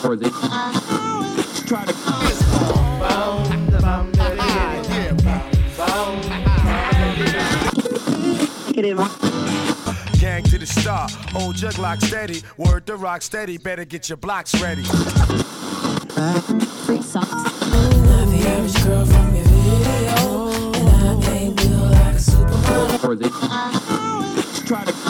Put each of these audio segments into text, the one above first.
Try to Gang to the star, old jug lock steady. Word to rock steady, better get your blocks ready. Not the average girl from your video, and I ain't built like a supermodel. try to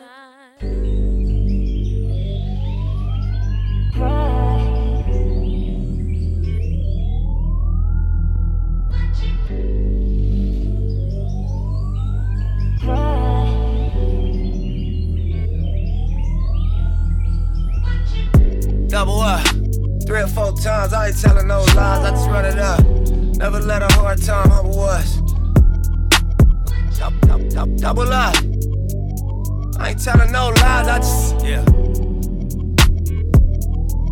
Double up. Three or four times, I ain't telling no lies, I just run it up. Never let a hard time humble us. Dou- dou- dou- Double up. I ain't telling no lies, I just, yeah.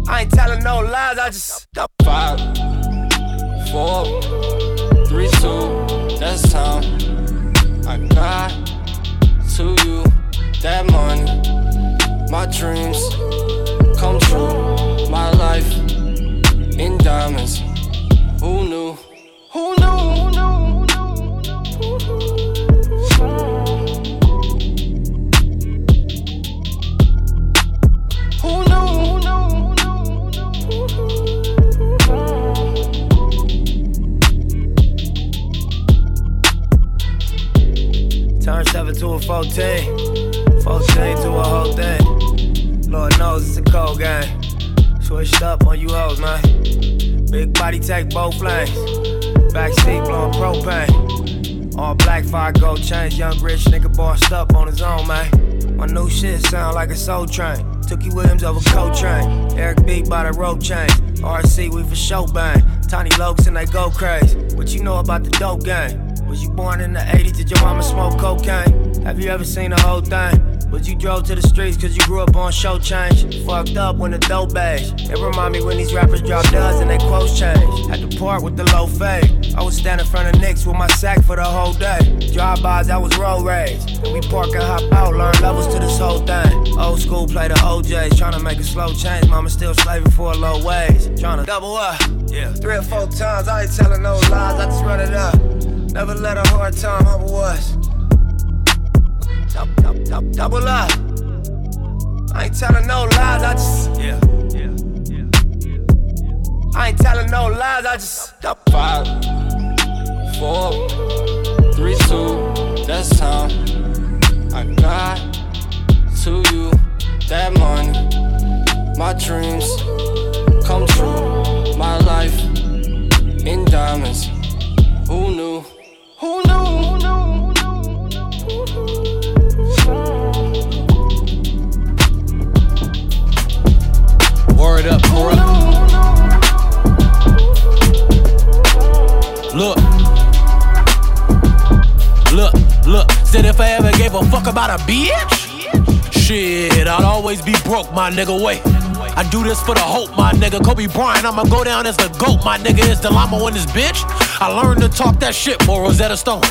I ain't telling no lies, I just. Five, four, three, two, that's time. I got to you that money, my dreams come true, my life in diamonds. Who knew? Who knew? Who knew? Turn 7 to a 14, 14 to a whole thing. Lord knows it's a cold game. Switched up on you hoes, man. Big body take both lanes. Backseat blowing propane. All black fire gold chains. Young rich nigga bossed up on his own, man. My new shit sound like a soul train. Tookie Williams over Coltrane. Eric B by the rope chains. RC, we for show bang. Tiny Lokes and they go crazy. What you know about the dope game? Was you born in the 80s? Did your mama smoke cocaine? Have you ever seen the whole thing? But you drove to the streets cause you grew up on show change. Fucked up when the dope beige. It remind me when these rappers drop duds and they quotes change. Had to part with the low fade. I was standing in front of Knicks with my sack for the whole day. Drive-bys, I was road rage. And we park and hop out, learn levels to this whole thing. Old school play the OJs, tryna make a slow change. Mama still slaving for a low wage. Tryna double up. Yeah. Three or four times, I ain't telling no lies, I just run it up. Never let a hard time humble us. Dou- dou- dou- Double up. I ain't telling no lies, I just. Yeah. I ain't telling no lies, I just. dou- Five, four, three, two, that's time. I got to you that money, my dreams come true, my life in diamonds. Who knew? Who knew? Who knew? Word up, bro. Look. Look, look. Said if I ever gave a fuck about a bitch, shit, I'd always be broke, my nigga. Wait. I do this for the hope, my nigga. Kobe Bryant, I'ma go down as the GOAT, my nigga. Is the llama in this bitch? I learned to talk that shit for Rosetta Stone.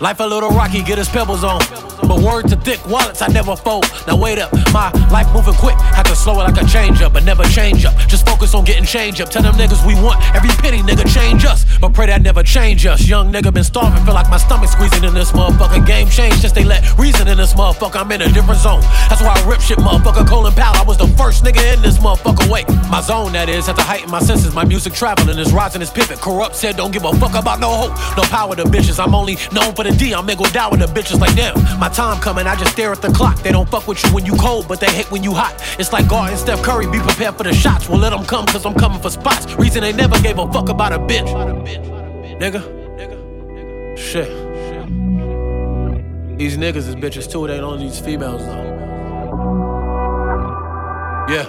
Life a little rocky, get his pebbles on. But word to thick wallets, I never fold. Now wait up, my life moving quick. Had to slow it like a change up, but never change up. Just focus on getting change up. Tell them niggas we want every penny, nigga, change us. But pray that never change us. Young nigga been starving, feel like my stomach squeezing in this motherfucker. Game change, just they let reason in this motherfucker. I'm in a different zone. That's why I rip shit, motherfucker. Colin Powell, I was the first nigga in this motherfucker. Wait, my zone that is, at the height of my senses. My music traveling is rising, is pivot. Kurupt said, don't give a fuck about no hope, no power to bitches. I'm only known for the D. I'm mingled down with the bitches like them. My time coming, I just stare at the clock. They don't fuck with you when you cold, but they hate when you hot. It's like guarding Steph Curry, be prepared for the shots. We'll let them come, cause I'm coming for spots. Reason they never gave a fuck about a bitch. Nigga. Shit. These niggas is bitches too, they don't these females though. Yeah.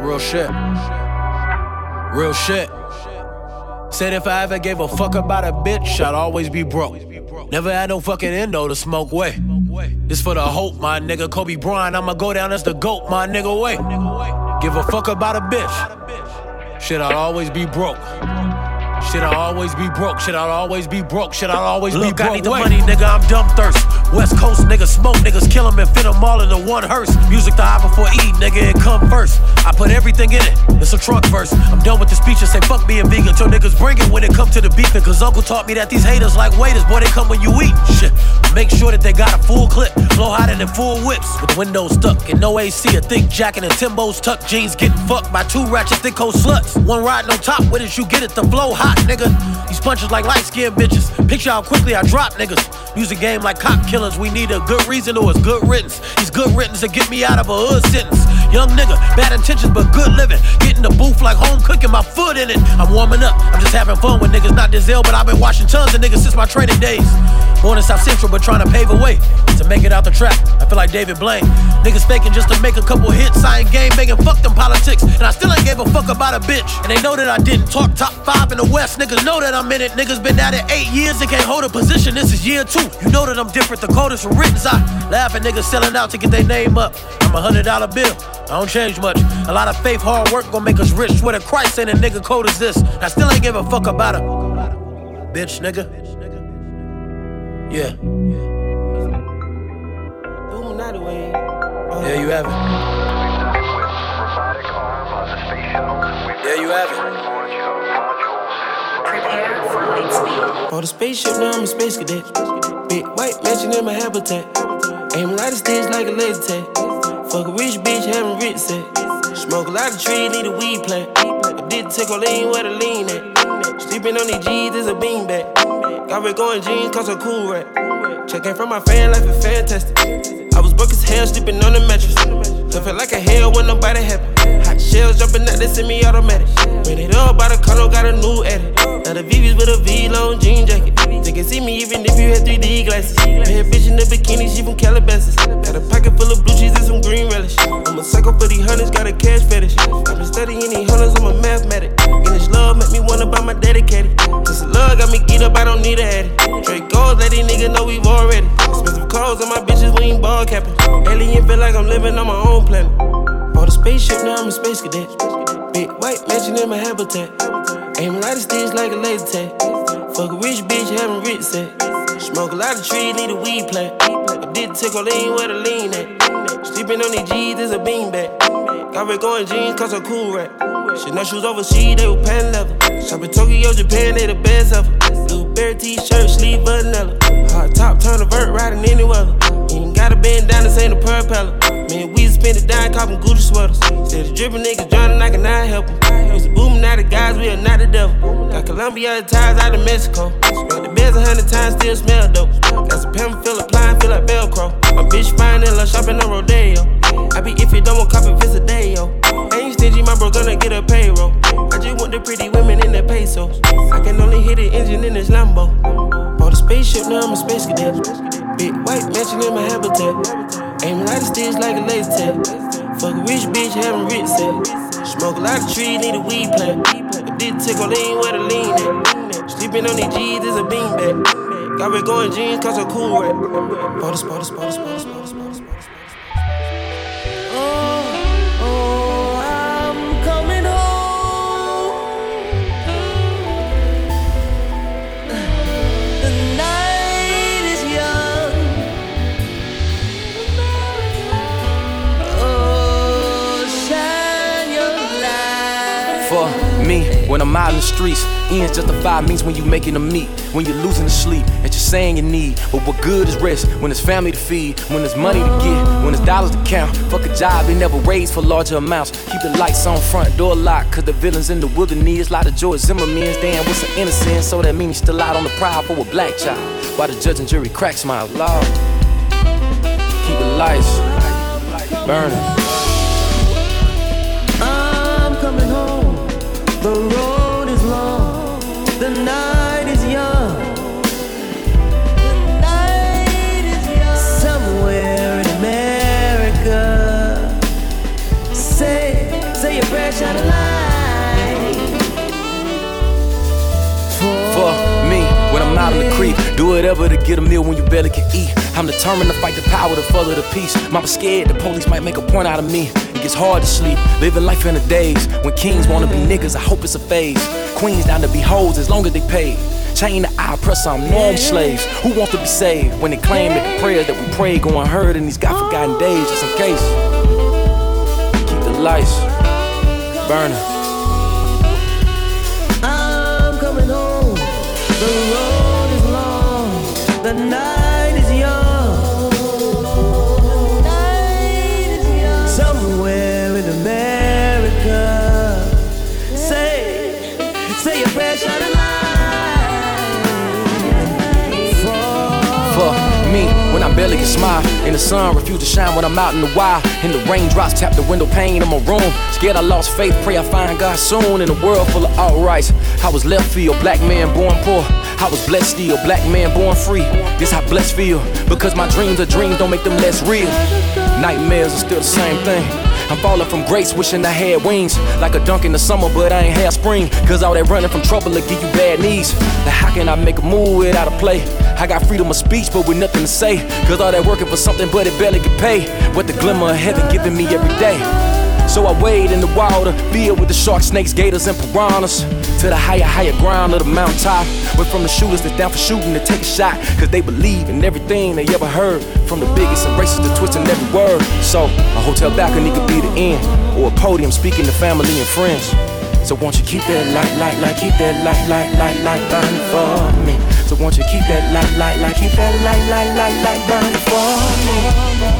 Real shit. Real shit. Said if I ever gave a fuck about a bitch, I'd always be broke. Never had no fucking endo to smoke way. This for the hope, my nigga Kobe Bryant. I'ma go down as the GOAT, my nigga way. Give a fuck about a bitch. Shit, I'd always be broke. Shit, I'll always be broke. Shit, I'll always be broke. Shit, I'll always Look, be broke. I need the Wait. money, nigga. I'm dumb thirst. West Coast niggas smoke, niggas kill them and fit them all in the one hearse. Music the eye before eat, nigga, it come first. I put everything in it. It's a trunk verse. I'm done with the speech speeches. Say fuck being vegan. Till niggas bring it when it come to the beefing. Cause Uncle taught me that these haters like waiters. Boy, they come when you eat. Shit. Make sure that they got a full clip. Flow hotter than full whips. With the windows stuck and no AC. A thick jacket and Timbo's tucked jeans. Getting fucked by two ratchet thick old sluts. One riding on top with it, you get it. The flow hot, nigga. These punches like light skinned bitches. Picture how quickly I drop niggas. Music game like cop killers. We need a good reason or it's good riddance. These good riddance to get me out of a hood sentence. Young nigga, bad intentions but good living. Getting the booth like home cooking, my foot in it. I'm warming up. I'm just having fun with niggas, not ill, but I've been watching tons of niggas since my training days. Born in South Central, but trying to pave a way to make it out the trap. I feel like David Blaine. Niggas faking just to make a couple hits. I ain't game making fuck them politics. And I still ain't gave a fuck about a bitch. And they know that I didn't talk top five in the West. Niggas know that I'm in it. Niggas been at it eight years and can't hold a position. This is year two. You know that I'm different. The coldest from written. I laugh at niggas selling out to get their name up. I'm a hundred dollar bill. I don't change much. A lot of faith, hard work gonna make us rich. Swear to Christ, ain't a nigga cold as this. I still ain't give a fuck about a bitch, nigga. Yeah. Yeah, you have it. Yeah, you have it. On the spaceship, now I'm a space cadet. Big white mansion in my habitat. Aim a lot of stage like a laser tag. Fuck a rich bitch, having rich set. Smoke a lot of trees, need a weed plant. I did take a lean where the lean at. Sleeping on these G's is a beanbag. Got red going jeans, cause a cool rat. Checking from my fan life is fantastic. I was broke as hell, sleeping on the mattress. I felt like a hell when nobody happy. Hot shells jumping out, they send me automatic. Ran it up by the condo, got a new edit. Now the VVs with a V-long jean jacket. They can see me even if you had 3D glasses. Bad bitch in the bikini, she from Calabasas. Got a pocket full of blue cheese and some green relish. I'm a psycho for these hunters, got a cash fetish. I've been studying these hunters, I'm a mathematic. And this love make me wanna buy my dedicated. The love got me geeked up, I don't need a addy. Drake goals, let these niggas know we've already. Expensive clothes on my bitches, we ain't ball capping. Alien feel like I'm living on my own planet. Bought a spaceship, now I'm a space cadet. Big white mansion in my habitat. Aim a lot of sticks like a laser tag. Fuck a rich bitch, having rich set. Smoke a lot of trees, need a weed plant. I did a lean where the lean at. Sleeping on these G's is a beanbag. Got red going jeans, cause a cool rat. Shit, no shoes overseas, they were pan leather. Shop in Tokyo, Japan, they the best ever. Blueberry t-shirt, sleeve vanilla. Hard top, turn a vert, riding any weather. Ain't got a bend down, this ain't a propeller. Man, we spend it down, copping Gucci sweaters. Said the drippin' niggas drowning, I cannot help them. Used to booming out the guys, we are not the devil. Got Colombia ties out of Mexico. The beds a hundred times, still smell dope. Got some pimp, feel applying, feel like Velcro. My bitch fine in love, shopping on Rodeo. I be if you don't want copy, visit day, yo. Ain't stingy, my bro gonna get a payroll. I just want the pretty women in the pesos. I can only hit the engine in this Lambo. Bought a spaceship, now I'm a space cadet. Big white mansion in my habitat. Aim a lot of sticks like a laser tag. Fuck a rich bitch, having rich set. Smoke a lot of trees, need a weed plant. I did a lean where the lean at. Sleeping on these G's is a beanbag. Got red going jeans, cause a cool a spot, a spot, spot, spot, spot. When I'm out in the streets. Ends justify means when you making a meet, when you're losing the sleep that you're saying you need. But what good is rest when there's family to feed, when there's money to get, when there's dollars to count? Fuck a job, they never raise for larger amounts. Keep the lights on, front door locked, cause the villains in the wilderness. Lot of George Zimmerman's, damn, what's an innocent? So that means still out on the prowl for a black child. While the judge and jury cracks my law? Keep the lights burning. Whatever to get a meal when you barely can eat. I'm determined to fight the power to further the peace. Mama scared the police might make a point out of me. It gets hard to sleep, living life in the days when kings wanna be niggas. I hope it's a phase. Queens down to be hoes as long as they pay. Chain the eye, press on norm slaves. Who wants to be saved when they claim that the prayers that we pray go unheard in these God forgotten days? Just in case, keep the lights burning. When I barely can smile, and the sun refuse to shine when I'm out in the wild, and the raindrops tap the window pane in my room. Scared I lost faith, pray I find God soon. In a world full of outrights, I was left field, black man born poor. I was blessed still, black man born free. This how blessed feel, because my dreams are dreams don't make them less real. Nightmares are still the same thing. I'm falling from grace, wishing I had wings. Like a dunk in the summer, but I ain't had spring. Cause all that running from trouble will give you bad knees. Now, how can I make a move without a play? I got freedom of speech, but with nothing to say. Cause all that working for something, but it barely get paid. What the glimmer of heaven giving me every day. So I wade in the water, filled with the sharks, snakes, gators, and piranhas. To the higher, higher ground of the mountaintop. Went from the shooters that's down for shooting to take a shot. Cause they believe in everything they ever heard. From the biggest and racist to twisting every word. So a hotel balcony could be the end. Or a podium speaking to family and friends. So won't you keep that light, light, light, keep that light, light, light, light burning for me. So won't you keep that light, light, light, keep that light, light, light, light burning for me.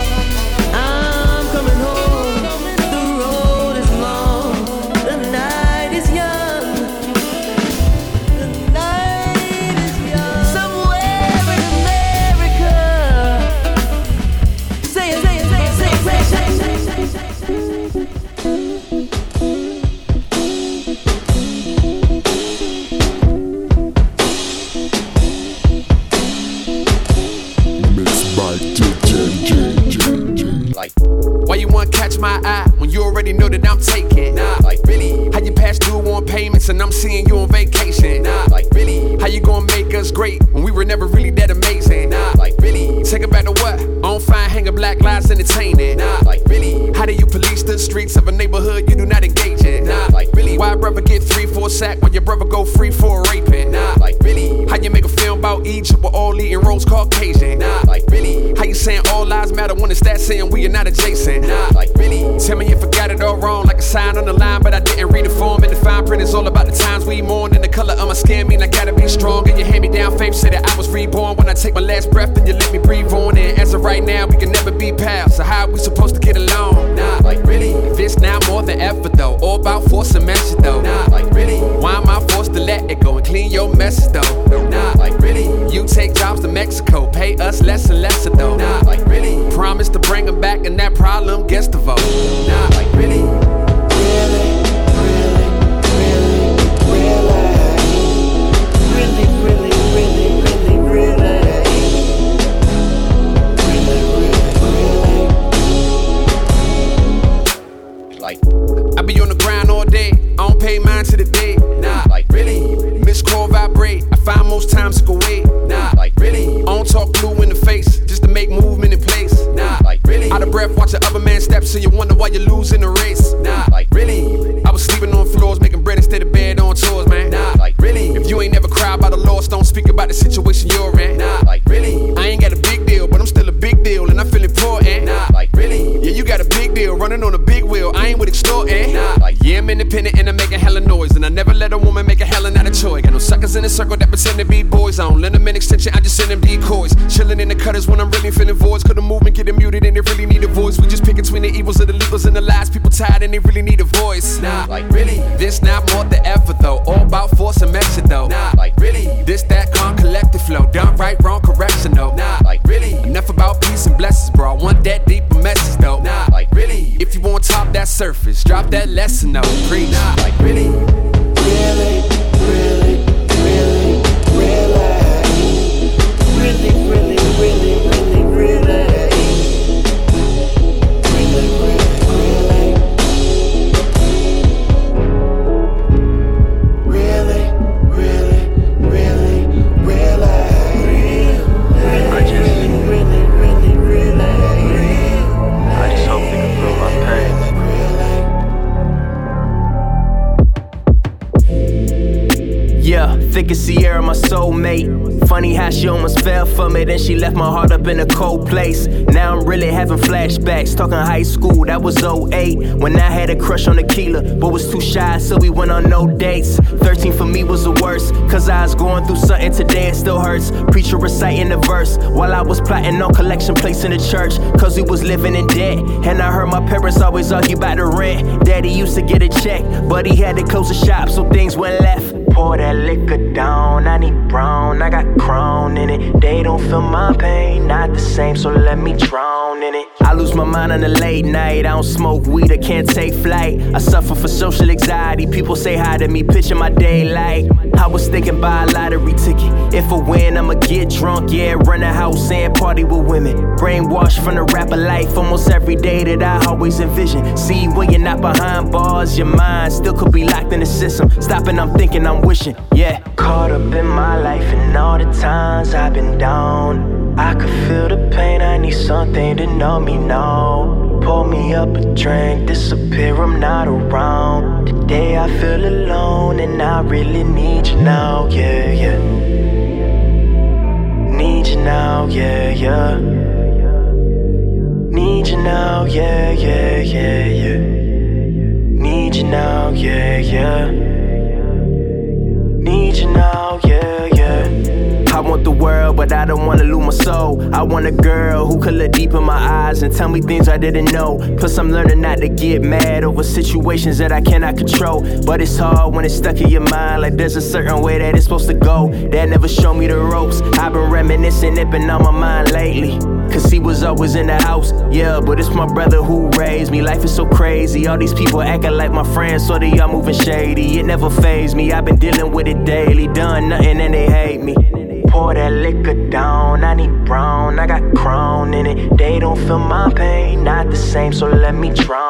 Between the evils of the legals and the lies. People tired and they really need a voice. Nah, like really? This not more than ever though. All about force and measure though. Nah, like really? This that calm collective flow. Done right, wrong, correction though. Nah, like really? Enough about peace and blessings, bro. I want that deeper message though. Nah, like really? If you want top that surface, drop that lesson though. Preach. Nah, like? Really, Funny how she almost fell for me, then she left my heart up in a cold place. Now I'm really having flashbacks, talking high school, that was 08. When I had a crush on Aquila, but was too shy, so we went on no dates. 13 for me was the worst, cause I was going through something today, it still hurts. Preacher reciting the verse, while I was plotting on collection plates in the church, cause we was living in debt. And I heard my parents always argue about the rent. Daddy used to get a check, but he had to close the shop, so things went left. Pour that liquor down, I need brown, I got crown in it. They don't feel my pain, not the same, so let me drown in it. I lose my mind on a late night, I don't smoke weed, I can't take flight. I suffer for social anxiety, people say hi to me, pitching my daylight. I was thinking buy a lottery ticket. If I win, I'ma get drunk, yeah, run a house and party with women. Brainwashed from the rapper life almost every day that I always envision. See, when you're not behind bars, your mind still could be locked in the system. Stopping, I'm thinking, I'm wishing, yeah. Caught up in my life and all the times I've been down. I could feel the pain, I need something to numb me now. Pour me up a drink, disappear, I'm not around. Today I feel alone and I really need you now, yeah, yeah. Need you now, yeah, yeah. Need you now, yeah, yeah, yeah, yeah. Need you now, yeah, yeah. I want the world, but I don't wanna lose my soul. I want a girl who could look deep in my eyes and tell me things I didn't know. Plus, I'm learning not to get mad over situations that I cannot control. But it's hard when it's stuck in your mind, like there's a certain way that it's supposed to go. That never showed me the ropes. I've been reminiscing, it been on my mind lately. Cause he was always in the house, yeah, but it's my brother who raised me. Life is so crazy. All these people acting like my friends, so they all moving shady. It never phased me. I've been dealing with it daily. Done nothing and they hate me. Pour that liquor down, I need brown, I got crown in it. They don't feel my pain, not the same, so let me drown.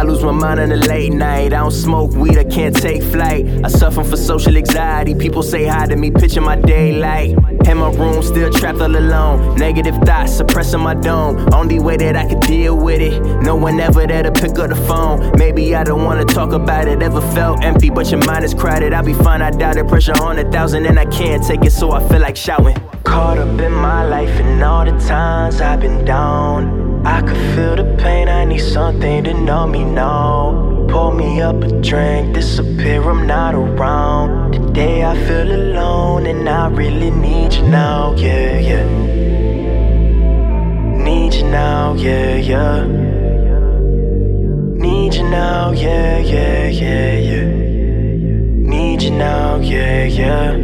I lose my mind in the late night, I don't smoke weed, I can't take flight. I suffer from social anxiety, people say hi to me, pitching my daylight. In my room, still trapped all alone. Negative thoughts suppressing my dome. Only way that I could deal with it. No one ever there to pick up the phone. Maybe I don't wanna talk about it. Ever felt empty, but your mind is crowded. I'll be fine, I doubt it. Pressure on a thousand, and I can't take it, so I feel like shouting. Caught up in my life and all the times I've been down. I could feel the pain, I need something to numb me now. Pour me up a drink, disappear, I'm not around. Today I feel alone and I really need you now, yeah, yeah. Need you now, yeah, yeah. Need you now, yeah, yeah, yeah, yeah. Need you now, yeah, yeah.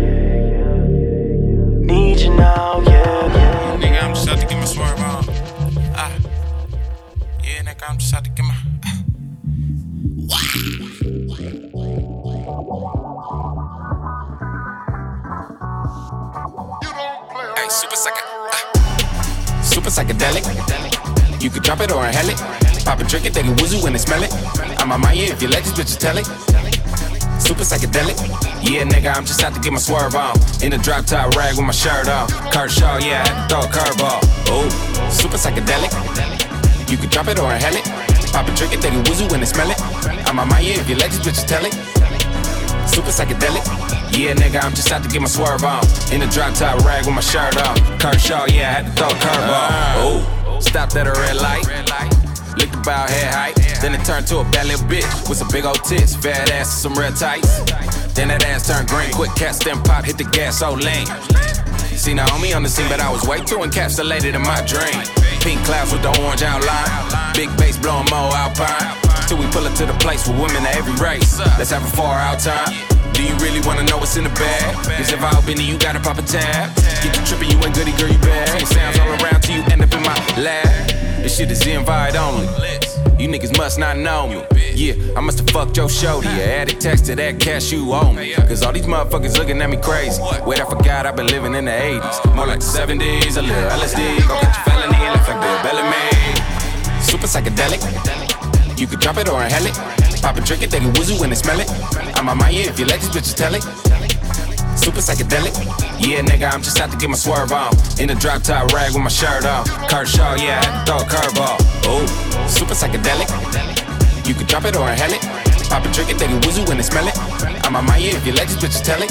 Need you now, yeah, yeah. Nigga, I'm just to get my I'm just to get my. Hey, super. Ah. Super psychedelic. You could drop it or inhale it. Pop a drink it, take a woozy when they smell it. I'm on my ear if you let these bitches tell it. Super psychedelic. Yeah, nigga, I'm just out to get my swerve on. In a drop top rag with my shirt on. Kershaw, yeah, I throw a curveball. Oh, super psychedelic. You could drop it or inhale it. Pop a drink it, take a woozy when they smell it. I'm on my ear if you let these bitches tell it. Super psychedelic. Yeah, nigga, I'm just out to get my swerve on. In a drop top rag with my shirt on. Kershaw, yeah, I had to throw a curveball. Ah. Oh, stopped at a red light. Licked about head height. Then it turned to a bad little bitch with some big old tits, fat ass, and some red tights. Then that ass turned green, quick cat stem pop, hit the gas so lean. See Naomi on the scene, but I was way too encapsulated in my dream. Pink clouds with the orange outline, big bass blowing more alpine. Till we pull up to the place with women of every race. Let's have a far out time. Do you really wanna know what's in the bag? Cause if I open it, you gotta pop a tab. Get you tripping, you ain't goody, girl, you bad. Sounds all around till you end up in my lab. This shit is invite only. You niggas must not know me. Yeah, I must have fucked your shorty. I added text to that cash you owe me. Cause all these motherfuckers looking at me crazy. Wait, I forgot I've been living in the 80s. More like the 70s, a little LSD. Go catch a felony and left like Bill Bellamy. Super psychedelic. You could drop it or inhale it. Pop a drink it, they can whistle when they smell it. I'm on my ear if you let these bitches tell it. Super psychedelic. Yeah, nigga, I'm just out to get my swerve on. In a drop top rag with my shirt on. Kershaw, yeah, I throw a curveball. Oh, super psychedelic. You could drop it or inhale it. Pop a drink it, can whistle when they smell it. I'm on my ear if you let these bitches tell it.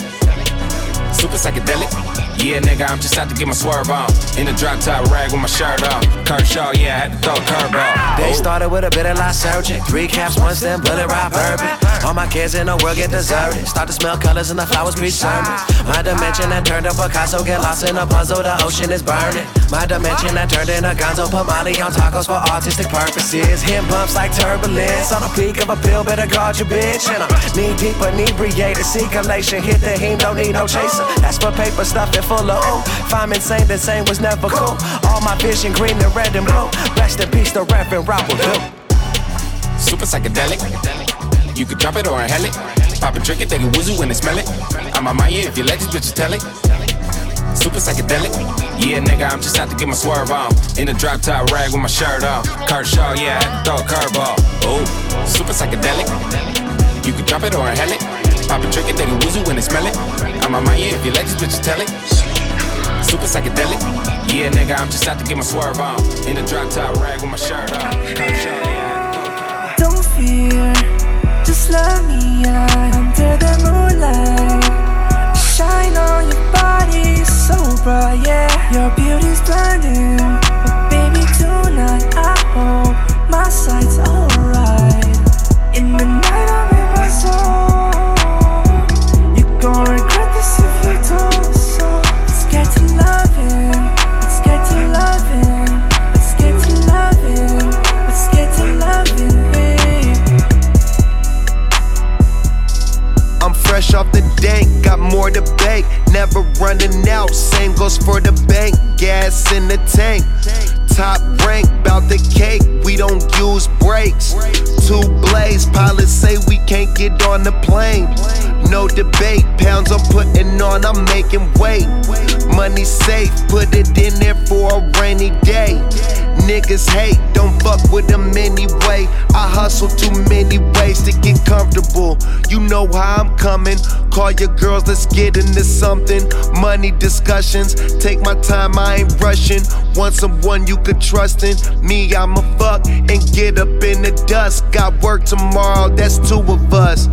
Super psychedelic. Yeah, nigga, I'm just out to get my swerve on. In a drop top rag with my shirt on. Kershaw, yeah, I had to throw a curveball. They oh. started with a bit of lysergic. Three caps, one stem, bullet ride bourbon. All my kids in the world get deserted. Start to smell colors and the flowers preach sermons. My dimension that turned to Picasso, get lost in a puzzle, the ocean is burning. My dimension that turned into Gonzo, oh, put Molly on tacos for artistic purposes. Him bumps like turbulence. On the peak of a pill, better guard your bitch. And I'm knee deep, inebriated. see Circulation hit the heme, don't need no chaser. That's for paper stuff it full of ooh. If I'm insane, then same was never cool. All my vision green and red and blue. Rest in peace, the Reverend Robert Hill. Super psychedelic. You could drop it or inhale it. Pop a drink it, can whistle when they smell it. I'm on my ear if you let these bitches tell it. Super psychedelic. Yeah, nigga, I'm just out to get my swerve on. In a drop top rag with my shirt on. Kershaw, yeah, I throw a curveball. Oh, super psychedelic. You could drop it or inhale it. Pop a drink it, can whistle when they smell it. I'm on my ear if you let these bitches tell it. Super psychedelic. Yeah, nigga, I'm just out to get my swerve on. In the drop top rag with my shirt on. Don't fear, just let me out under the moonlight. Shine on your body so bright, yeah. Your beauty's blinding, but baby tonight I hope my sight's alright. In the night I'm in my zone. Fresh off the dank, got more to bake. Never running out, same goes for the bank. Gas in the tank, top rank, bout the cake. We don't use brakes. Two blades, pilots say we can't get on the plane. No debate, pounds I'm putting on, I'm making weight. Money safe, put it in there for a rainy day. Niggas hate, don't fuck with them anyway. I hustle too many ways to get comfortable. You know how I'm coming. Call your girls, let's get into something. Money discussions, take my time, I ain't rushing. Want someone you could trust in. Me, I'ma fuck and get up in the dust. Got work tomorrow, that's two of us.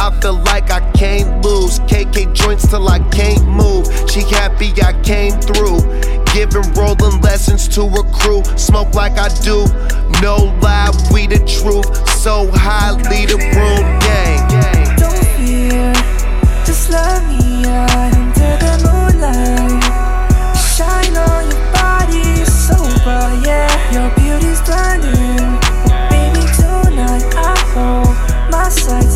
I feel like I can't lose. KK joints till I can't move. She happy I came through. Giving rolling lessons to a crew. Smoke like I do. No lie, we the truth. So high, lead the room, gang. Don't fear, just let me under the moonlight. Shine on your body so bright, yeah. Your beauty's blinding, baby tonight I hope my sight's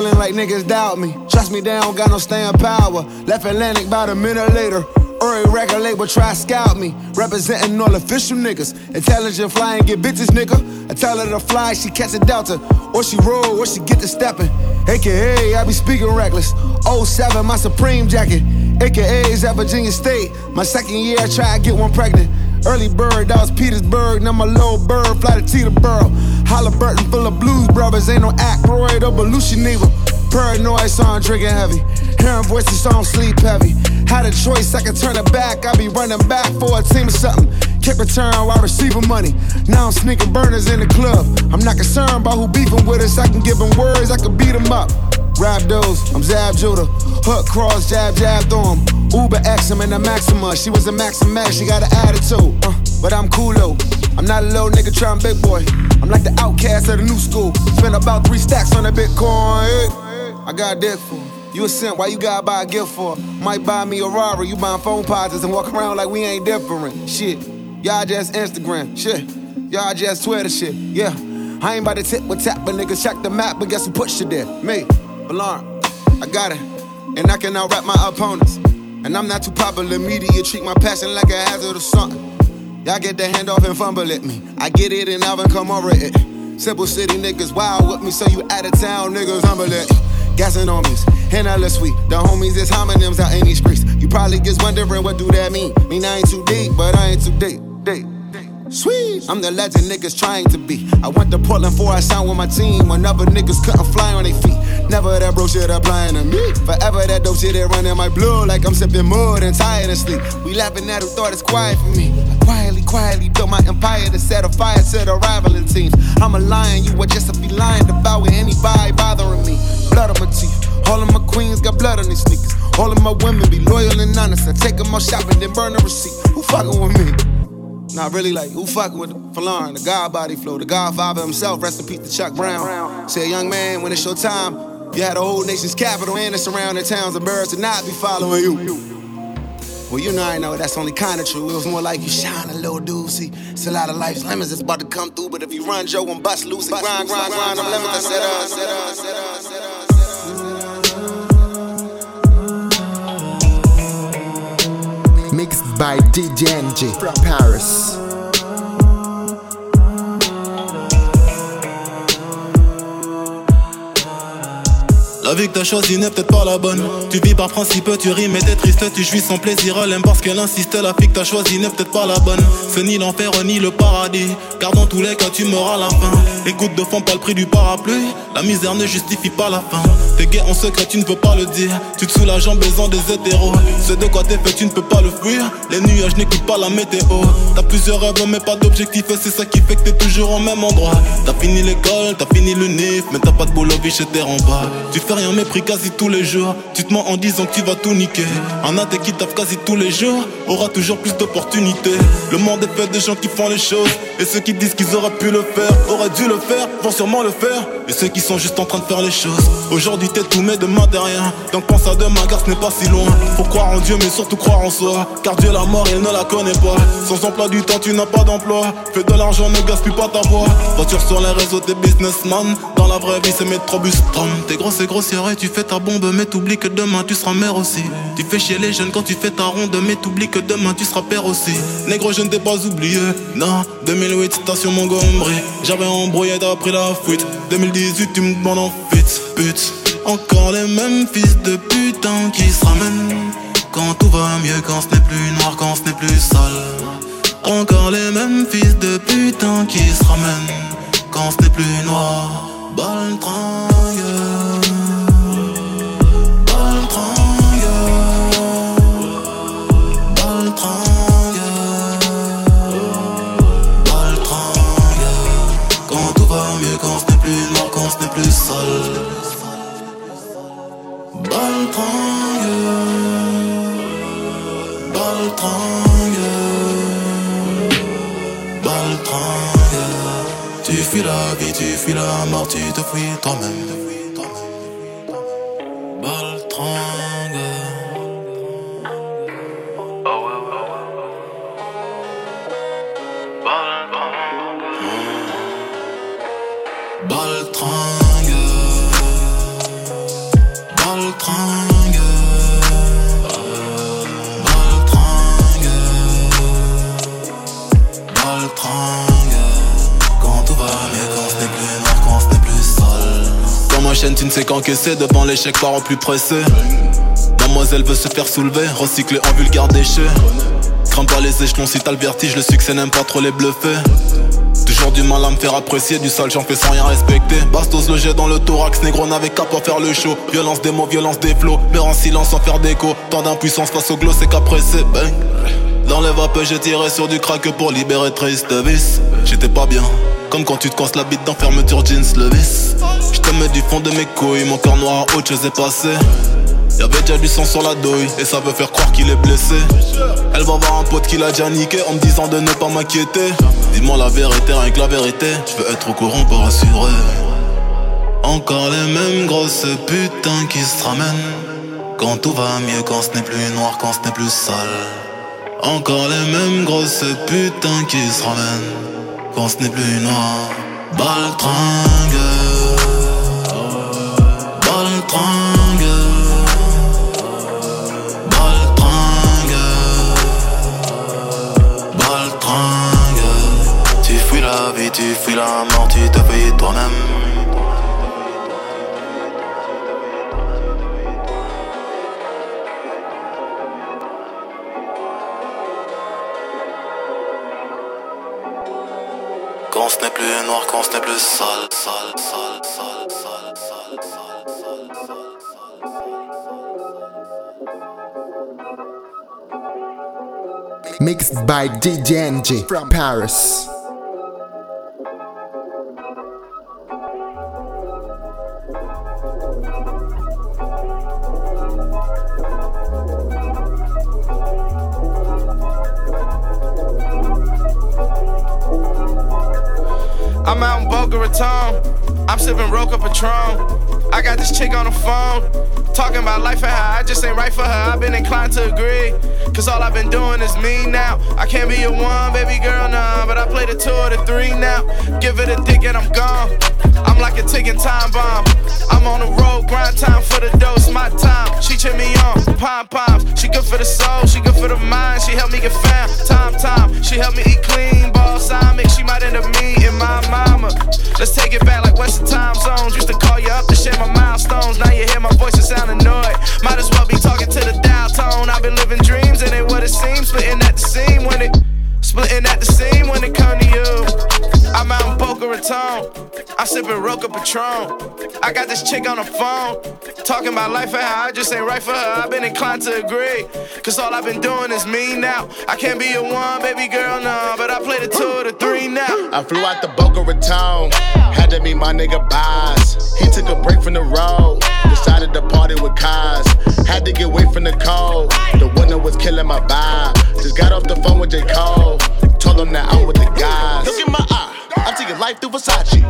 feeling like niggas doubt me. Trust me, they don't got no staying power. Left Atlantic about a minute later. Uri record label try scout me. Representing all official niggas. Intelligent fly and get bitches, nigga. I tell her to fly, she catch a delta. Or she roll, or she get to stepping. AKA, I be speaking reckless. 07, my Supreme jacket. AKA is at Virginia State. My second year, I try to get one pregnant. Early bird, that was Petersburg. Now my little bird fly to Teterboro. Halliburton full of blues brothers. Ain't no Aykroyd or Belushi neither. Paranoid, so I'm drinking heavy. Hearing voices, so I don't sleep heavy. Had a choice, I could turn it back. I be running back for a team or something. Kept return while receiving money. Now I'm sneaking burners in the club. I'm not concerned about who beefing with us. I can give them words, I can beat them up. Rap those, I'm Zab Judah. Hook cross, jab, jab through him. Uber X, I'm in the Maxima. She was a Maxima, she got an attitude. Uh, but I'm cool though. I'm not a little nigga trying big boy. I'm like the outcast of the new school. Spent about three stacks on that Bitcoin. I got a dick for. You a simp, why you gotta buy a gift for? Might buy me a Rari, you buying phone posits and walk around like we ain't different. Shit, y'all just Instagram, shit. Y'all just Twitter shit, yeah. I ain't about to tip with tap, but niggas check the map, but guess who push it there? Me, alarm. I got it, and I can out rap my opponents. And I'm not too popular, media treat my passion like a hazard or something. Y'all get the hand off and fumble at me. I get it and Alvin come over it. Simple city niggas wild with me, so you out of town niggas humble it. Gassing on me, and sweet. The homies is homonyms out in these streets. You probably just wondering what do that mean. Mean I ain't too deep, but I ain't too deep. deep. Sweet. I'm the legend niggas trying to be. I went to Portland for I signed with my team when other niggas couldn't fly on their feet. Never that bro shit applying to me. Forever that dope shit that running my blood like I'm sipping mud and tired of sleep. We laughing at who thought it's quiet for me. I quietly, quietly built my empire to set a fire to the rivaling teams. I'm a lion, you are just a feline devour anybody bothering me. Blood on my teeth. All of my queens got blood on these sneakers. All of my women be loyal and honest. I take them out shopping, then burn the receipt. Who fucking with me? Not really like who fucking with Folarin, the God body flow, the Godfather himself, rest in peace to Chuck Brown. Say, young man, when it's your time, you had a whole nation's capital and the surrounding towns embarrassed to not be following you. Well, you know I know that's only kinda true. It was more like you shine a little doozy. It's a lot of life's lemons that's about to come through, but if you run Joe and bust loose and grind, grind, grind, I'm lemons that set up, set up, set up, set up. Mixed by DJ Enjay from Paris. La vie que t'as choisie n'est peut-être pas la bonne. Tu vis par principe, tu rimes et t'es triste, tu jouis sans plaisir. Elle aime parce qu'elle insiste. La fille que t'as choisie n'est peut-être pas la bonne. C'est ni l'enfer ni le paradis. Car dans tous les cas, tu meurs à la fin. Gouttes de fond, pas le prix du parapluie. La misère ne justifie pas la fin. T'es gay en secret, tu ne peux pas le dire. Tu te soulages en baisant des hétéros. C'est de quoi t'es fait, tu ne peux pas le fuir. Les nuages n'écoutent pas la météo. T'as plusieurs rêves, mais pas d'objectif. Et c'est ça qui fait que t'es toujours au même endroit. T'as fini l'école, t'as fini le nif. Mais t'as pas de boulot, vie chez tes en bas. Tu fais rien mépris quasi tous les jours. Tu te mens en disant que tu vas tout niquer. Un athée qui taffe quasi tous les jours aura toujours plus d'opportunités. Le monde est fait de gens qui font les choses. Et ceux qui disent qu'ils auraient pu le faire, auraient dû le faire, vont sûrement le faire. Et ceux qui sont juste en train de faire les choses. Aujourd'hui t'es tout, mais demain t'es rien. Donc pense à demain, car ce n'est pas si loin. Faut croire en Dieu, mais surtout croire en soi. Car Dieu, la mort, il ne la connaît pas. Sans emploi du temps, tu n'as pas d'emploi. Fais de l'argent, ne gaspille pas ta voix. Voiture sur les réseaux, t'es businessman. Dans la vraie vie, c'est métrobus. T'es grosse et grossière tu fais ta bombe, mais t'oublies que demain tu seras mère aussi. Tu fais chier les jeunes quand tu fais ta ronde, mais t'oublies que demain tu seras père aussi. Négro, je ne t'ai pas oublié. Non, 2008, station Montgomery. J'avais embrouillé, t'as pris la fuite. 2018, tu me demandes en fuite. Encore les mêmes fils de putain qui se ramènent. Quand tout va mieux, quand ce n'est plus noir, quand ce n'est plus sale. Encore les mêmes fils de putain qui se ramènent. Quand ce n'est plus noir, baltringue. Tu fuis la mort, tu te toi-même. Chaîne, tu ne sais qu'encaisser devant l'échec, parents plus pressés. Mademoiselle veut se faire soulever, recycler en vulgaire déchet. Crains pas les échelons si t'as le vertige, le succès n'aime pas trop les bluffer. Toujours du mal à me faire apprécier. Du sale, j'en fais sans rien respecter. Bastos le jet dans le thorax, négro n'avait qu'à pas faire le show. Violence des mots, violence des flots. Mais en silence sans faire d'écho. Tant d'impuissance face au glow, c'est qu'après c'est bang. Dans les vapeurs, j'ai tiré sur du crack pour libérer Triste Vis. J'étais pas bien, comme quand tu te casses la bite dans fermeture jeans Levis. J't'aimais du fond de mes couilles, mon cœur noir autre chose est passé. Y'avait déjà du sang sur la douille et ça veut faire croire qu'il est blessé. Elle va voir un pote qui l'a déjà niqué en me disant de ne pas m'inquiéter. Dis-moi la vérité, rien que la vérité. Je veux être au courant pour assurer. Encore les mêmes grosses putains qui se ramènent. Quand tout va mieux, quand ce n'est plus noir, quand ce n'est plus sale. Encore les mêmes grosses putains qui se ramènent. Quand ce n'est plus noir. Baltringue. Tu fuis la mort, tu te toi-même. Quand ce n'est plus noir, quand ce n'est plus sale, sale, sale, sale, sale, Mixed by DJNG from Paris. Boca Raton. I'm sipping Roca Patron. I got this chick on the phone. Talking about life and how I just ain't right for her. I've been inclined to agree. Cause all I've been doing is me now. I can't be a one, baby girl, nah. But I play the two or the three now. Give it a dick and I'm gone. I'm like a ticking time bomb. I'm on the road, grind time for the dose, my time. She cheer me on, pom poms. She good for the soul, she good for the mind. She help me get found, time, time. She help me eat clean, balsamic. She might end up me and my mama. Let's take it back like Western time zones. Used to call you up to my milestones. Now you hear my voice and sound annoyed. Might as well be talking to the dial tone. I've been living dreams, and ain't what it seems. Splitting at the seam when it, splitting at the seam when it come to you. I'm out in Boca Raton. I'm sipping Roca Patron. I got this chick on the phone. Talking about life and how I just ain't right for her. I've been inclined to agree. Cause all I've been doing is me now. I can't be a one, baby girl, no. But I play the two or the three now. I flew out to Boca Raton. Had to meet my nigga Bas. He took a break from the road. Decided to party with Kaz. Had to get away from the cold. The winter was killing my vibe. Just got off the phone with J. Cole. Told him that I'm with the guys. Look in my eye. I'm taking life through Versace.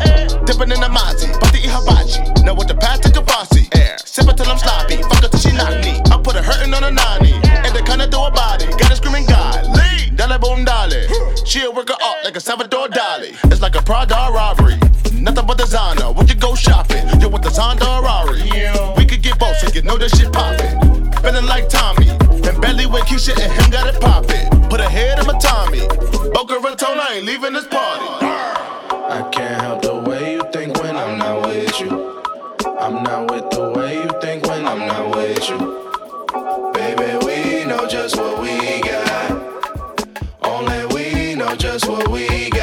Dipping in the Monty. About to eat hibachi. Know what the path to Kavasi. it till I'm sloppy. Fuck her till she knock me. I put her hurting on a 90. And the kind of do a body. Got her screaming God. Lee. Dale boom dolly. She'll work her up like a Salvador Dali. It's like a Prada robbery. Nothing but designer. We could go shopping. You with the Zonda Rari. We could get both so you know that shit poppin'. Feeling like Tommy. Belly with Keisha and him got it poppin'. Put a head in my Tommy. Boca Raton, I ain't leaving this party. I can't help the way you think when I'm not with you. I'm not with the way you think when I'm not with you. Baby, we know just what we got. Only we know just what we got.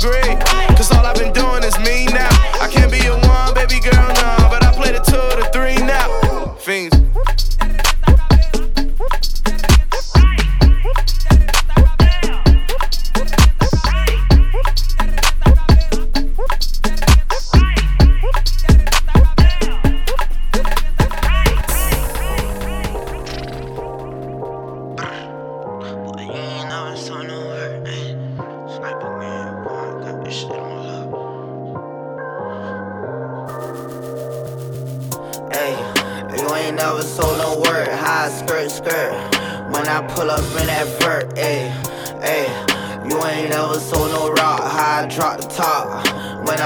Cause all I've been doing is me now. I can't be a one, baby girl, no.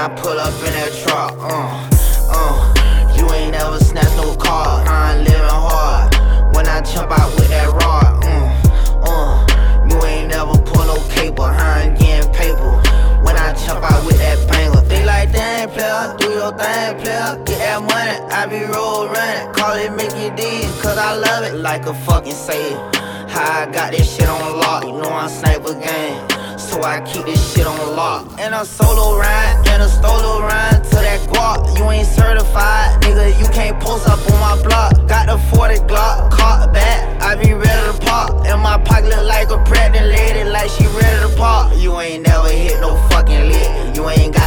I pull up in that truck, uh, uh. You ain't never snatched no car. I'm living hard. When I jump out with that rod. Mm, uh, you ain't never pull no cape behind getting paper. When I jump out with that banger, they like, damn, player, do your thing, player. Get that money, I be roll running. Call it Mickey D, cause I love it like a fucking sailor. How I got this shit on lock, you know I'm sniper game. So I keep this shit on lock. And a solo ride, and a solo ride to that guap. You ain't certified, nigga, you can't post up on my block. Got the 40 Glock, caught back, I be ready to pop. And my pocket look like a pregnant lady, like she ready to pop. You ain't never hit no fucking lick, you ain't got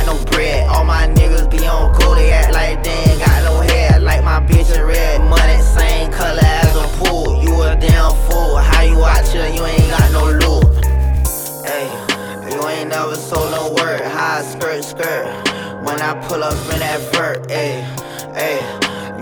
pull up in that vert, hey, hey.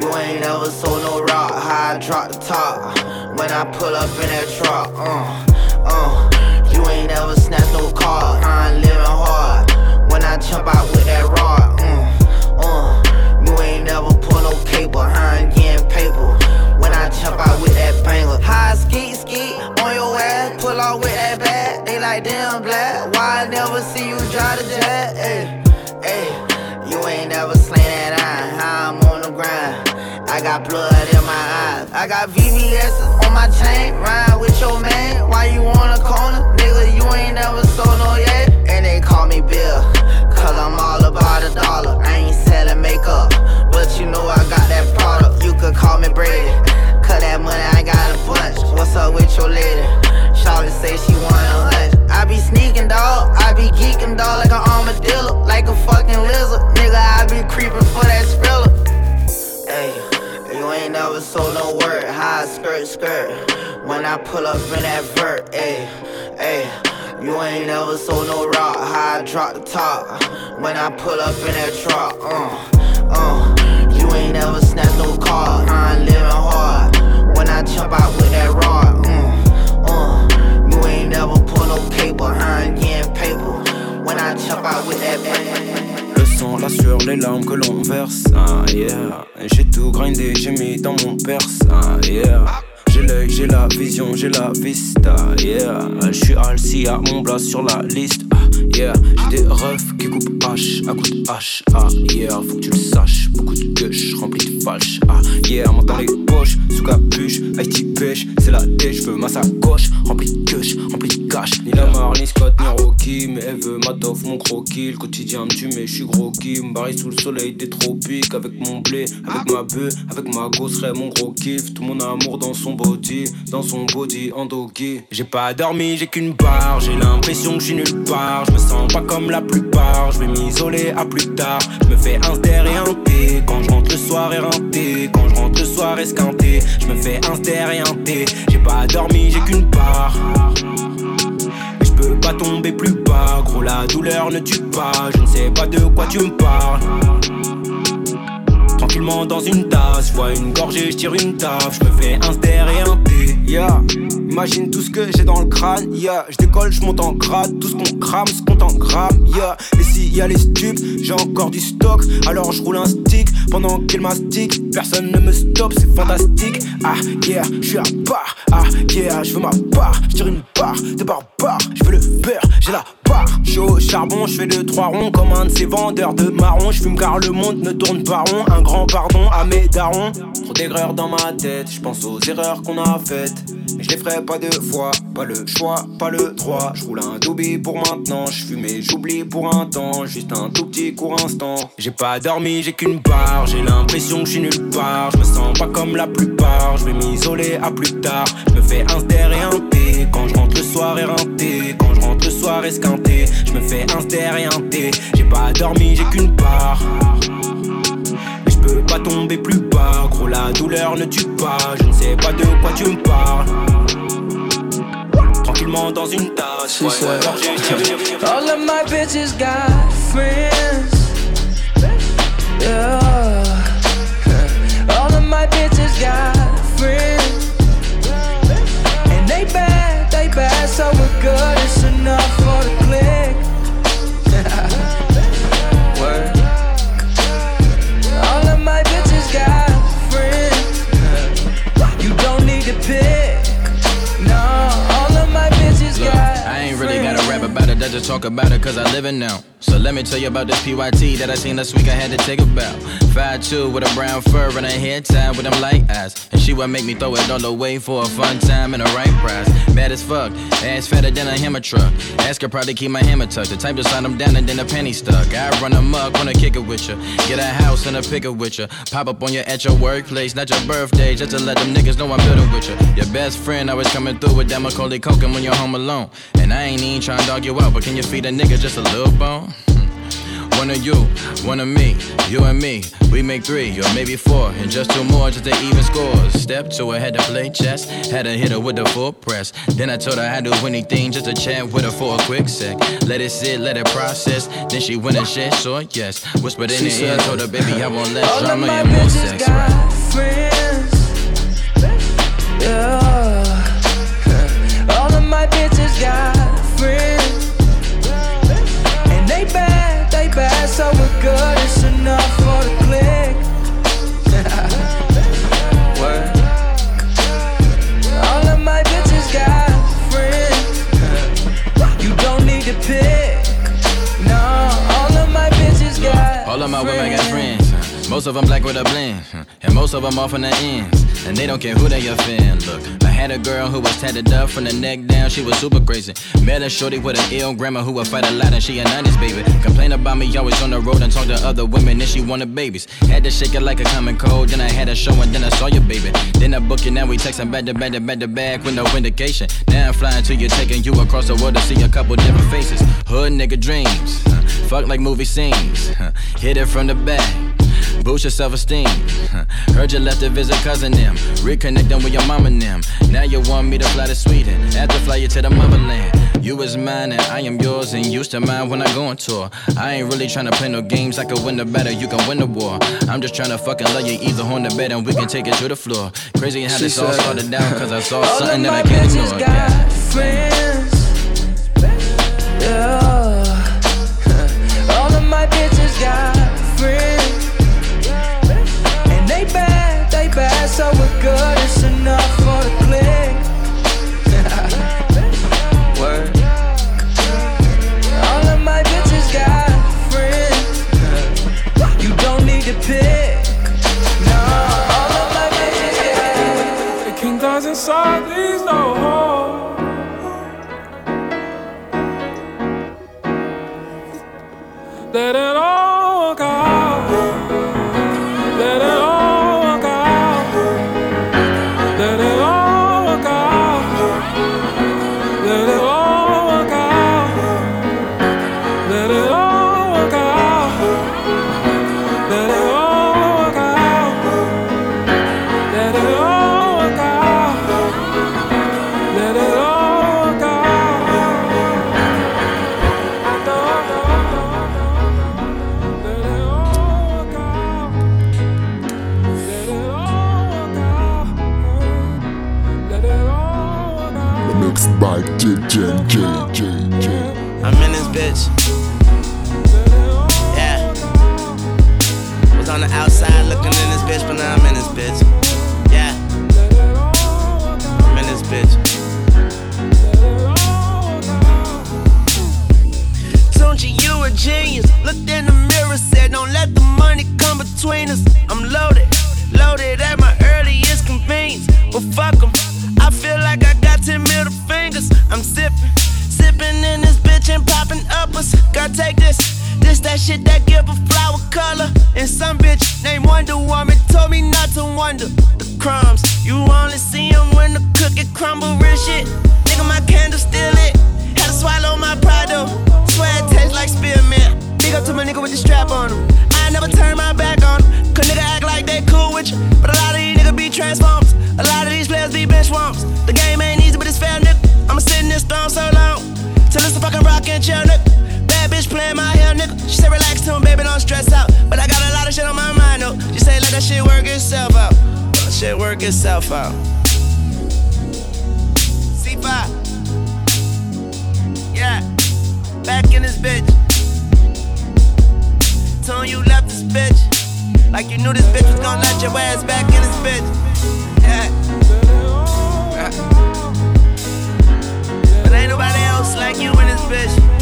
You ain't never sold no rock, how I drop the top. When I pull up in that truck, uh, uh. You ain't never snatched no car, I'm living hard. When I jump out with that rod, uh, uh. You ain't never pull no cape behind getting paper. When I jump out with that banger, high skeet skeet on your ass, pull out with that bag. They like damn black, why I never see you drive the jet? Hey, you ain't never slain that iron. I'm on the grind. I got blood in my eyes. I got VVS on my chain, ride with your man. Why you on the corner, nigga? You ain't never sold no yet. And they call me Bill, cause I'm all about a dollar. I ain't selling makeup, but you know I got that product. You could call me Brady. Cut that money, I got a bunch. What's up with your lady? Shawty say she wanna hush. I be sneaking, dog. I be geeking, dog, like an armadillo, like a fucking lizard. Nigga, I be creeping for that skrilla. Hey, you ain't never sold no word. High skirt, skirt. When I pull up in that vert, hey, hey. You ain't never sold no rock. I drop the top. When I pull up in that truck, uh, uh. You ain't never snatched no car. I'm living hard. When I jump out with that rod, uh, uh. You ain't never I. Le sang, la sueur, les larmes que l'on verse, ah yeah. J'ai tout grindé, j'ai mis dans mon perse, ah yeah. J'ai l'œil, j'ai la vision, j'ai la vista, yeah. J'suis Alci à mon blast sur la liste, ah yeah. J'ai des refs qui coupent H à coup de H, ah yeah. Faut que tu le saches, beaucoup de gueuche remplie de fâche, ah yeah. Monte dans les poches, sous capuche, IT pêche, c'est la tête, j'veux ma sacoche, remplie de gueuche, remplie de cash. Ni Lamar, ni Scott, ni Rocky, mais elle veut Madoff, mon croquis. Le quotidien me tue, mais j'suis gros qui me sous le soleil des tropiques, avec mon blé, avec ma bœuf, avec ma gosserait, mon gros kiff. Tout mon amour dans son dans son body en. J'ai pas dormi, j'ai qu'une barre, j'ai l'impression que j'suis nulle part. Je me sens pas comme la plupart, je vais m'isoler à plus tard. Je me fais un et un quand je rentre le soir éreinté. Quand je rentre le soir esquinté, je me fais un et un. J'ai pas dormi, j'ai qu'une je peux pas tomber plus bas, gros la douleur ne tue pas. Je ne sais pas de quoi tu me parles. Dans une tasse, je vois une gorgée, je tire une taf, je me fais un ster et un thé. Yeah, imagine tout ce que j'ai dans le crâne. Yeah, je décolle, je monte en grade, tout ce qu'on crame, ce compte en grammes. Yeah, et s'il y les stupes, j'ai encore du stock, alors je roule un stick pendant qu'il mastique. Personne ne me stoppe, c'est fantastique. Ah yeah, je suis à part. Ah yeah, je veux ma part, je tire une barre de barbare, je veux le beurre, j'ai la suis au charbon, je fais deux trois ronds comme un de ces vendeurs de marron. Je fume car le monde ne tourne pas rond. Un grand pardon à mes darons. Trop d'erreurs dans ma tête, je pense aux erreurs qu'on a faites. Mais je les ferai pas deux fois, pas le choix, pas le droit. Je roule un doobie pour maintenant, je fume et j'oublie pour un temps, juste un tout petit court instant. J'ai pas dormi, j'ai qu'une barre, j'ai l'impression que je suis nulle part. Je me sens pas comme la plupart, je vais m'isoler à plus tard. Je me fais un ster et un thé quand je rentre le soir éreinté. Quand je rentre le soir je me fais thé. J'ai pas dormi, j'ai qu'une part. Mais je peux pas tomber plus bas, gros la douleur ne tue pas. Je ne sais pas de quoi tu me parles. Tranquillement dans une tasse, ouais, ouais. All of my bitches got friends. Yeah. All of my bitches got friends. And they bad, they bad, so we're good. It's enough for the about it cause I live it now. So let me tell you about this PYT that I seen last week I had to take a bow. 5'2 with a brown fur and a hair tie with them light eyes. And she would make me throw it all away for a fun time and a right prize. Bad as fuck, ass fatter than a hammer truck. Ask her probably keep my hammer tucked. The type to slide them down and then a penny stuck. I run amok, wanna kick it with you. Get a house and a picker with you. Pop up on you at your workplace, not your birthday, just to let them niggas know I'm building with you. Your best friend always coming through with that Macaulay Culkin when you're home alone. And I ain't even trying to dog you out, but can you feed a nigga just a little bone? Hmm. One of you, one of me, you and me. We make three or maybe four, and just two more just to even scores. Step two, I had to play chess, had to hit her with the full press. Then I told her I'd do anything just to chat with her for a quick sec. Let it sit, let it process. Then she went and said, sure, yes. Whispered in She the ear, told her, baby, I want less All of drama my and more sex. got Right? friends. Yeah. All of my bitches got friends. They bad, they bad, so we're good. It's enough for the click. Word. All of my bitches got friends. You don't need to pick. No, all of my bitches got. All of my women got. Most of them black with a blend. And most of them off on the ends. And they don't care who they offend. Look, I had a girl who was tatted up from the neck down. She was super crazy. Met a shorty with an ill grandma who would fight a lot and she a 90s baby. Complain about me always on the road and talk to other women and she wanted babies. Had to shake it like a common cold. Then I had a show and then I saw your baby. Then I book it, now we texting back to back to back to back with no indication. Now I'm flying to you, taking you across the world to see a couple different faces. Hood nigga dreams. Fuck like movie scenes. Hit it from the back. Boost your self-esteem. Heard you left to visit cousin them. Reconnecting with your mom and them. Now you want me to fly to Sweden. After fly you to the motherland. You is mine and I am yours and used to mine when I go on tour. I ain't really trying to play no games. I can win the battle, you can win the war. I'm just trying to fucking love you either on the bed and we can take it to the floor. Crazy how She this all started down cause I saw something that I can't bitches ignore. got friends. Yeah. All of my bitches got friends. They bad, so we're good. It's enough for the click. Word. All of my bitches got friends. You don't need to pick. No, all of my bitches got The king dies inside, please no. Let it take this. This that shit that give a flower color. And some bitch named Wonder Woman told me not to wonder. The crumbs, you only see 'em when the cookie crumble. Real shit. Nigga, my candle still lit. Had to swallow my pride though. Swear it tastes like spearmint. Big up to my nigga with the strap on him. I never turn my back on him. Cause nigga act like they cool with you. But a lot of these niggas be transformers. A lot of these players be bench warmers. The game ain't easy, but it's fair, nigga. I'ma sit in this throne so long. Till it's a fucking rock and chill, nigga. Bad bitch playing my hair, nigga. She said relax to him, baby, don't stress out. But I got a lot of shit on my mind, though. She say let that shit work itself out. Let shit work itself out. C5. Yeah. Back in this bitch. Telling you left this bitch. Like you knew this bitch was gonna let your ass back in this bitch. Yeah. But ain't nobody else like you in this bitch.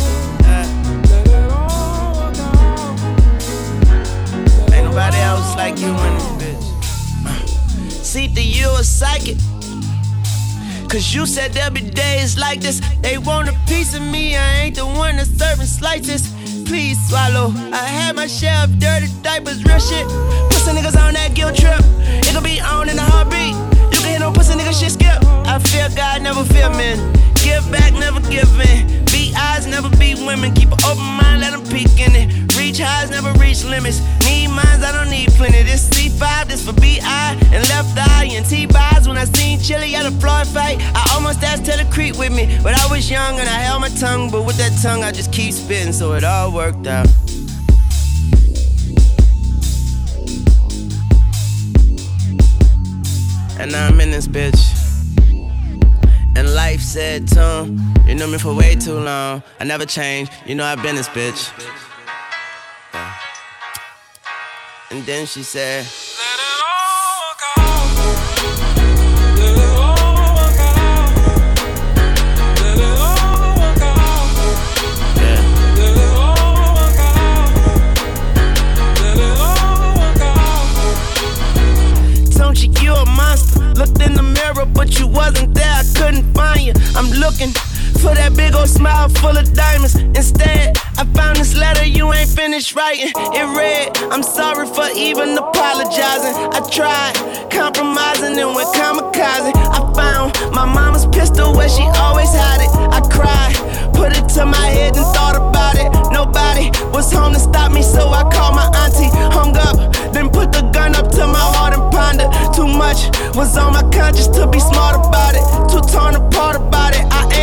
nobody else like you in this bitch. See that you a psychic. Cause you said there'll be days like this. They want a piece of me, I ain't the one that's serving slices. Please swallow. I had my share of dirty diapers, real shit. Pussy niggas on that guilt trip. It could be on in a heartbeat. You can hit no pussy niggas shit skip. I fear God, never fear men. Give back, never give in. Be eyes, never be women. Keep an open mind, let them peek in it. Reach highs, never reach limits. Need plenty. This C5, this for BI and left eye and T-Boz. When I seen Chilli at a Floyd fight, I almost asked to creep with me. But I was young and I held my tongue. But with that tongue, I just keep spitting, so it all worked out. And now I'm in this bitch. And life said to him, You know me for way too long. I never changed, you know I've been this bitch. And then she said, Don't you, you a monster. Looked in the mirror, but you wasn't there. I couldn't find you. I'm looking for that big old smile full of diamonds. Instead, I found this letter you ain't finished writing. It read, I'm sorry for even apologizing. I tried compromising and went kamikaze. I found my mama's pistol where she always had it. I cried, put it to my head and thought about it. Nobody was home to stop me, so I called my auntie. Hung up, then put the gun up to my heart and pondered. Too much was on my conscience to be smart about it. Too torn apart about it.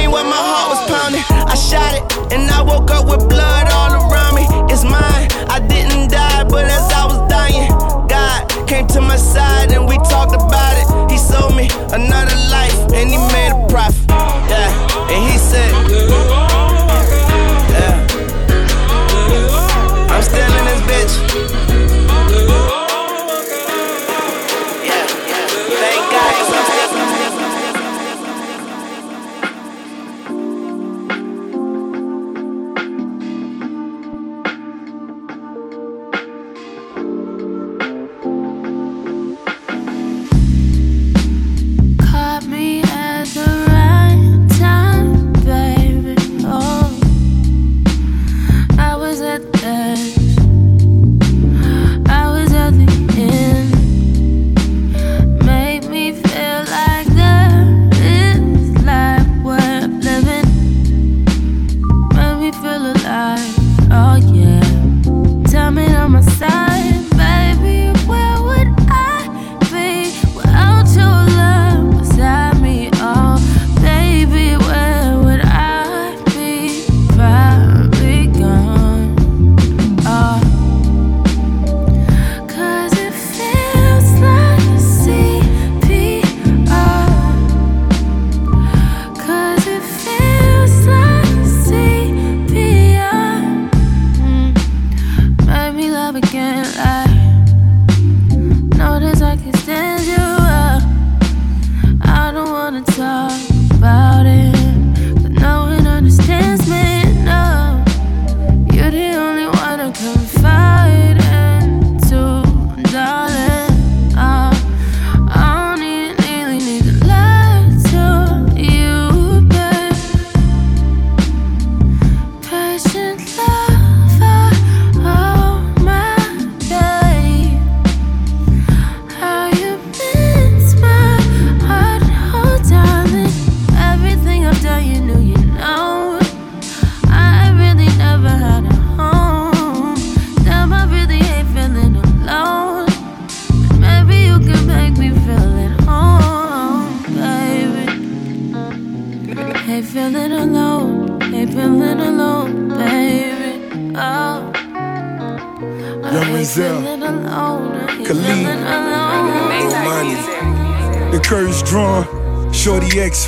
I ain't where my heart was pounding. I shot it, and I woke up with blood all around me. It's mine. I didn't die, but as I was dying, God came to my side and we talked about it. He sold me another life, and he made a profit.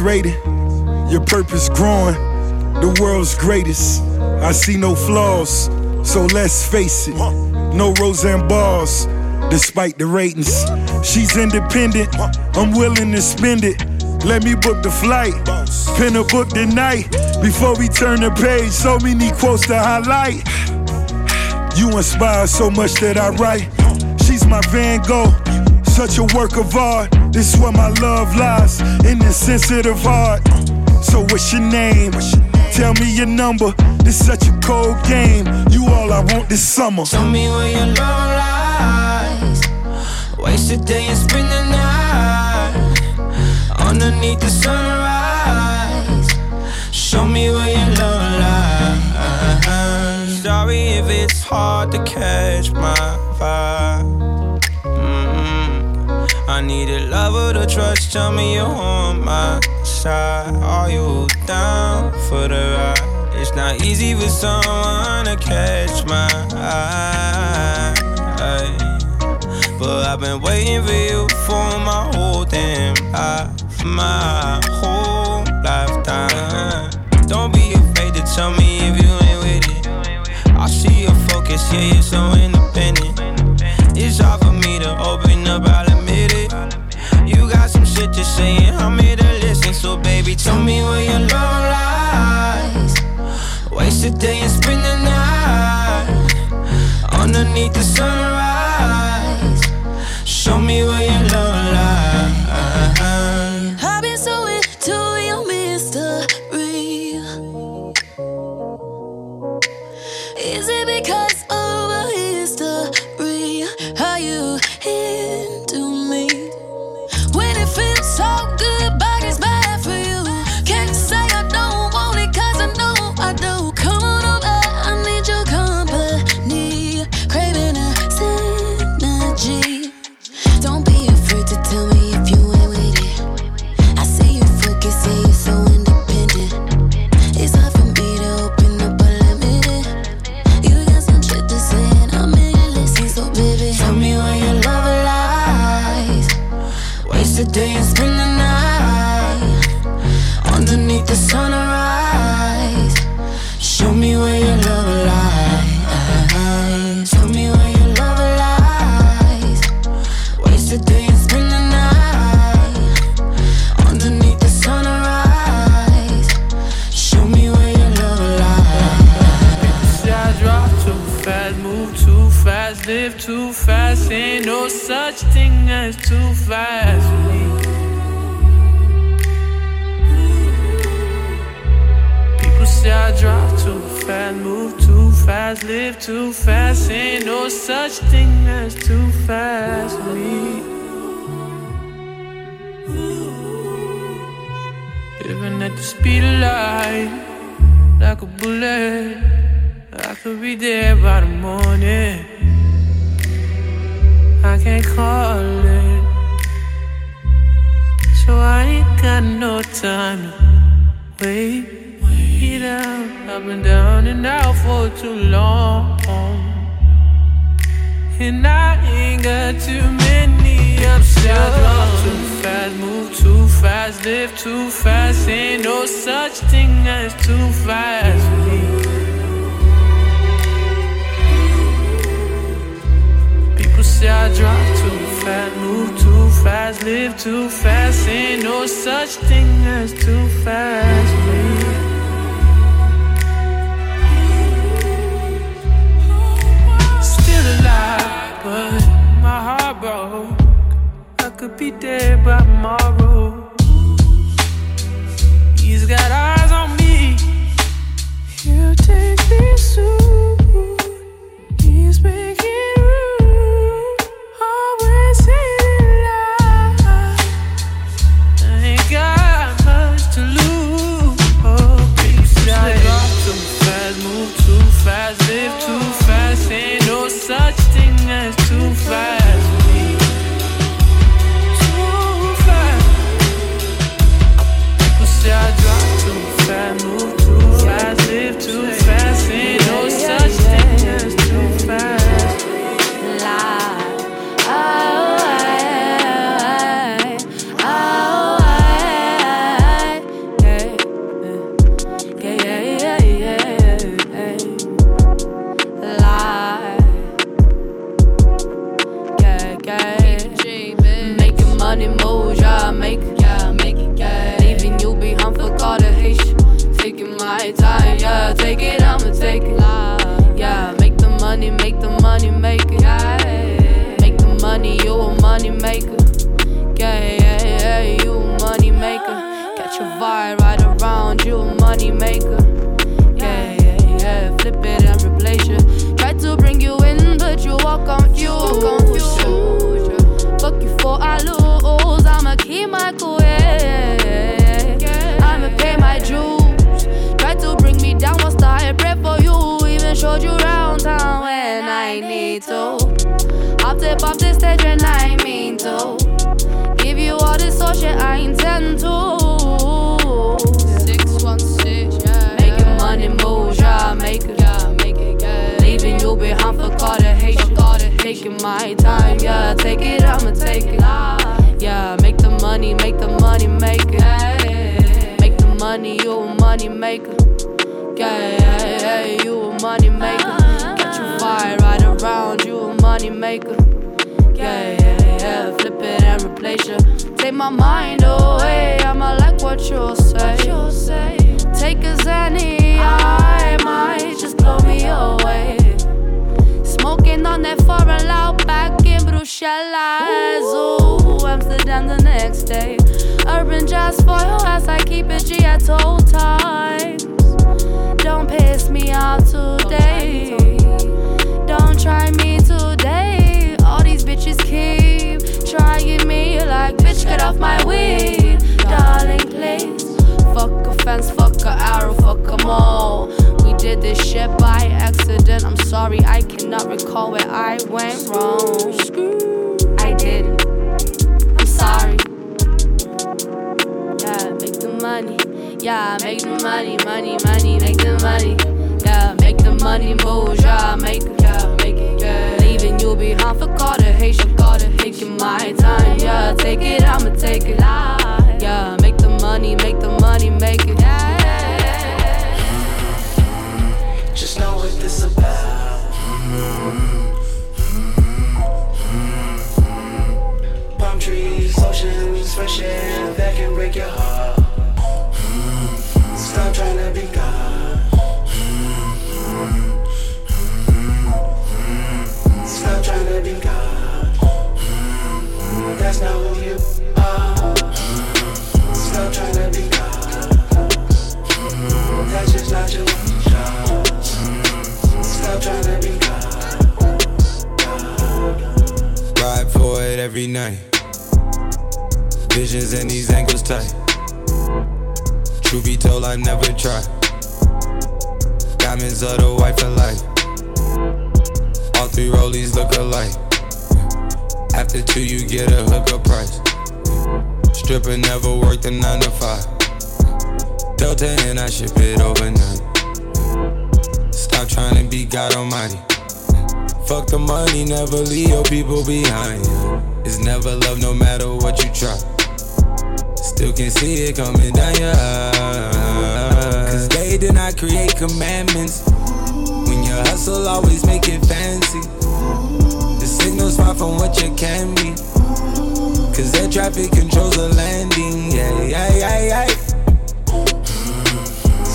rated, your purpose growing, the world's greatest. I see no flaws, so let's face it. No Roseanne bars, despite the ratings. She's independent, I'm willing to spend it. Let me book the flight, pin a book tonight. Before we turn the page, so many quotes to highlight. You inspire so much that I write. She's my Van Gogh, such a work of art. This is where my love lies in this sensitive heart. So what's your name? Tell me your number. This is such a cold game. You all I want this summer. Tell me where your love lies. Waste a day and spend the night underneath the sunrise. Show me where your love lies. Sorry if it's hard to catch my trust, tell me you're on my side. Are you down for the ride? It's not easy for someone to catch my eye. But I've been waiting for you for my whole damn life, my whole lifetime. Don't be afraid to tell me if you ain't with it. I see your focus, yeah, you're so in you're saying. I'm here to listen, so baby, tell me where your love lies. Waste a day and spend the night underneath the sunrise. Show me where Take it, I'ma take it, yeah. Make the money, make the money, make it. Make the money, you a money maker. Yeah, yeah, yeah, you a money maker. Get you fired right around, you a money maker. Yeah, yeah, yeah, flip it and replace you. Take my mind away, I'ma like what you'll say. Take a Zanny, I might just blow me away. Smoking on that foreign loud back in Bruxelles. Ooh, Amsterdam the next day. Urban jazz for your ass, I keep it G at all times. Don't piss me off today. Don't try me today. All these bitches keep trying me like, bitch, get off my weed. Darling, please. Fuck a fence, fuck a arrow, fuck 'em all. We did this shit by accident. I'm sorry, I cannot recall where I went wrong. I didn't. I'm sorry. Yeah, make the money. Yeah, make the money, money, money, make the money. Yeah, make the money move. Yeah, make it, yeah, make it, yeah. Leaving you behind for Carter, taking my time. Yeah, take it, I'ma take it. Yeah, make the money, make the money, make it. Just know what this about. Palm trees, oceans, fresh air that can break your heart. Stop trying to be God. Stop trying to be God. That's not who you are. Ride for it every night. Visions and these ankles tight. Truth be told, I never tried. Diamonds of the white for life. All three rollies look alike. After two, you get a hookup price. Stripper never worked a nine to five. Delta and I ship it overnight. Stop trying to be God Almighty. Fuck the money, never leave your people behind. It's never love, no matter what you try. Still can see it coming down your eyes. Cause they did not create commandments. When your hustle, always make it fancy. The signal's far from what you can be. Cause air traffic controls the landing. Yeah, yeah, yeah, yeah.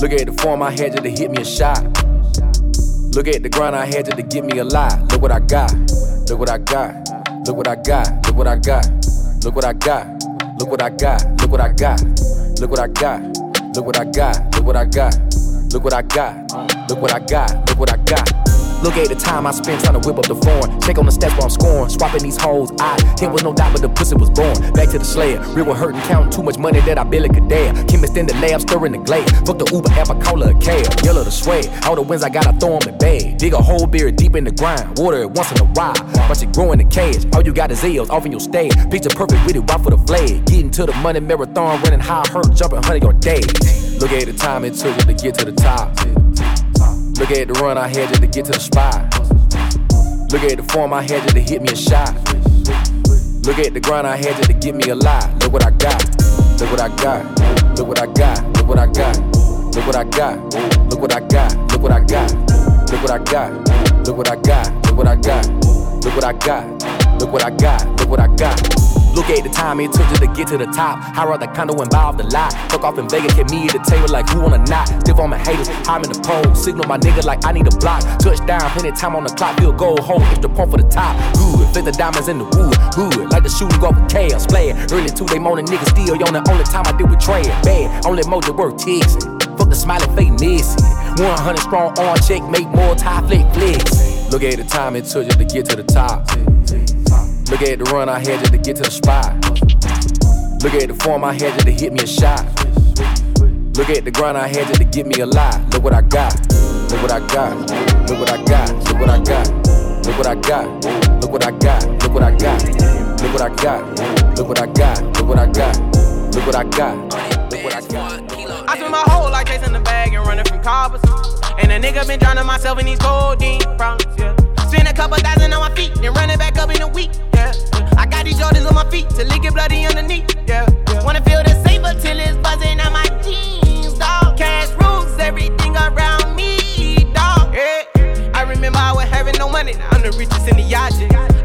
Look at the form I had just to hit me a shot. Look at the grind I had just to get me a lot. Look what I got. Look what I got. Look what I got. Look what I got. Look what I got. Look what I got. Look what I got. Look what I got. Look what I got. Look what I got. Look what I got. Look what I got. Look what I got. Look at the time I spent trying to whip up the foreign. Check on the stats while I'm scoring. Swapping these hoes. I hit with no doubt, but the pussy was born. Back to the slayer. Real with hurting, counting too much money that I barely could dare. Chemist in the lab, stirring the glade. Fuck the Uber app, I call her a cab. Yellow the sway. All the wins I got, I throw them in bag. Dig a whole beer deep in the grind. Water it once in a while. Watch it grow in the cage. All you got is L's off in your stage. Picture perfect with it, right for the flag. Getting to the money marathon, running high, hurt, jumping honey on days. Look at the time it took to get to the top. Look at the run I had just to get to the spot. Look at the form I had just to hit me a shot. Look at the grind I had just to get me a lot. Look what I got. Look what I got. Look what I got. Look what I got. Look what I got. Look what I got. Look what I got. Look what I got. Look what I got. Look what I got. Look what I got. Look what I got. Look what I got. Look at the time it took just to get to the top. I rock the condo involved a lot. Fuck off in Vegas, kept me at the table like who wanna not. Stiff on my haters, I'm in the pole. Signal my nigga like I need a block. Touchdown, plenty time on the clock. Field goal, hold extra point for the top. Good, fit the diamonds in the wood. Good, like the shooting go with chaos. Play. Early two day morning, niggas still on the only time I did with Trey. Bad, only mojo worth texting. Fuck the smiley face missing. 100 strong arm check, make more tie flick flicks. Look at the time it took just to get to the top. Look at the run I had just to get to the spot. Look at the form I had just to hit me a shot. Look at the grind I had just to get me a lot. Look what I got. Look what I got. Look what I got. Look what I got. Look what I got. Look what I got. Look what I got. Look what I got. Look what I got. Look what I got. Look what I got. Look what I got. I spend my whole life chasing the bag and running from coppers. And a nigga been drowning myself in these codeine problems, yeah. Spend a couple thousand on my feet, then run it back up in a week, yeah. I got these Jordans on my feet till it get bloody underneath, yeah. Wanna feel the saber till it's buzzing on my jeans, dog. Cash rules everything around me, dog. Yeah. I remember I was having no money, now I'm the richest in the yacht.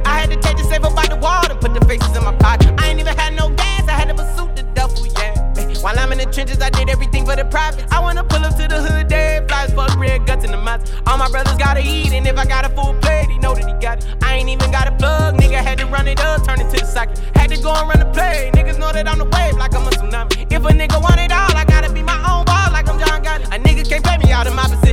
I had to take the safe up by the wall and put the faces in my pocket. I ain't even had no gas, I had to pursue the duffel, yeah. While I'm in the trenches, I did everything for the profits. I wanna pull up to the hood, dead flies, fuck red guts in the mouth. All my brothers gotta eat, and if I got a full know that he got it. I ain't even got a plug, nigga had to run it up, turn it to the socket. Had to go and run the play, niggas know that I'm the wave like I'm a tsunami. If a nigga want it all, I gotta be my own ball like I'm John Gotti. A nigga can't pay me out of my position.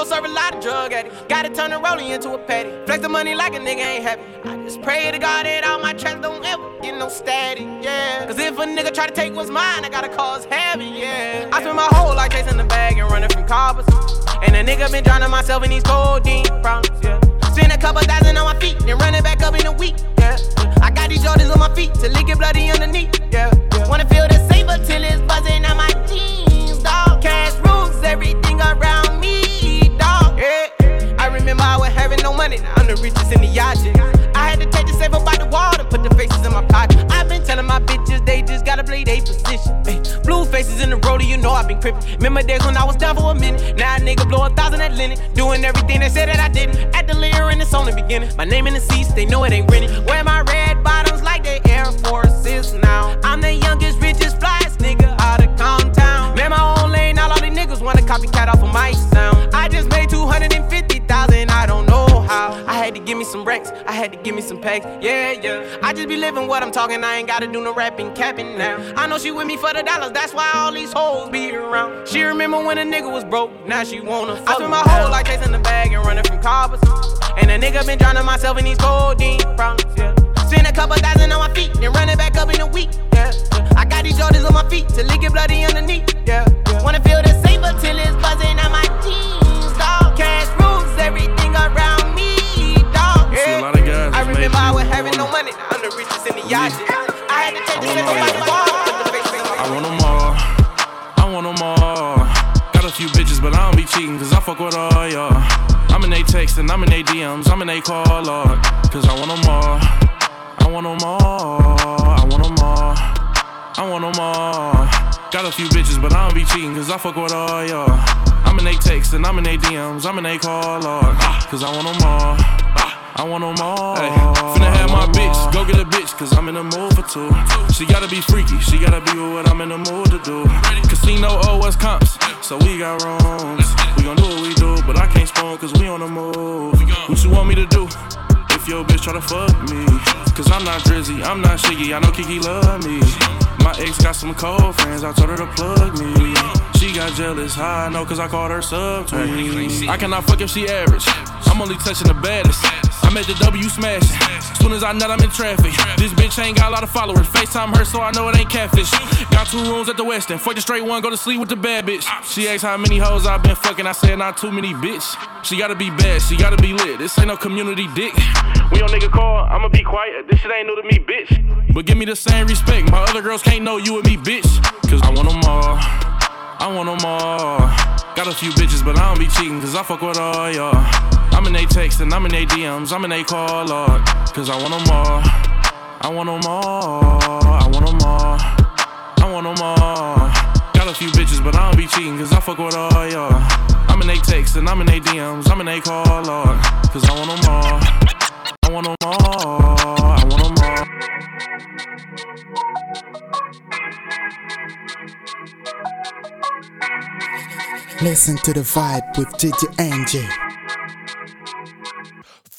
Go serve a lot of drug addicts. Gotta turn the rolling into a patty. Flex the money like a nigga ain't happy. I just pray to God that all my tracks don't ever get no static, yeah. Cause if a nigga try to take what's mine, I gotta cause heavy, yeah. I spend my whole life chasing the bag and running from coppers. And a nigga been drowning myself in these codeine problems, yeah. Spend a couple thousand on my feet, then run it back up in a week, yeah. I got these Jordans on my feet till it get bloody underneath, yeah. Wanna feel the saber till it's buzzing on my jeans, dog. Cash rules everything around me. Yeah. I remember I was having no money, now I'm the richest in the yacht. I had to take the safe up by the wall and put the faces in my pocket. I've been telling my bitches they just gotta play their position. Ay, blue faces in the road, you know I've been crippin'. Remember days when I was down for a minute. Now a nigga blow a thousand at Lenny. Doing everything they said that I didn't. At the layer and it's only beginning. My name in the seats, they know it ain't rented. Wear my red bottoms like they Air Forces now. I'm the youngest, richest, flyest nigga copycat off of my sound. I just made 250,000, I don't know how. I had to give me some racks, I had to give me some packs, yeah, yeah. I just be living what I'm talking, I ain't gotta do no rapping, capping now. I know she with me for the dollars, that's why all these hoes be around. She remember when a nigga was broke, now she wanna fuck I spend my whole life chasing the bag and running from coppers. And a nigga been drowning myself in these codeine problems, yeah. Spend a couple thousand on my feet, then run it back up in a week, yeah. I got these Jordans on my feet till it get bloody underneath, yeah. Wanna feel the saber till it's buzzing on my jeans, dog. Cash rules everything around me, dog. See a lot of guys I remember I was having no money, now I'm the richest in the yacht. I had to take the up by the wall, put the face in my I want them all. I want them all. Got a few bitches, but I don't be cheating, cause I fuck with all y'all. I'm in they text and I'm in they DMs, I'm in they call, Lord. Cause I want them all. I want them all. I want them all. I want them all. Got a few bitches, but I don't be cheating, cause I fuck with all y'all. I'm in they text and I'm in they DMs, I'm in they call, Lord. Cause I want them all. I want them all. Hey, finna have my bitch, go get a bitch, cause I'm in the mood for two. She gotta be freaky, she gotta be what I'm in the mood to do. Casino owe comps, so we got rooms. We gon' do what we do, but I can't spoon, cause we on the move. What you want me to do? If your bitch try to fuck me, cause I'm not Drizzy, I'm not Shiggy, I know Kiki love me. My ex got some cold friends, I told her to plug me. She got jealous, how I know, cause I called her subtweet. I cannot fuck if she average, I'm only touching the baddest. I'm at the W smashing. Soon as I nut, I'm in traffic. This bitch ain't got a lot of followers. FaceTime her, so I know it ain't catfish. Got two rooms at the Westin. Fuck the straight one, go to sleep with the bad bitch. She asked how many hoes I've been fucking. I said not too many, bitch. She gotta be bad, she gotta be lit. This ain't no community dick. When your nigga call, I'ma be quiet. This shit ain't new to me, bitch. But give me the same respect. My other girls can't know you and me, bitch. Cause I want them all. I want them all. Got a few bitches, but I don't be cheating, cause I fuck with all y'all. I'm in they text and I'm in they DMs, I'm in they call, Lord. Cause I want them all. I want them all. I want them all. I want them all. Got a few bitches, but I don't be cheating, cause I fuck with all y'all. I'm in they text and I'm in they DMs, I'm in they call, Lord. Cause I want them all. I want no more. I want no more. Listen to the vibe with DJ Enjay.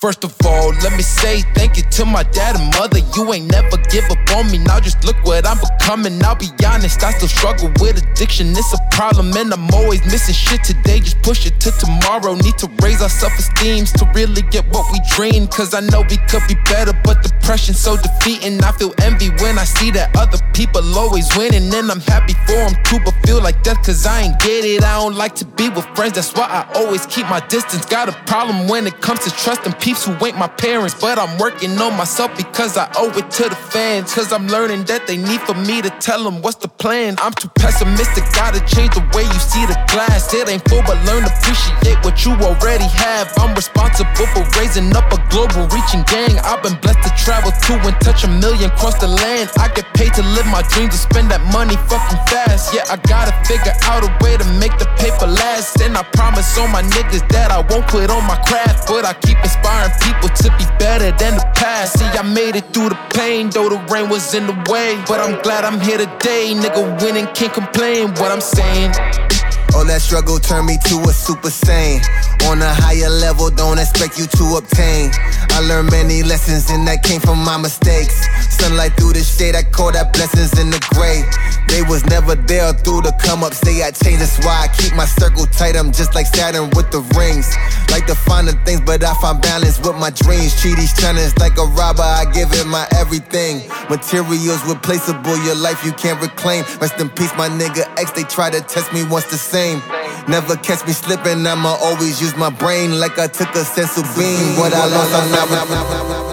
First of all, let me say thank you to my dad and mother. You ain't never give up on me. Now just look what I'm becoming. I'll be honest, I still struggle with addiction. It's a problem, and I'm always missing shit today. Just push it to tomorrow. Need to raise our self esteem to really get what we dream. Cause I know we could be better, but depression's so defeating. I feel envy when I see that other people always winning. And I'm happy for them too, but feel like that cause I ain't get it. I don't like to be with friends, that's why I always keep my distance. Got a problem when it comes to trusting peeps who ain't my parents. But I'm working on myself because I owe it to the fans. Cause I'm learning that they need for me to tell them what's the plan. I'm too pessimistic, gotta change the way you see the glass. It ain't full, but learn to appreciate what you already have. I'm responsible for raising up a global reaching gang. I've been blessed to travel to and touch a million across the land. I get paid to live my dreams and spend that money fucking fast. Yeah, I gotta figure out a way to make the paper last. And I promise all my niggas that I won't quit on my craft. But I keep inspiring people to be better than the past. See, I made it through the pain, though the rain was in the way. But I'm glad I'm here today. Nigga winning, can't complain. What I'm saying. All that struggle turned me to a super sane. On a higher level, don't expect you to obtain. I learned many lessons and that came from my mistakes. Sunlight through the shade, I call that blessings in the gray. They was never there through the come up, say I changed. That's why I keep my circle tight. I'm just like Saturn with the rings. Like to find the things, but I find balance with my dreams. Treat each challenge like a robber, I give it my everything. Materials replaceable, your life you can't reclaim. Rest in peace, my nigga X. They try to test me once the same. Never catch me slipping, I'ma always use my brain like I took a sense of being. What I lost, I'm never.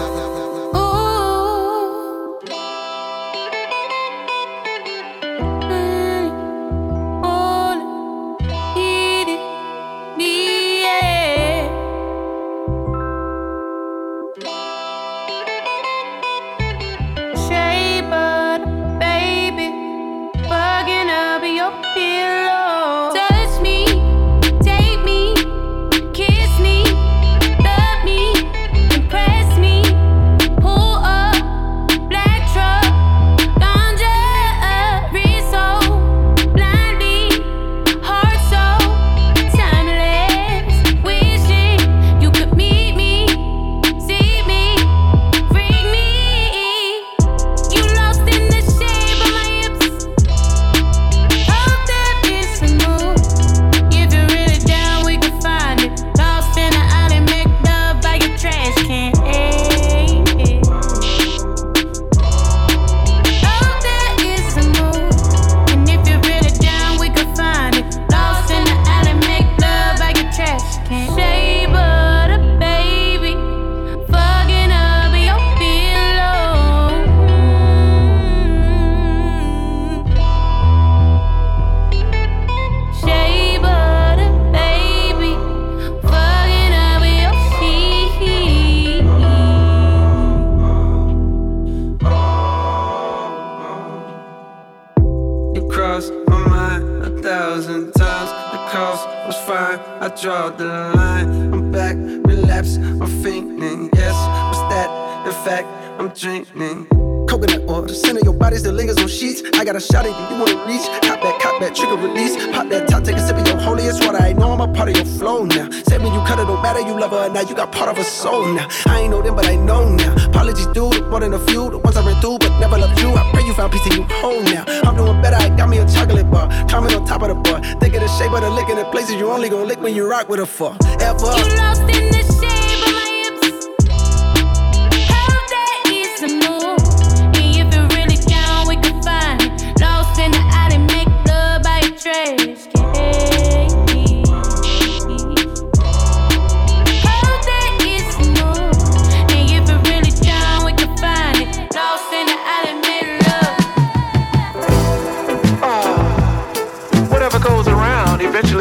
Draw the line. I'm back, relapse. I'm fainting. Yes, what's that? In fact, I'm dreaming. Coconut oil, the scent of your body still lingers on sheets. I got a shot at you, you wanna reach. Cop that, cop that, trigger release. Pop that top, take a sip of your holiest water. I know I'm a part of your flow now. Said when you cut it, don't matter, you love her now. You got part of her soul now. I ain't know them, but I know now. Apologies to more than a few. The ones I ran through, but never loved you. I pray you found peace and you whole now. I'm doing better, I got me a chocolate bar. Climbing on top of the bar. Think of the shape of the lick in the places you only gon' lick when you rock with a forever. You lost in the shape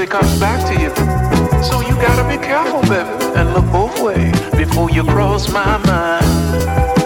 eventually comes back to you. So you gotta be careful, baby, and look both ways before you cross my mind.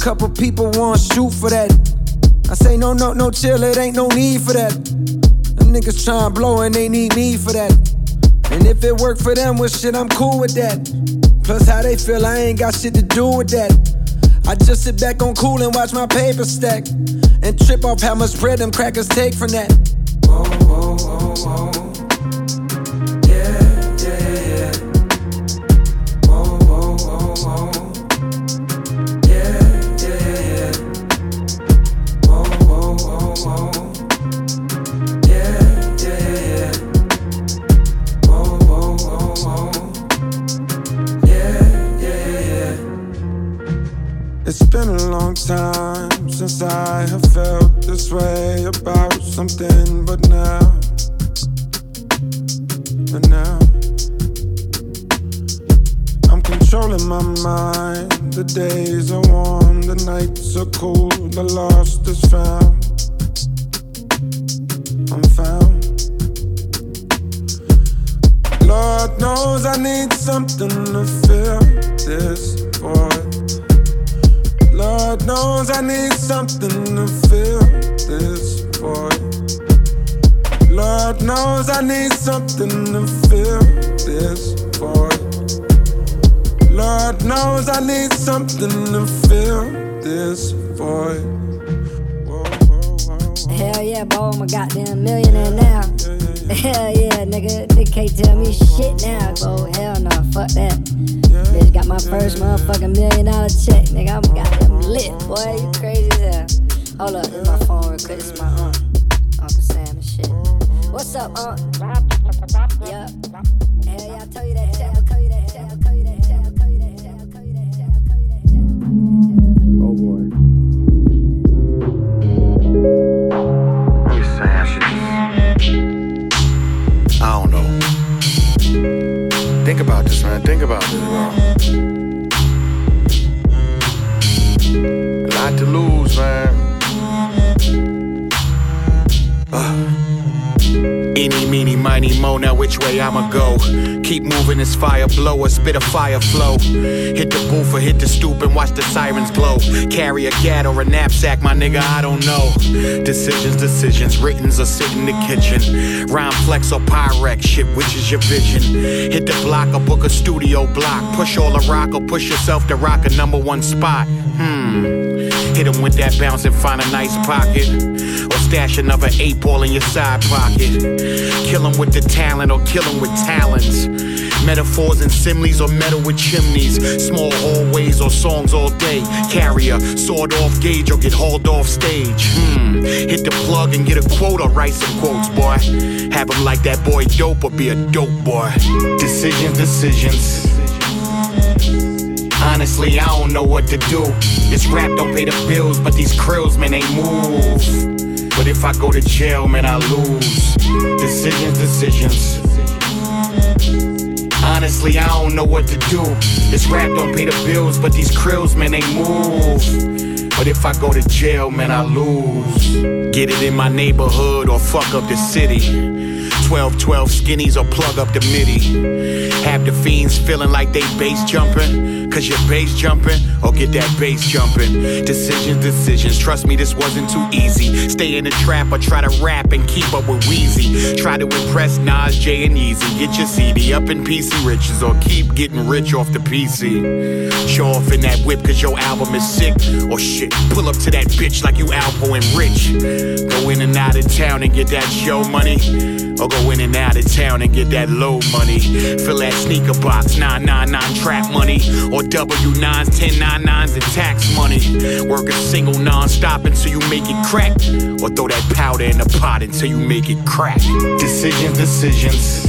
couple people want shoot for that. I say, no, no, no, chill, it ain't no need for that. Them niggas tryin' blow and they need me for that. And if it work for them, well, shit, I'm cool with that. Plus, how they feel, I ain't got shit to do with that. I just sit back on cool and watch my paper stack. And trip off how much bread them crackers take from that. Nigga, I don't know. Decisions, decisions, writtens or sit in the kitchen. Rhyme flex or Pyrex, shit, which is your vision? Hit the block or book a studio block. Push all the rock or push yourself to rock a number one spot. Hmm. Hit him with that bounce and find a nice pocket. Or stash another eight ball in your side pocket. Kill him with the talent or kill him with talents. Metaphors and similes or metal with chimneys. Small hallways or songs all day. Carrier, sword off gauge or get hauled off stage. Hmm. Hit the plug and get a quote or write some quotes, boy. Have him like that boy dope or be a dope boy. Decisions, decisions. Honestly, I don't know what to do. This rap don't pay the bills, but these krills, man, they move. But if I go to jail, man, I lose. Decisions, decisions. Honestly, I don't know what to do. This rap don't pay the bills, but these krills, man, they move. But if I go to jail, man, I lose. Get it in my neighborhood or fuck up the city. 12 12 skinnies or plug up the MIDI. Have the fiends feeling like they bass jumping. Cause you're bass jumping or get that bass jumping. Decisions, decisions. Trust me, this wasn't too easy. Stay in the trap or try to rap and keep up with Wheezy. Try to impress Nas, J, and Easy. Get your CD up in PC riches or keep getting rich off the PC. Show off in that whip cause your album is sick. Or shit, pull up to that bitch like you Alpo and Rich. Go in and out of town and get that show money. Or go in and out of town and get that low money. Fill that sneaker box, 999 trap money. Or W9s, 1099s and tax money. Work a single non-stop until you make it crack. Or throw that powder in the pot until you make it crack. Decisions, decisions.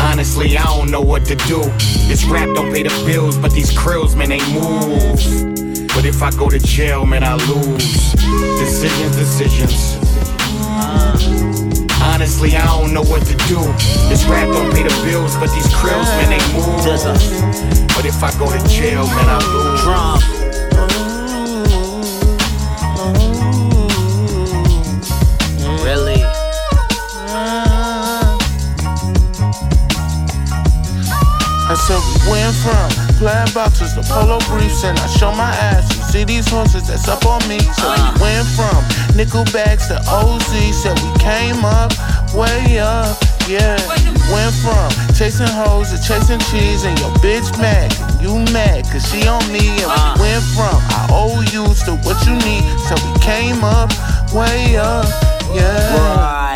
Honestly, I don't know what to do. This rap don't pay the bills, but these krills, man, they move. But if I go to jail, man, I lose. Decisions, decisions. Honestly, I don't know what to do. This rap don't pay the bills, but these krills, man, they move. But if I go to jail, man, I lose. Drum. Really? I said we went from playing boxes to polo briefs and I show my ass. You see these horses that's up on me. So we uh. went from nickel bags to OZ. Said we came up, way up, yeah. Went from chasing hoes and chasing cheese, and your bitch mad. You mad, cause she on me, and we uh-huh. went from I owe you to what you need, so we came up, way up, yeah. Right,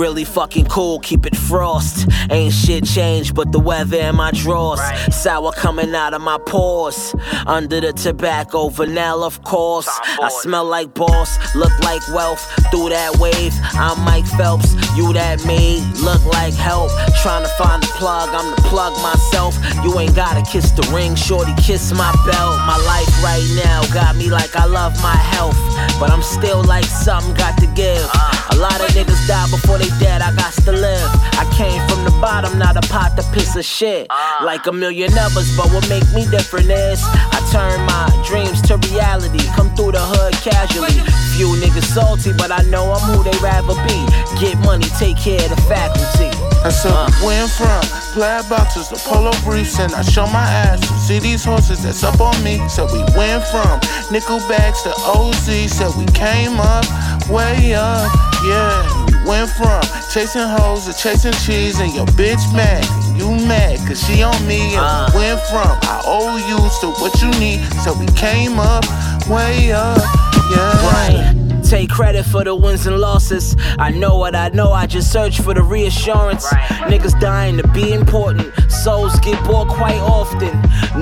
really fucking cool, keep it frost. Ain't shit changed but the weather in my drawers. Sour coming out of my pores. Under the tobacco, vanilla, of course. I smell like boss, look like wealth. Through that wave, I'm Mike Phelps. You that maid, look like help. Trying to find the plug, I'm the plug myself. You ain't gotta kiss the ring, shorty, kiss my belt. My life right now got me like I love my health. But I'm still like something got to give. Uh. A lot of niggas die before they dead, I got to live. I came from the bottom, not a pot to piss of shit. Ah. Like a million others, but what make me different is I turn my dreams to reality. Come through the hood casually. Few niggas salty, but I know I'm who they rather be. Get money, take care of the faculty. I said uh. we went from plaid boxes to polo briefs and I show my ass. You see these horses that's up on me. Said we went from nickel bags to OZ. Said we came up, way up, yeah. We went from chasing hoes to chasing cheese and your bitch mad. You mad cause she on me. And we went from I owe you to what you need. So we came up, way up, yeah. Right. Take credit for the wins and losses. I know what I know, I just search for the reassurance. Niggas dying to be important. Souls get bored quite often.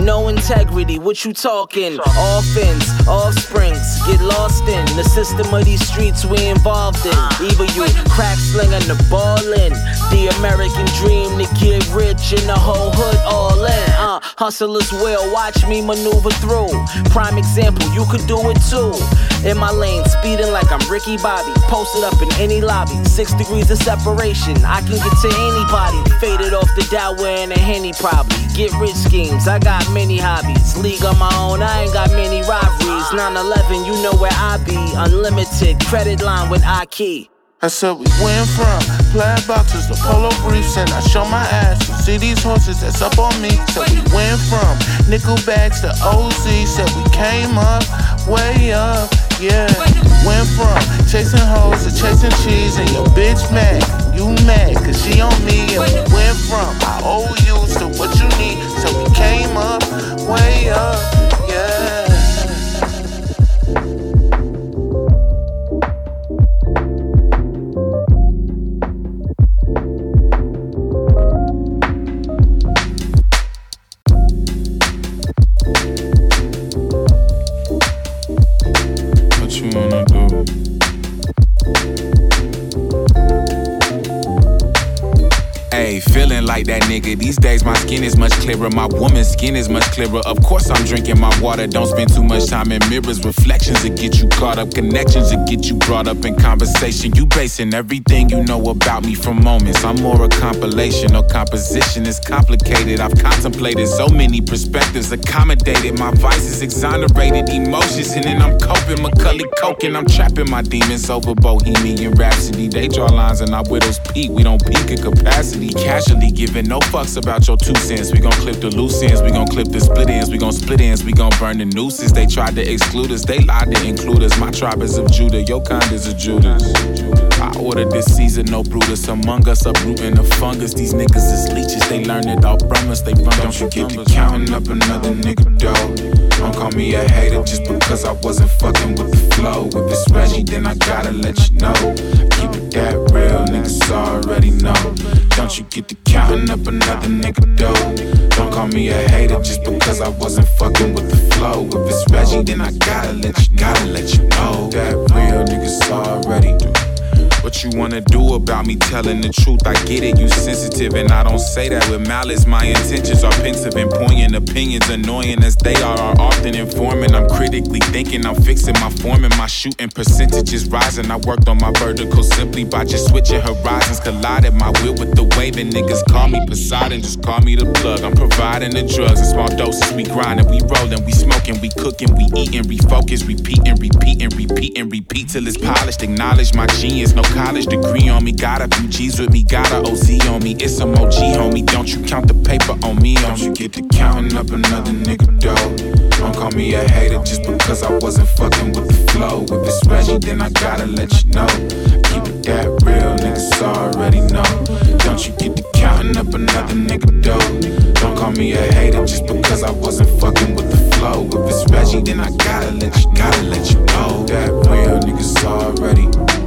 No integrity, what you talking? Orphans, offsprings, get lost in the system of these streets we involved in. Either you crack slinging the ball in. The American dream to get rich and the whole hood all in. Uh, hustlers will watch me maneuver through. Prime example, you could do it too. In my lane, speeding like I'm Ricky Bobby. Posted up in any lobby. Six degrees of separation. I can get to anybody. Faded off the Dow wearing a Henny probably. Get rich schemes. I got many hobbies. League on my own. I ain't got many rivalries. 9-11, you know where I be. Unlimited credit line with Aki. I said we went from plaid boxes to polo briefs and I show my ass. You see these horses that's up on me. Said we went from nickel bags to OZ. Said we came up, way up, yeah. Went from chasing hoes to chasing cheese and your bitch mad. You mad cause she on me. And we went from I owe you to what you need. So we came up, way up, tuning. Feeling like that nigga. These days my skin is much clearer, my woman's skin is much clearer. Of course I'm drinking my water. Don't spend too much time in mirrors. Reflections that get you caught up, connections that get you brought up in conversation. You basing everything you know about me from moments. I'm more a compilation or composition. It's complicated. I've contemplated so many perspectives, accommodated my vices, exonerated emotions, and then I'm coping. Macaulay Culkin, I'm trapping my demons over Bohemian Rhapsody. They draw lines and our widows peak. We don't peak in capacity. Casually giving no fucks about your two cents. We gon' clip the loose ends. We gon' clip the split ends. We gon' split ends. We gon' burn the nooses. They tried to exclude us. They lied to include us. My tribe is of Judah. Your kind is of Judas. I ordered this season, no Brutus among us, uprooting the fungus. These niggas is leeches, they learn it all from us. They run Don't you get to counting up another nigga dough. Don't call me a hater just because I wasn't fucking with the flow. If it's Reggie, then I gotta let you know. Keep it that real, niggas already know. Don't you get to counting up another nigga dough. Don't call me a hater just because I wasn't fucking with the flow. If it's Reggie, then I gotta let you, gotta let you know. That real niggas already do. What you wanna do about me telling the truth? I get it, you sensitive, and I don't say that with malice. My intentions are pensive and poignant, opinions annoying as they are, are often informing. I'm critically thinking, I'm fixing my form and my shooting percentages rising. I worked on my vertical simply by just switching horizons. Collided my will with the wave, and niggas call me Poseidon, just call me the plug. I'm providing the drugs in small doses. We grinding, we rolling, we smoking, we cooking, we eating, refocus, repeating, repeating, repeating, repeat till it's polished. Acknowledge my genius, no college degree on me. Got a few G's with me, got a OZ on me. It's some OG, homie. Don't you count the paper on me. Don't you get to counting up another nigga dough. Don't call me a hater just because I wasn't fucking with the flow. If it's Reggie, then I gotta let you know. Keep it that real, niggas already know. Don't you get to counting up another nigga dough. Don't call me a hater just because I wasn't fucking with the flow. If it's Reggie, then I gotta let you, gotta let you know that real niggas already.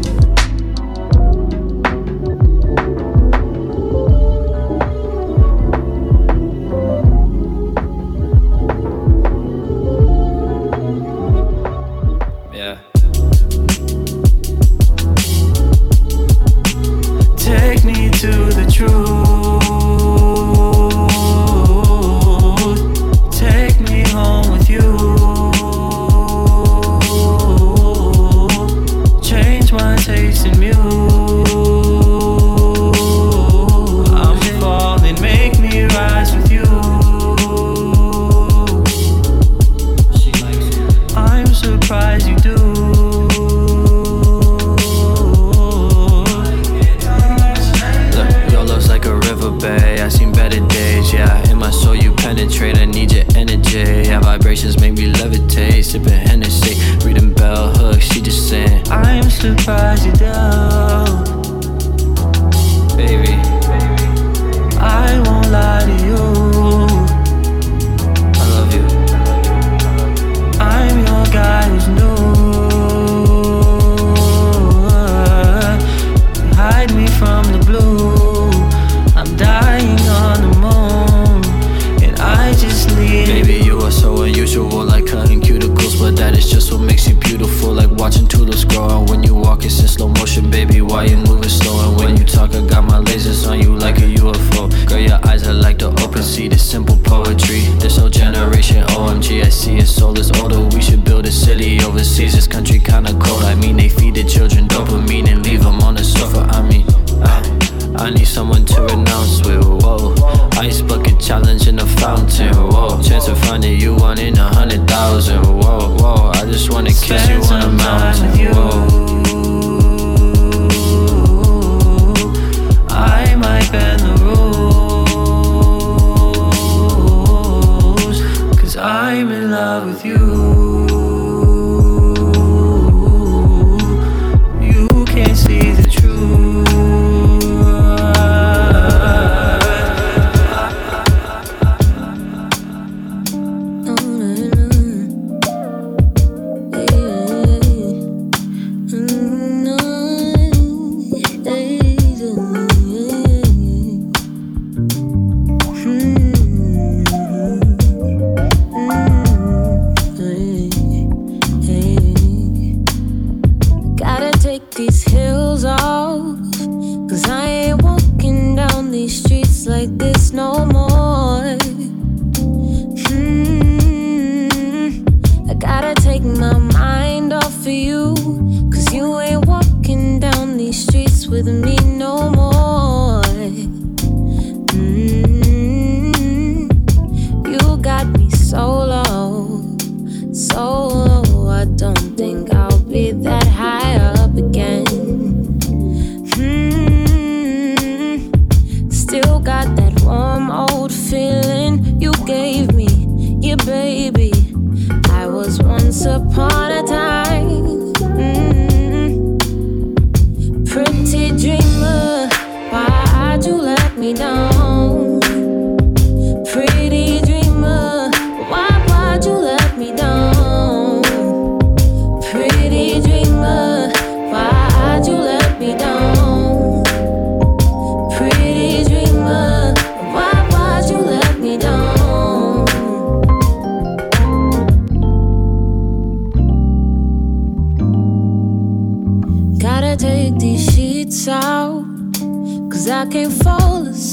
Sipping Hennessy, reading bell hooks. She just saying, I'm surprised you do. baby. I won't lie to you. I love you. I'm your guy who's new. Hide me from the blue. I'm dying on the moon, and I just need. Baby, you are so unusual, like but that is just what makes you beautiful. Like watching tulips grow, and when you walk, it's in slow motion, baby. Why you moving slow? And when you talk, I got my lasers on you like a UFO. Girl, your eyes are like the open sea, this simple poetry. This whole generation, OMG, I see your soul is older. We should build a city overseas. This country kinda cold. I mean, they feed the children dopamine and leave them on the sofa. I mean, I, I need someone to renounce with. Whoa, ice bucket challenge in the fountain. Whoa, chance of finding you one in a hundred thousand. Whoa, whoa, I just wanna kiss you on a mountain. Whoa. I might bend the rules. Cause I'm in love with you. You can't see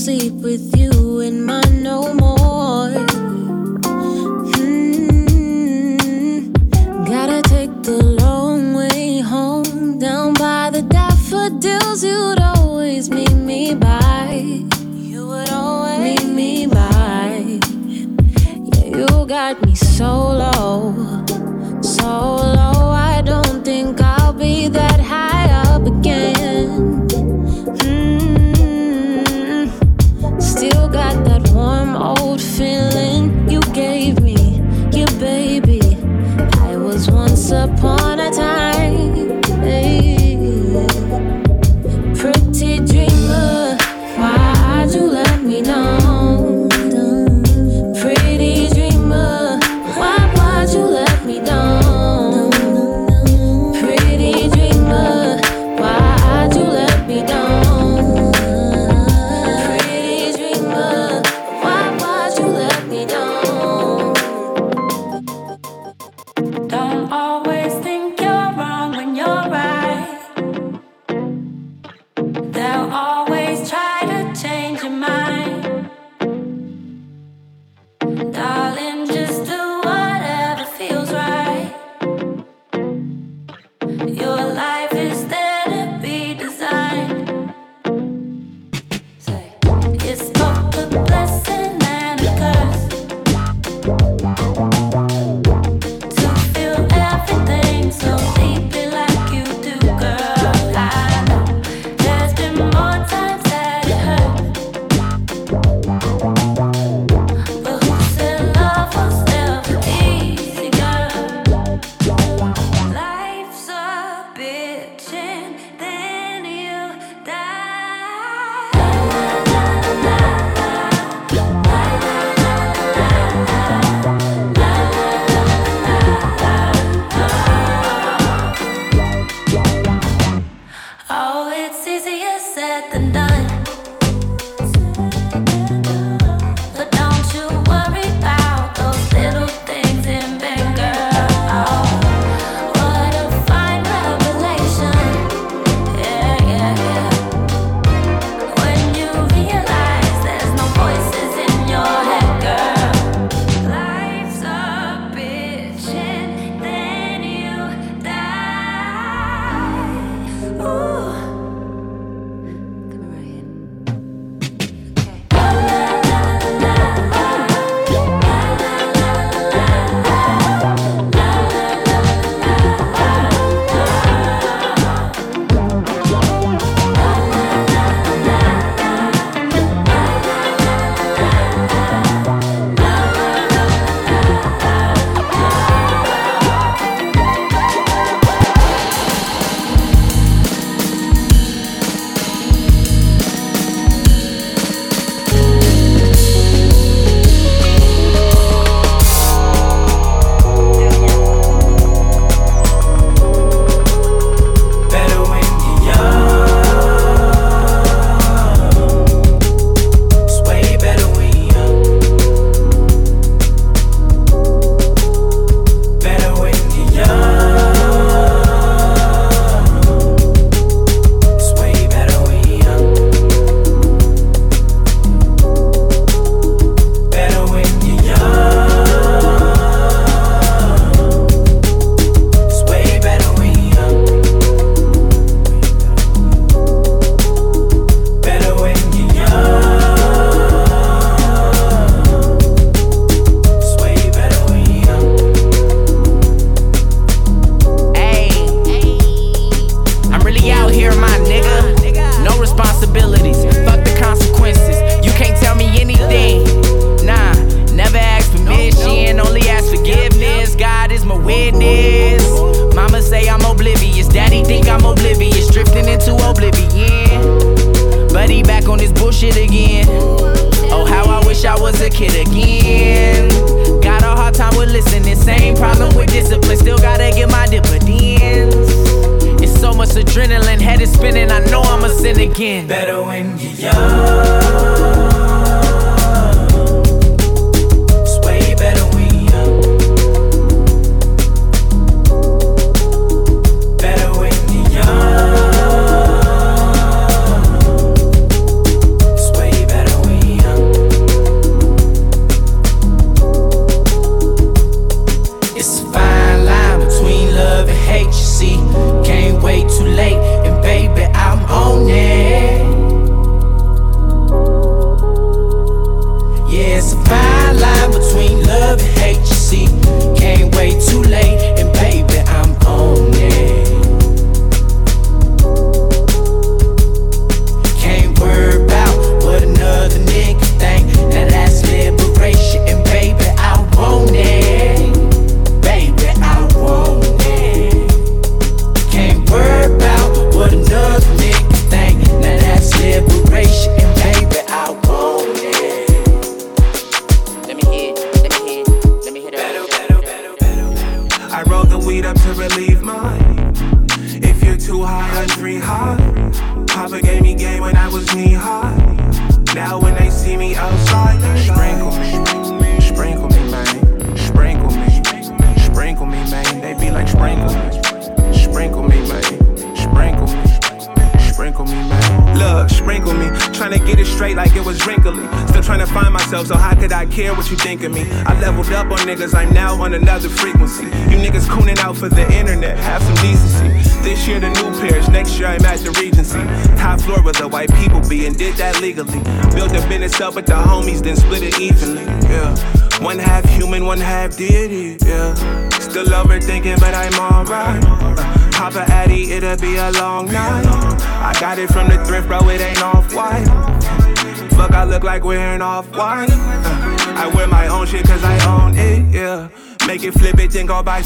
fall asleep with you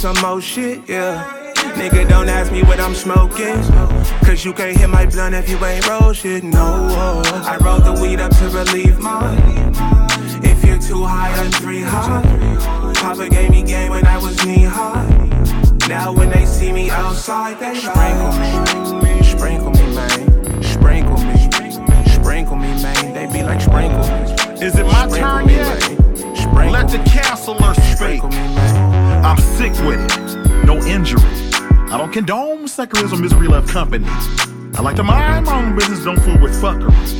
some more shit, yeah. Nigga, don't ask me what I'm smoking. Cause you can't hit my blunt if you ain't roll shit, no. I roll the weed up to relieve mine. If you're too high, I'm three high. Papa gave me game when I was knee high. Now when they see me outside, they sprinkle me. Sprinkle me, man. Sprinkle me. Sprinkle me, man. They be like, sprinkle me. Is it my sprinkle turn me, yet? Let the counselor speak. I'm sick with it. No injury. I don't condone secularism. misery, love, companies. I like to mind my own business, don't fool with fuckers.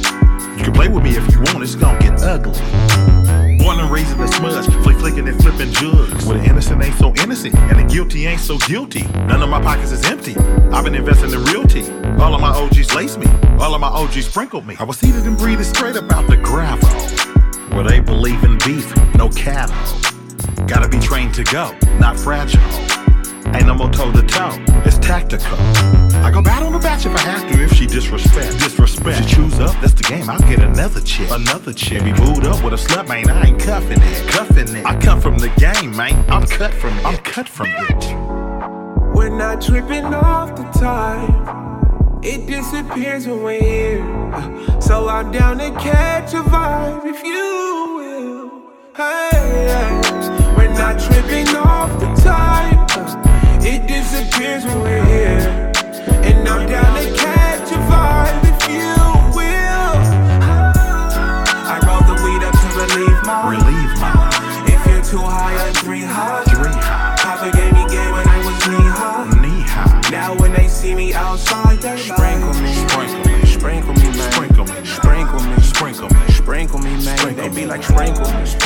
You can play with me if you want, it's gonna get ugly. Born and raised in the smudge, flick flicking and flipping jugs. Where the innocent ain't so innocent, and the guilty ain't so guilty. None of my pockets is empty. I've been investing in realty. All of my OGs laced me, all of my OGs sprinkled me. I was seated and breathing straight about the gravel. Where they believe in beef, no cattle. Gotta be trained to go not fragile. Ain't no more toe to toe, it's tactical. I go battle the batch if I have to, if she disrespect. Disrespect. She choose up, that's the game, I'll get another chick. Another chick. Be booed up with a slut, man, I ain't cuffing it. Cuffing it. I come from the game, man, I'm cut from it. I'm cut from it. We're not tripping off the time. It disappears when we're here. Uh, so I'm down to catch a vibe if you Sprinkle.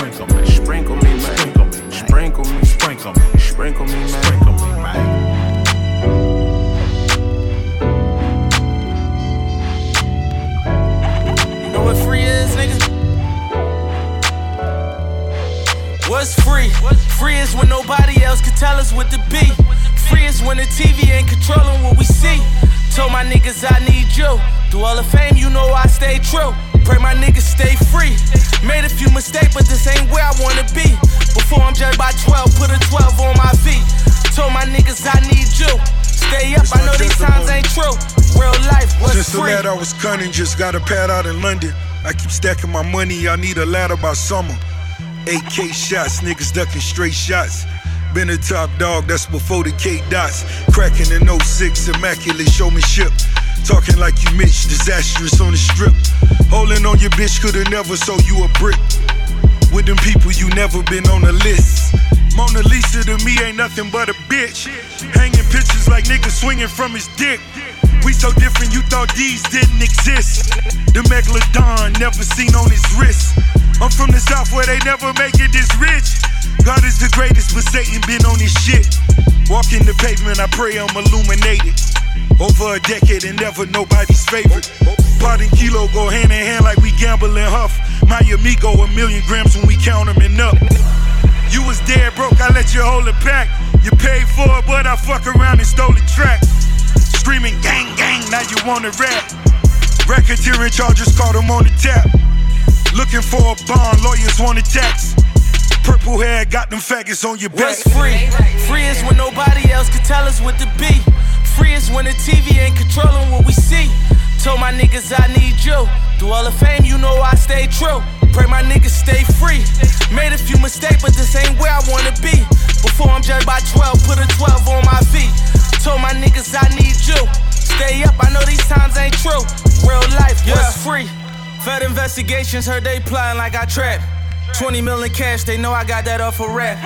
just got a pad out in London. I keep stacking my money, I need a ladder by summer. 8K shots, niggas ducking straight shots. Been a top dog, that's before the K dots. Cracking in 06, immaculate showmanship. Talking like you Mitch, disastrous on the strip. Holding on your bitch, coulda never sold you a brick. With them people, you never been on the list. Mona Lisa to me ain't nothing but a bitch. Hanging pictures like niggas swinging from his dick. We so different, you thought these didn't exist. The megalodon never seen on his wrist. I'm from the south where they never make it this rich. God is the greatest, but Satan been on his shit. Walking the pavement, I pray I'm illuminated. Over a decade and never nobody's favorite. Pot and kilo go hand in hand like we gamble and huff. My amigo, a million grams when we count them and up. You was dead broke, I let you hold it back. You paid for it, but I fuck around and stole the track. Screaming gang gang, now you wanna rap. Racketeering charges caught him on the tap. Looking for a bond, lawyers want a tax. Purple hair got them faggots on your back. What's free? Free is when nobody else can tell us what to be. Free is when the TV ain't controlling what we see. Told my niggas I need you. Through all the fame, you know I stay true. Pray my niggas stay free. Made a few mistakes, but this ain't where I wanna be. Before I'm judged by 12, put a 12 on my feet. Told my niggas I need you. Stay up, I know these times ain't true. Real life was Yeah. free. Fed investigations heard they plotting like I trap. 20 million cash, they know I got that off a rap.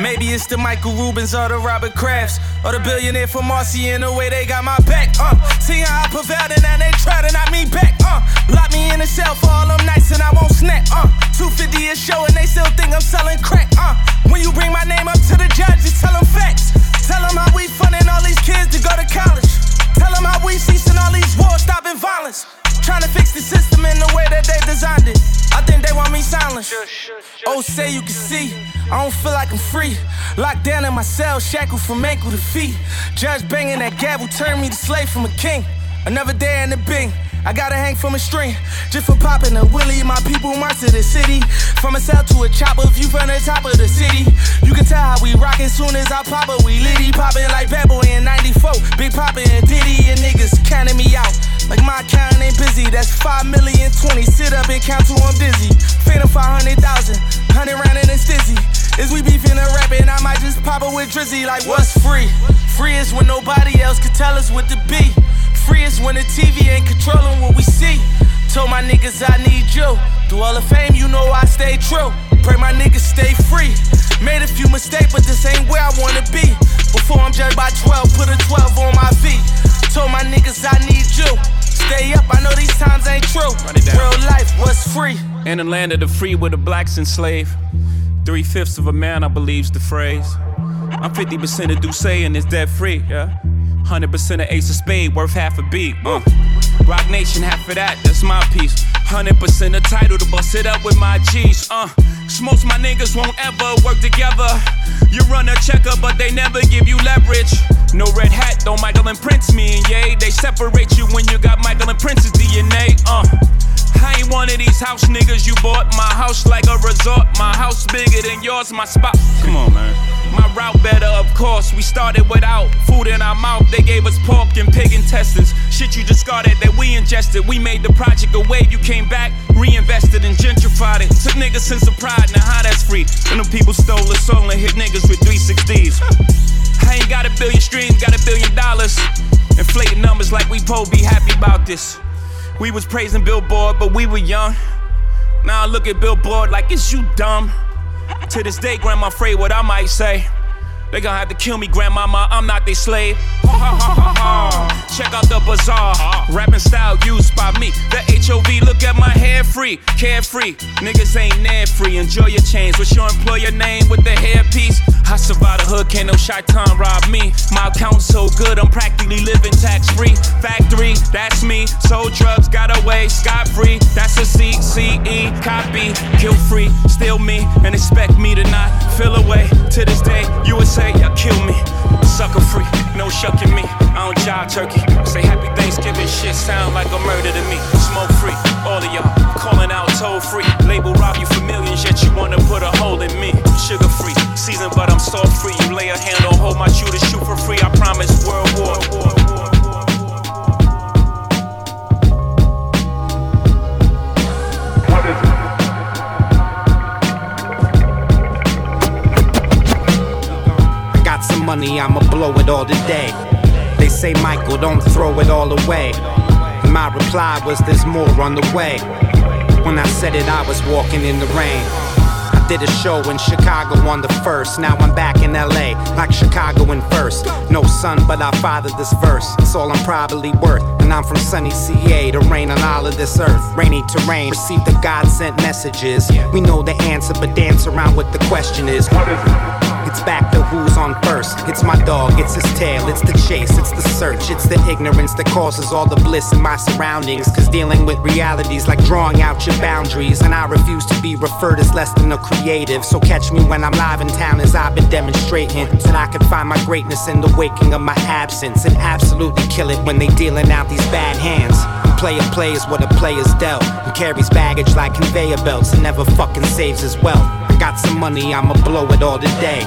Maybe it's the Michael Rubins or the Robert Krafts or the billionaire from Marcy in the way they got my back. Uh, see how I prevailed and now they try to knock me back. Uh, lock me in a cell for all them nights and I won't snap. Uh, 250 a show and they still think I'm selling crack. Uh, when you bring my name up to the judge, just tell them facts. Tell them how we funding all these kids to go to college. Tell them how we ceasing all these wars, stopping violence. Trying to fix the system in the way that they designed it. I think they want me silent. Oh, say you can see. I don't feel like I'm free. Locked down in my cell, shackled from ankle to feet. Judge banging that gavel turned me to slave from a king. Another day in the bing. I gotta hang from a string just for popping a willie. My people march to the city. From a cell to a chopper, view from the top of the city. You can tell how we rockin' soon as I pop it. We litty poppin' like Bad Boy in 94. Big Poppin' and Diddy and niggas counting me out. Like my account ain't busy. That's 5 million 20. Sit up and count till I'm dizzy. Phantom 500,000. 100 round and it's dizzy. Is we beefing and rapping? I might just pop it with Drizzy. Like what's free? Free is when nobody else can tell us what to be. Free is when the TV ain't controlling what we see. Told my niggas I need you. Through all the fame, you know I stay true. Pray my niggas stay free. Made a few mistakes, but this ain't where I wanna be. Before I'm judged by 12, put a 12 on my feet. Told my niggas I need you. Stay up, I know these times ain't true. Real life was free. In the land of the free where the blacks enslaved. Three fifths of a man, I believe's the phrase. I'm 50% of D'USSÉ and it's dead free, yeah. 100% of Ace of Spade, worth half a beat. Uh. Roc Nation, half of that, that's my piece. 100% of Tidal to bust it up with my G's. Uh. most my niggas won't ever work together. You run a checker, but they never give you leverage. No red hat, don't Michael and Prince me and yay. They separate you when you got Michael and Prince's DNA. Uh. I ain't one of these house niggas you bought. My house like a resort. My house bigger than yours. My spot. Come on, man. My route better, of course. We started without food in our mouth. They gave us pork and pig intestines. Shit you discarded that we ingested. We made the project a wave. You came back, reinvested and gentrified it. Took niggas sense of pride. Now how that's free? When them people stole the soul and hit niggas with 360s. I ain't got a billion streams, got a billion dollars. Inflating numbers like we po be happy about this. We was praising Billboard, but we were young. Now I look at Billboard like it's you dumb. To this day, grandma afraid what I might say. They gon' have to kill me, grandmama. I'm not their slave. Check out the bizarre. Rapping style used by me. The HOV, look at my hair free. Carefree. Niggas ain't near free. Enjoy your chains. What's your employer name with the hairpiece? I survived the hood, can't no time rob me. My account's so good, I'm practically living tax free. Factory, that's me. Sold drugs, got away scot free. That's a CCE copy. Kill free, steal me, and expect me to not feel away. To this day, USA, y'all kill me. Sucker free, no shucking me. I don't jive turkey. Say happy Thanksgiving, shit sound like a murder to me. Smoke free, all of y'all calling out toll free. Label rob you for millions, yet you wanna put a hole in me. Sugar free, season, but I'm salt free. You lay a hand on hold my shooter, shoot for free. I promise world war. Money, I'ma blow it all today. They say, Michael, don't throw it all away. My reply was, there's more on the way. When I said it, I was walking in the rain. I did a show in Chicago on the first. Now I'm back in LA, like Chicago in first. No son, but I fathered this verse. It's all I'm probably worth. And I'm from sunny CA to rain on all of this earth. Rainy terrain, receive the God sent messages. We know the answer, but dance around what the question is. What is it? It's back to who's on first. It's my dog, it's his tail, it's the chase, it's the search, it's the ignorance that causes all the bliss in my surroundings. Cause dealing with realities like drawing out your boundaries. And I refuse to be referred as less than a creative. So catch me when I'm live in town as I've been demonstrating. That I can find my greatness in the waking of my absence. And absolutely kill it when they dealing out these bad hands. Player plays what a player's dealt. And carries baggage like conveyor belts and never fucking saves his wealth. I got some money, I'ma blow it all today.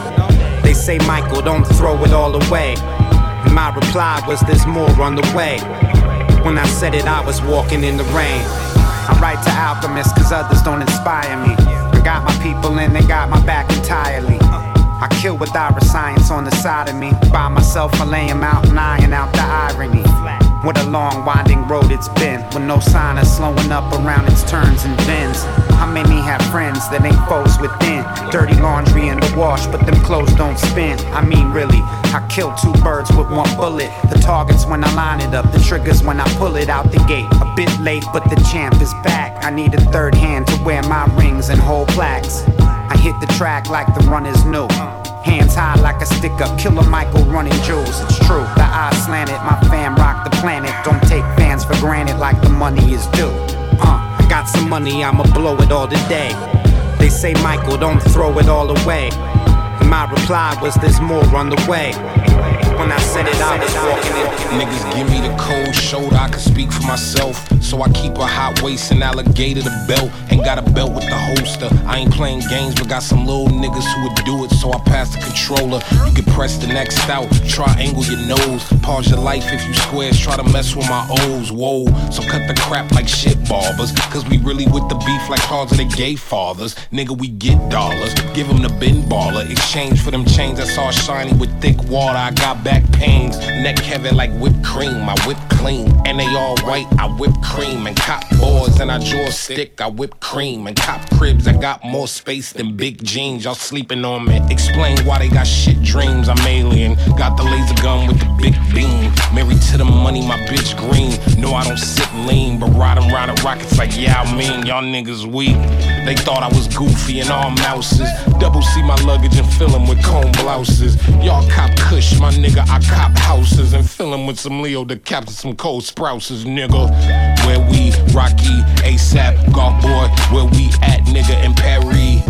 They say, Michael, don't throw it all away. And my reply was, there's more on the way. When I said it, I was walking in the rain. I write to alchemists, cause others don't inspire me. I got my people and they got my back entirely. I kill with Ira science on the side of me. By myself, I lay 'em out and iron out the irony. What a long, winding road it's been, with no sign of slowing up around its turns and bends. How many have friends that ain't foes within? Dirty laundry in the wash, but them clothes don't spin. I mean, really, I kill two birds with one bullet. The target's when I line it up, the trigger's when I pull it out the gate. A bit late, but the champ is back. I need a third hand to wear my rings and hold plaques. I hit the track like the runners knew. Hands high like a stick up, killer Michael running jewels. It's true, the eyes slanted, my fam rock the planet. Don't take fans for granted like the money is due. Uh, I got some money, I'ma blow it all today. They say, Michael, don't throw it all away. My reply was, there's more on the way. When I said it, I was walking in. Niggas give me the cold shoulder, I can speak for myself. So I keep a hot waist and alligator the belt. Ain't got a belt with the holster. I ain't playing games, but got some little niggas who would do it. So I pass the controller. You can press the next out, triangle your nose. Pause your life if you squares, try to mess with my O's. Whoa, so cut the crap like shit barbers. Cause we really with the beef like cars of the gay fathers. Nigga, we get dollars. Give them the bin baller. Exchange for them chains that's all shiny with thick water. I got back pains. Neck heavy like whipped cream. I whip clean. And they all white, I whip cream. And cop boards and I draw a stick. I whip cream. And cop cribs, I got more space than big jeans. Y'all sleeping on me. Explain why they got shit dreams. I'm alien. Got the laser gun with the big beam. Married to the money, my bitch green. No, I don't sit lean, but riding around in rockets like yeah, I mean, y'all niggas weak. They thought I was goofy and all mouses. Double C my luggage and fill 'em with comb blouses. Y'all cop kush, my nigga, I cop houses and fill 'em with some Leo to capture some Cole Sprouses, nigga. Where we, Rocky, ASAP, golf boy, where we at, nigga, in Paris.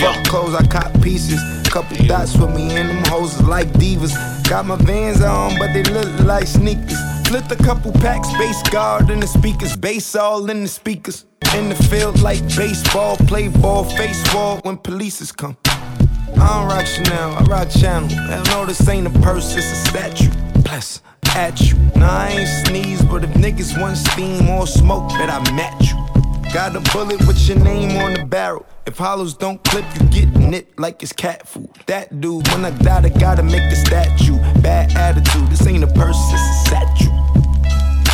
Fuck clothes, I cop pieces. Couple dots with me and them hoes like divas. Got my vans on, but they look like sneakers. Flipped a couple packs, bass guard in the speakers, bass all in the speakers. In the field like baseball, play ball, face wall when polices come. I don't rock Chanel, I rock Channel. Hell no, this ain't a purse, it's a statue. Bless at you. Nah, I ain't sneeze, but if niggas want steam or smoke, bet I match you. Got a bullet with your name on the barrel. If hollows don't clip, you get nit like it's cat food. That dude, when I die, I gotta make the statue. Bad attitude, this ain't a purse, it's a statue.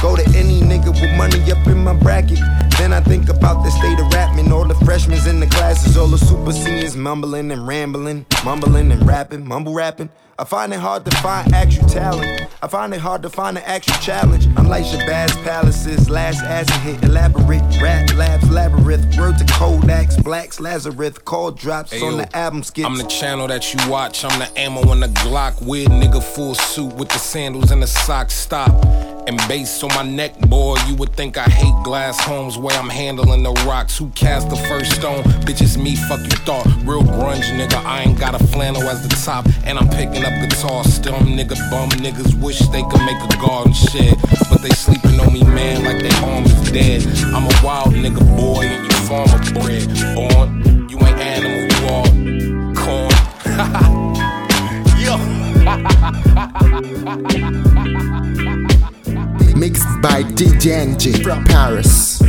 Go to any nigga with money up in my bracket. Then I think about the state of rapping. All the freshmen in the classes, all the super seniors mumbling and rambling, mumbling and rapping, mumble rapping. I find it hard to find actual talent. I find it hard to find an actual challenge. Unlike Shabazz Palaces, last acid hit, elaborate rap labs, labyrinth. Word to Kodaks, Blacks, Lazarus, call drops Hey, on the album skits. I'm the channel that you watch. I'm the ammo in the Glock. Weird nigga full suit with the sandals and the socks. Stop. And bass on my neck, boy. You would think I hate glass homes where I'm handling the rocks. Who cast the first stone? Bitches, me, fuck you thought. Real grunge, nigga. I ain't got a flannel as the top. And I'm picking up guitar. Still, nigga, bum niggas wish they could make a garden shed. But they sleeping on me, man, like they arm is dead. I'm a wild nigga, boy, and you farmer bread. Born, you ain't animal, you all corn. Mixed by DJ from Paris.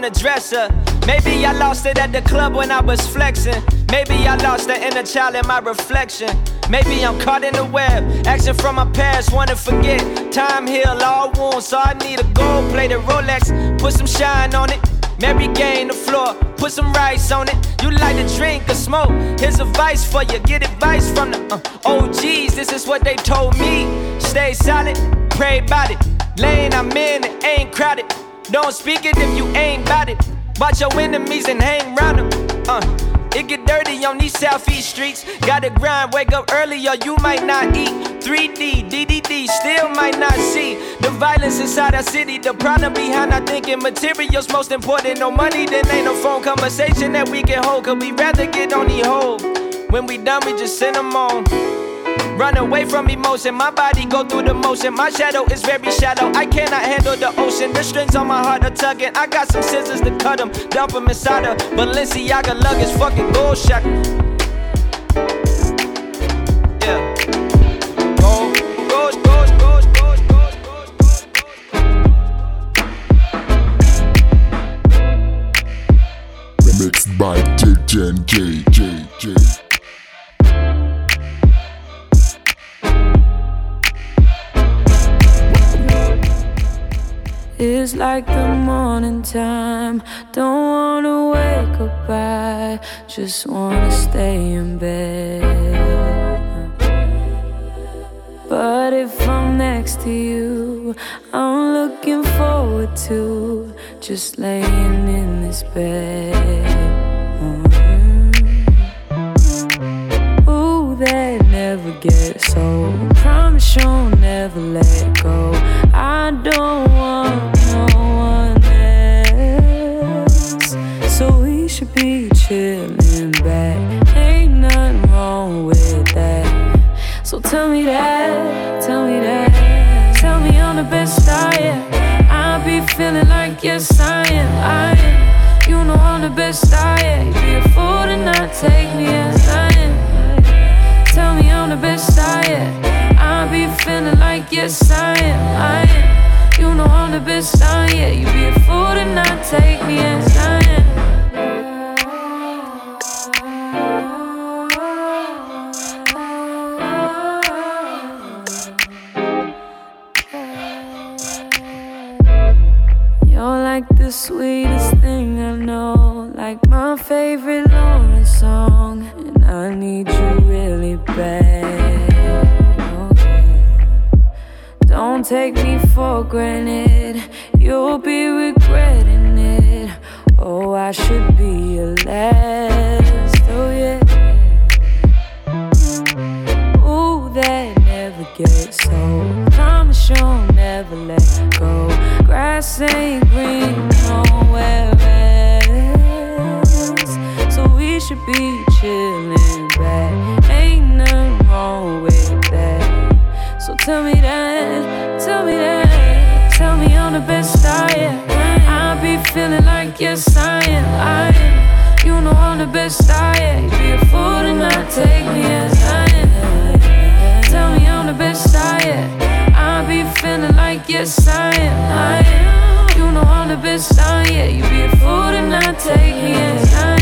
On the dresser. Maybe I lost it at the club when I was flexing. Maybe I lost the inner child in my reflection. Maybe I'm caught in the web. Action from my past, wanna forget. Time heal all wounds, so I need a gold plated Rolex. Put some shine on it. Mary gain the floor, put some rice on it. You like to drink or smoke? Here's advice for you. Get advice from the uh, OGs. This is what they told me. Stay solid, pray about it. Lane I'm in, it ain't crowded. Don't speak it if you ain't bout it. Watch your enemies and hang round them. Uh, it get dirty on these southeast streets. Gotta grind, wake up early or you might not eat. 3D, DDD, still might not see the violence inside our city. The problem behind our thinking materials most important. No money, then ain't no phone conversation that we can hold. Cause we rather get on the hold. When we done, we just send them on. Run away from emotion, my body go through the motion. My shadow is very shallow, I cannot handle the ocean. The strings on my heart are tugging. I got some scissors to cut them, dump them inside her. Balenciaga luggage, fucking gold shackle. Yeah. Gold, gold, gold, gold, gold, gold. Mixed by DJ J J J. It's like the morning time. Don't wanna wake up, I just wanna stay in bed. But if I'm next to you, I'm looking forward to just laying in this bed. Mhm. Ooh, that never gets old. Promise you'll never let go. I don't should be chilling back. Ain't nothing wrong with that. So tell me that, tell me that. Tell me I'm the best I am. I be feeling like yes I am, I am. You know I'm the best I am. You'd be a fool to not take me as I am. Tell me I'm the best I am. I be feeling like yes I am, I am. You know I'm the best I am. You'd be a fool to not take me as I am. The sweetest thing I know, like my favorite Lauren song, and I need you really bad. Okay. Don't take me for granted, you'll be regretting it. Oh, I should be your last. Oh, yeah. Ooh, that never gets old. Promise you'll never let go. Grass ain't tell me that, tell me that. Tell me I'm the best I am. I be feeling like yes I am, I am. You know I'm the best I am. Be a fool to not take me as I am. Tell me I'm the best I am. I be feeling like yes I am, I am. You know I'm the best I am. You be a fool to not take me as I am.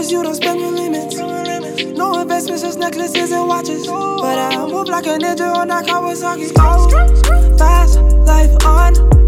Cause you don't spend your limits. No investments, just necklaces and watches. But I move like a ninja on that Kawasaki. Oh, fast life on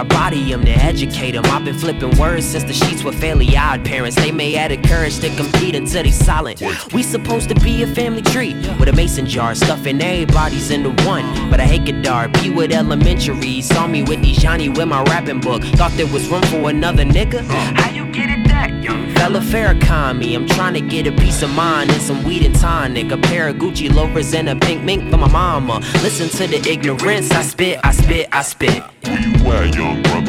I body them to educate them. I've been flipping words since the sheets were fairly odd parents. They may add the courage to compete until they silent. We supposed to be a family tree with a mason jar, stuffing everybody's into one. But I hate Godard, be with elementary. Saw me with these Johnny with my rapping book. Thought there was room for another nigga. How you get it that young fella? Farrakhan me. I'm trying to get a piece of mind and some weed and tonic. A pair of Gucci loafers and a pink mink for my mama. Listen to the ignorance. I spit, I spit, I spit. Where you at, young brother?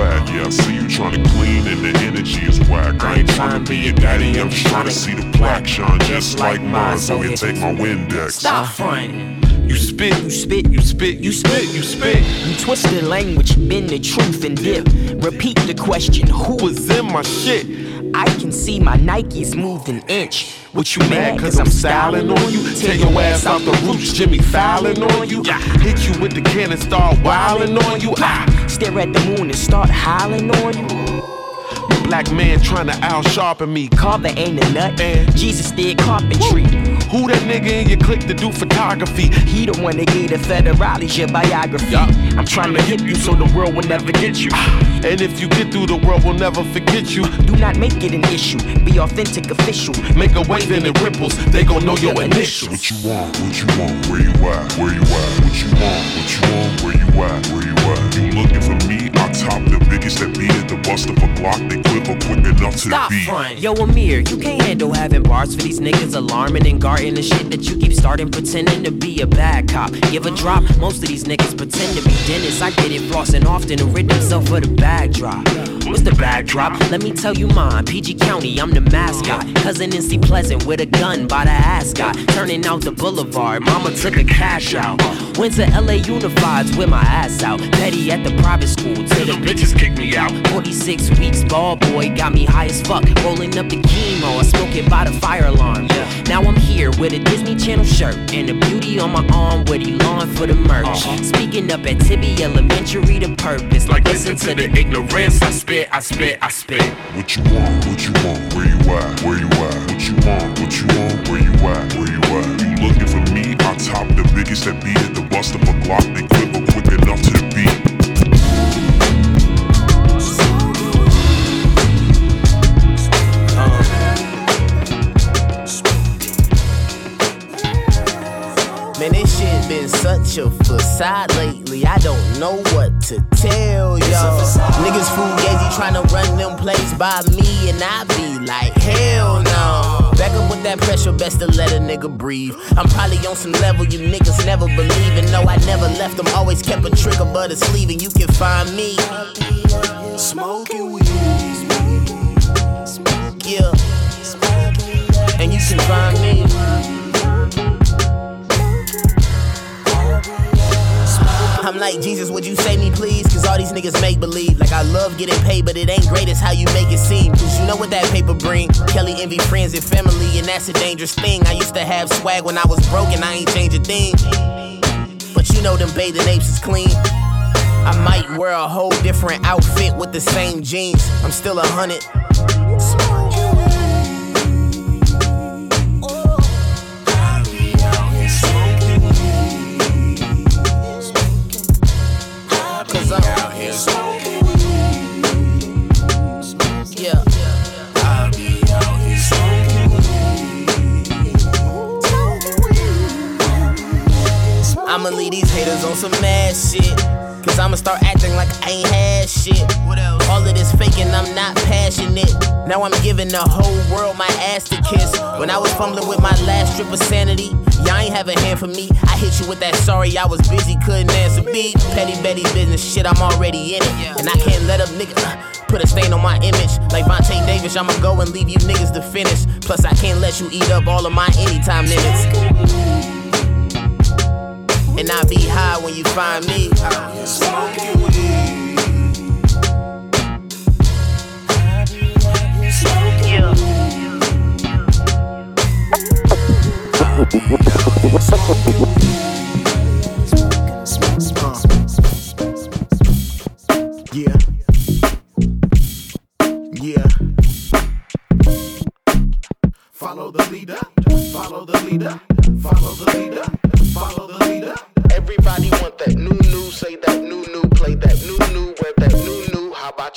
At? Yeah, I see you trying to clean and the energy is whack. I ain't trying to be your daddy, I'm just trying to see the plaque shine just like mine. So you take my Windex. Stop fronting. You spit, you spit, you spit, you spit, you spit. You twisted language, bend the truth and dip. Repeat the question, who was in my shit? I can see my Nikes moved an inch. What you mad cause I'm styling on you? Tear your ass off the roof, Jimmy Fallon on you. Hit you with the cannon, start wilding on you. Ah, Stare at the moon and start howling on you. you black man trying to out sharpen me. Carver ain't a nut. Jesus did carpentry. Who that nigga in your clique to do photography? He the one that gave the federales your biography. I'm trying to hit you so the world will never get you. And if you get through, the world will never forget you. Do not make it an issue. Be authentic, official. Make a wave and it ripples. They gon' know your initials. What you want? What you want? Where you at? Where you at? What you want? What you want? Where you at? Where you at? Looking for me? I top the biggest that beat it, the bust of a Glock that quiver quick enough to Stop the beat. fronting. Yo, Amir, you can't handle having bars for these niggas alarming and guarding the shit that you keep starting, pretending to be a bad cop. Give a drop, most of these niggas pretend to be dentists. I get it, flossing often to rid themselves of the backdrop. drop. What's the backdrop? Let me tell you mine. PG County, I'm the mascot. Cousin in Seat Pleasant with a gun by the ascot. Turning out the boulevard, mama took a cash out. Went to LA Unifieds with my ass out. Petty at the private school till the bitches kicked me out. 46 weeks, ball boy got me high as fuck. Rolling up the chemo, I smoke it by the fire alarm. Now I'm here with a Disney Channel shirt and a beauty on my arm with Elon for the merch. Uh-huh. Speaking up at Tibby Elementary, the purpose. Like listen to the ignorance. I spit, I spit, I spit. What you want? What you want? Where you at? Where you at? What you want? What you want? Where you at? Where you at? You looking for me? I top the biggest that be at the bust of a Glock. They quiver quick enough to the beat. Such a facade lately. I don't know what to tell y'all. Niggas trying to run them plays by me, and I be like, hell no. Back up with that pressure, best to let a nigga breathe. I'm probably on some level you niggas never believe. And no, I never left them, always kept a trick above the sleeve, and you can find me. Smoking weed. Yeah. And you can find me. I'm like, Jesus, would you save me, please? Cause all these niggas make believe. Like, I love getting paid, but it ain't great as how you make it seem. Cause you know what that paper bring. Kelly envy friends and family, and that's a dangerous thing. I used to have swag when I was broke, and I ain't change a thing. But you know, them bathing apes is clean. I might wear a whole different outfit with the same jeans. I'm still a hundred. I'ma leave these haters on some mad shit. Cause I'ma start acting like I ain't had shit. All of this faking, I'm not passionate. Now I'm giving the whole world my ass to kiss. When I was fumbling with my last strip of sanity, y'all ain't have a hand for me. I hit you with that sorry, I was busy, couldn't answer beat. Petty Betty business, shit, I'm already in it. And I can't let up nigga uh, put a stain on my image. Like Vontae Davis, I'ma go and leave you niggas to finish. Plus, I can't let you eat up all of my anytime limits. And I'll be high when you find me. Smoking Yeah. Yeah. Follow the leader. Follow the leader.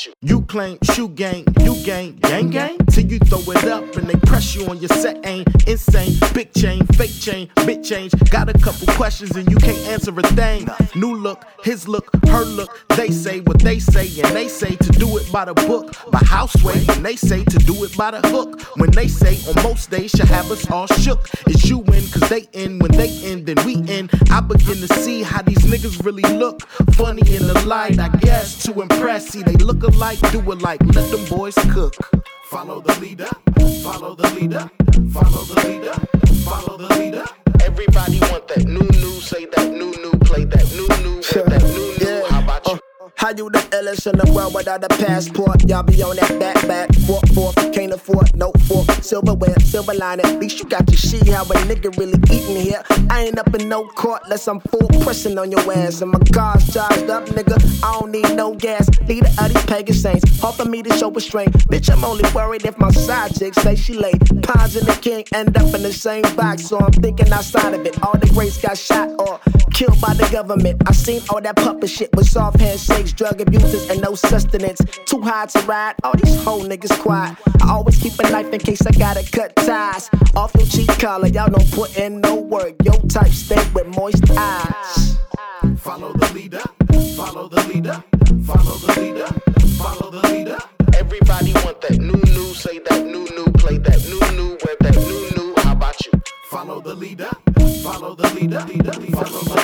You? You claim shoe gang, you gang, gang gang. Till you throw it up and they press you on your set ain't insane. Big chain, fake chain, bit change. Got a couple questions and you can't answer a thing. New look, his look, her look. They say what they say and they say to do it by the book, by houseway. And they say to do it by the hook. When they say on most days should have us all shook. It's you win cause they in. When they end, then we in. I begin to see how these niggas really look. Funny in the light, I guess, to impress. See, they look alike, do alike. Let them boys cook. Follow the leader, follow the leader, follow the leader, follow the leader. Everybody want that new new, say that new new, play that new new, wear that new How you the illest in the world without a passport? Y'all be on that back back, fork fork, can't afford no fork. Silverware, silver lining, at least you got your see how a nigga really eating here. I ain't up in no court unless I'm full pressing on your ass. And my car's charged up, nigga. I don't need no gas. Leader of these pagan saints, hard for me to show restraint. Bitch, I'm only worried if my side chick say she late. Pines and the king end up in the same box, so I'm thinking outside of it. All the greats got shot or killed by the government. I seen all that puppet shit with soft handshakes, drug abusers, and no sustenance. Too high to ride, all these whole niggas quiet. I always keep a knife in case I gotta cut ties. Off your cheek collar, y'all don't put in no work. Yo type stay with moist eyes. Follow the leader, follow the leader, follow the leader, follow the leader. Everybody want that new new, say that new new, play that new new, wear that new new. How about you? Follow the leader, Follow the leader. Follow the.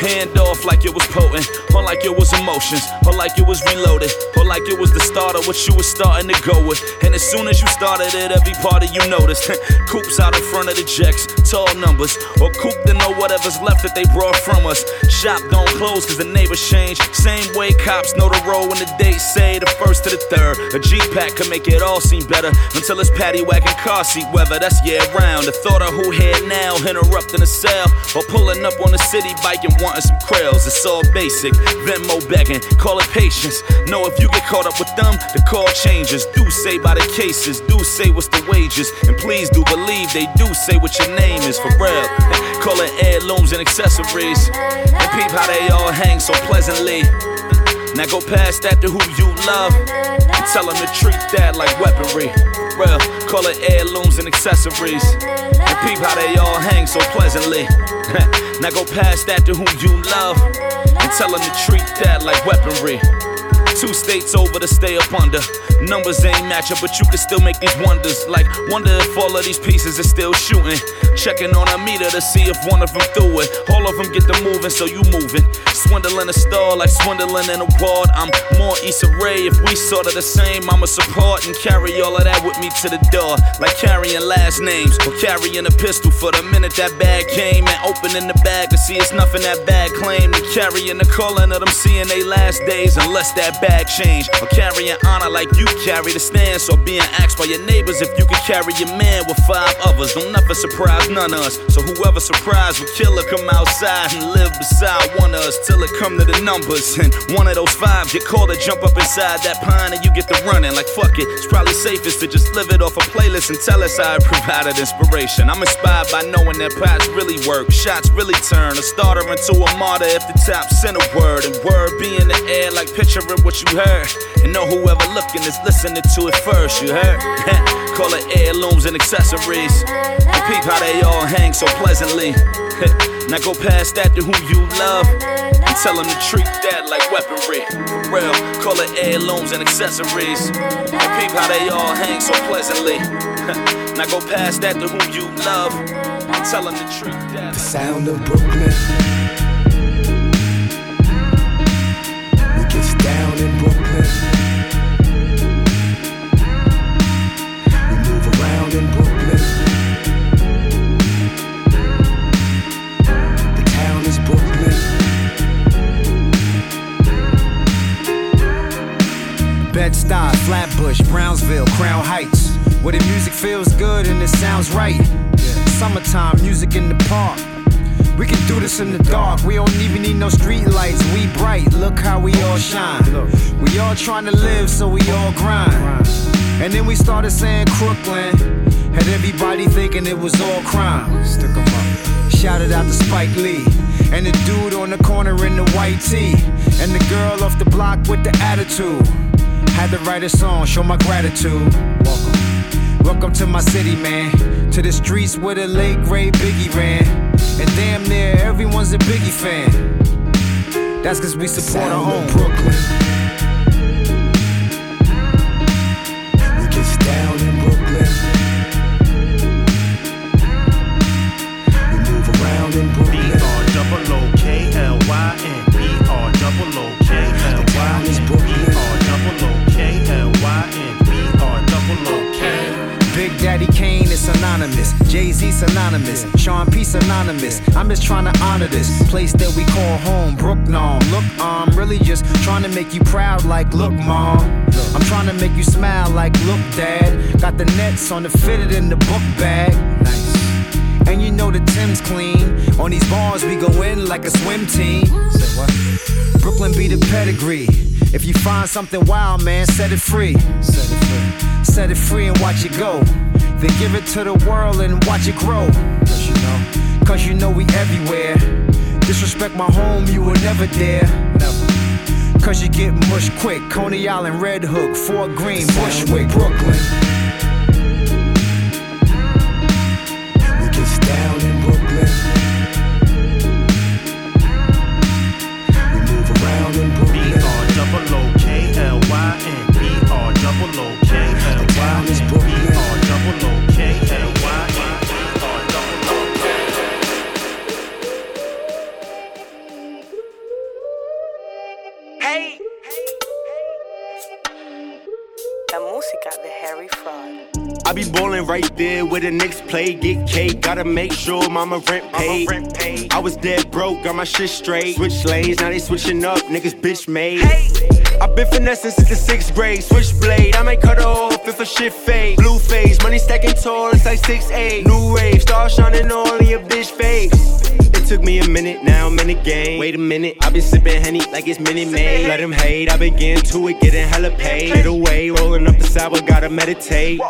Hand off like it was potent, or like it was emotions, or like it was reloaded, or like it was the start of what you was starting to go with. And as soon as you started it, every part of you noticed. Coops out in front of the jacks, tall numbers, or coop to know whatever's left that they brought from us. Shop don't close cause the neighbors change. Same way cops know the road when the dates say the first to the third. A G pack could make it all seem better until it's paddy wagon car seat weather. That's year round. The thought of who now interrupting a cell or pulling up on a city bike and wanting some krills. It's all basic. Venmo begging, call it patience. Know if you get caught up with them, the call changes. Do say by the cases, do say what's the wages, and please do believe they do say what your name is for real. Call it heirlooms and accessories, and peep how they all hang so pleasantly. Now go past that to who you love and tell them to treat that like weaponry. Real, call it heirlooms and accessories. And peep how they all hang so pleasantly. now go past that to who you love and tell them to treat that like weaponry. Two states over to stay up under. Numbers ain't matching, but you can still make these wonders. Like, wonder if all of these pieces are still shooting. Checking on a meter to see if one of them threw it. All of them get the moving, so you moving. Swindling a star like swindling in a. I'm more Issa Rae. If we sort of the same, I'ma support and carry all of that with me to the door. Like carrying last names or carrying a pistol for the minute that bag came and opening the bag to see it's nothing that bag claim. And carrying the calling of them seeing they last days unless that bag change. Or carrying honor like you carry the stance. Or being asked by your neighbors if you could carry your man with five others. Don't never surprise none of us. So whoever surprised would kill or come outside and live beside one of us till it come to the numbers. And one of those five get called to jump up inside that pine and you get the running. Like fuck it, it's probably safest to just live it off a playlist and tell us it provided inspiration. I'm inspired by knowing that pots really work, shots really turn. A starter into a martyr if the top a word. And word be in the air like picture picturing what you heard. And know whoever looking is listening to it first, you heard? Call it heirlooms and accessories. And peep how they all hang so pleasantly. Now go past that to who you love and tell them to treat that like weaponry. For real, call it heirlooms and accessories. And peep how they all hang so pleasantly. now go past that to who you love and tell them to treat that. The sound of Brooklyn. Bed-Stuy, Flatbush, Brownsville, Crown Heights. Where the music feels good and it sounds right. Summertime, music in the park. We can do this in the dark. We don't even need no street lights. We bright. Look how we all shine. We all trying to live, so we all grind. And then we started saying Crooklyn. Had everybody thinking it was all crime. Stick 'em up. Shouted out to Spike Lee. And the dude on the corner in the white tee. And the girl off the block with the attitude. Had to write a song, show my gratitude. Welcome. Welcome to my city, man. To the streets where the late great Biggie ran. And damn near everyone's a Biggie fan. That's cause we support our home. Brooklyn. Jay Z synonymous. Sean P synonymous. I'm just trying to honor this place that we call home. Brooknom. Look, I'm really just trying to make you proud. Like, look, mom. I'm trying to make you smile. Like, look, dad. Got the nets on the fitted in the book bag. Nice. And you know the Tim's clean. On these bars, we go in like a swim team. Brooklyn be the pedigree. If you find something wild, man, set it free. Set it free. Set it free and watch it go. Then give it to the world and watch it grow. Cause you know, cause you know we everywhere. Disrespect my home, you will never dare. Never. Cause you get mushed quick. Coney Island, Red Hook, Fort Greene, Bushwick, Brooklyn. Where the Knicks play. Get cake, gotta make sure mama rent paid. rent paid I was dead broke, got my shit straight. Switch lanes, now they switching up, niggas bitch made. I've been finessing since the sixth grade. Switchblade, I might cut her off if a shit fade. Blue face, money stacking tall, it's like 6'8. New wave, star shining all in your bitch face. It took me a minute, now I'm in the game. Wait a minute, I've been sipping Henny like it's Minute Maid. Let him hate, I begin to it, getting hella paid. Get away, rolling up the sour, gotta meditate.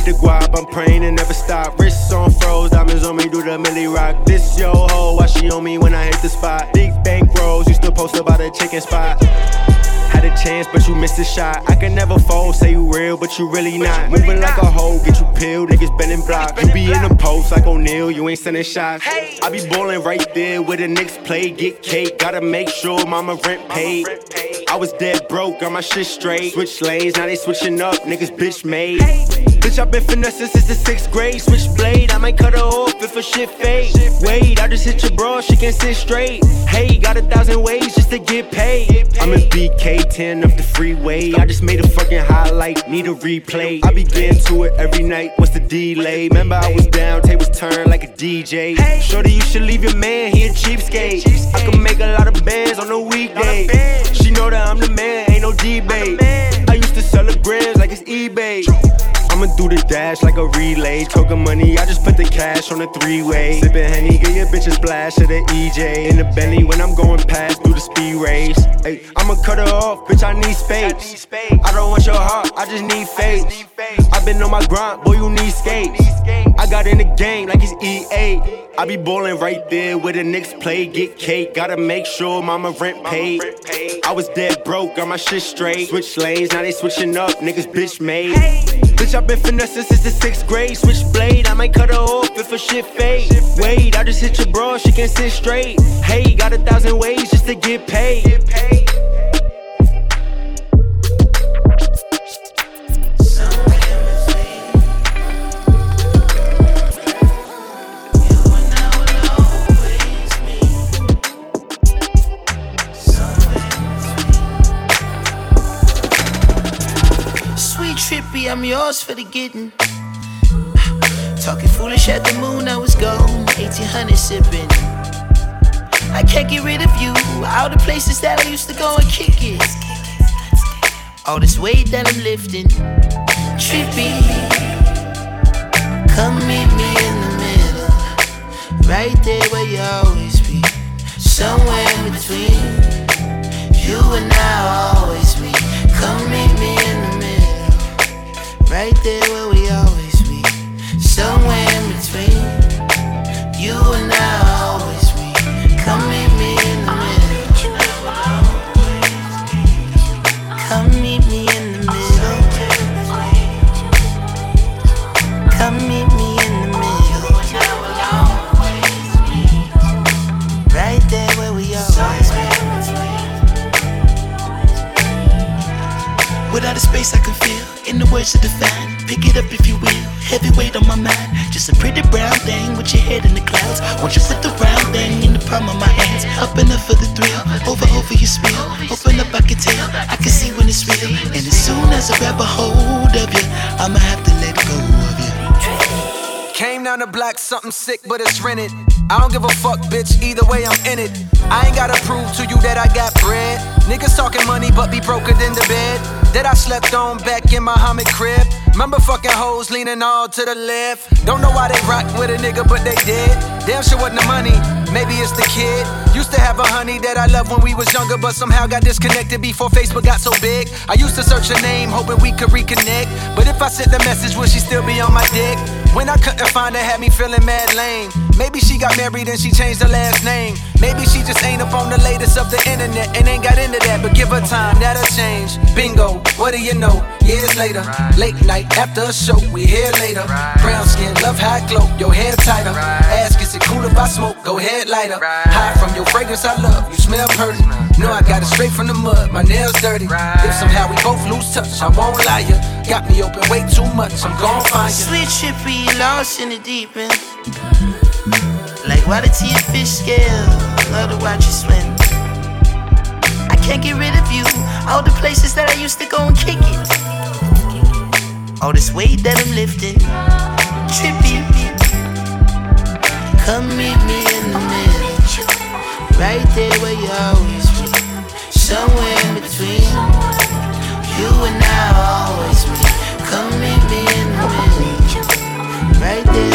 Get the guap, I'm praying and never stop. Wrists on froze, diamonds on me, do the milli rock. This yo ho, why she on me when I hit the spot? Big bank rolls, used to post about a chicken spot. Had a chance, but you missed a shot. I can never fold, say you real, but you really not. Moving like a hoe, get you peeled, niggas bending block. You be in the post like O'Neal, you ain't sending shots. I be ballin' right there where the Knicks play, get cake. Gotta make sure mama rent paid. I was dead broke, got my shit straight. Switch lanes, now they switching up, niggas bitch made. Bitch, I've been finessing since the sixth grade. Switchblade, I might cut her off if a shit fade. Wait, I just hit your bra, she can sit straight. Hey, got a thousand ways just to get paid. I'm in BK10 up the freeway. I just made a fucking highlight, need a replay. I begin to it every night, what's the delay? Remember, I was down, tables turned like a DJ. Shorty, you should leave your man, he a cheapskate. I can make a lot of bands on a weekday. She know that I'm the man, ain't no debate. I used to sell the grams like it's eBay. I'ma do the dash like a relay. Talking money, I just put the cash on the three way. Sippin' Henny, get your bitch a splash of the EJ. In the belly when I'm going past through the speed race. Ay, I'ma cut her off, bitch, I need space. I don't want your heart, I just need faith. i been on my grind, boy, you need skates. I got in the game like it's EA. I be ballin' right there where the Knicks play, get cake. Gotta make sure mama rent paid. I was dead broke, got my shit straight. Switch lanes, now they switching up, niggas bitch made. Bitch, I've been finessing since the sixth grade. Switchblade, I might cut her off if a shit fade. Wait, I just hit your bra, she can sit straight. Hey, got a thousand ways just to get paid. Trippy, I'm yours for the getting. Talking foolish at the moon, I was gone. 1800 sipping. I can't get rid of you. All the places that I used to go and kick it. All this weight that I'm lifting. Trippy. Come meet me in the middle. Right there where you always be. Somewhere in between. You and I always be. Come meet me in. Right there where we always to define. Pick it up if you will, heavyweight on my mind. Just a pretty brown thing with your head in the clouds. Won't you put the round thing in the palm of my hands? Up up for the thrill, over over your spill. Open up, I can tell, I can see when it's real. And as soon as I grab a hold of you, I'ma have to let go of you. Came down the block, something sick, but it's rented. I don't give a fuck, bitch, either way I'm in it. I ain't gotta prove to you that I got bread. Niggas talking money, but be broker than the bed. That I slept on back in my Muhammad crib. Remember fucking hoes leaning all to the left. Don't know why they rock with a nigga, but they did. Damn sure wasn't the money, maybe it's the kid. Used to have a honey that I loved when we was younger, but somehow got disconnected before Facebook got so big. I used to search her name, hoping we could reconnect. But if I sent the message, would she still be on my dick? When I couldn't find her, had me feeling mad lame. Maybe she got married and she changed her last name. Maybe she just ain't up on the latest of the internet and ain't got into that. But give her time, that'll change. Bingo, what do you know? Years later, late night after a show, we here later. Brown skin, love I glow, your hair tighter. Ask, is it cool if I smoke? Go ahead, light lighter. High from your fragrance, I love. You smell pretty. No, I got it straight from the mud. My nails dirty. If somehow we both lose touch, I won't lie ya. Got me open way too much. I'm gon' find you. Sweet trippy, lost in the deep end. Like water to your fish scale. Love to watch you swim. I can't get rid of you. All the places that I used to go and kick it. All this weight that I'm lifting. trippy. Come meet me in the middle. Right there where you always be. Somewhere in between. You and I always meet. Come meet me in the middle. Right there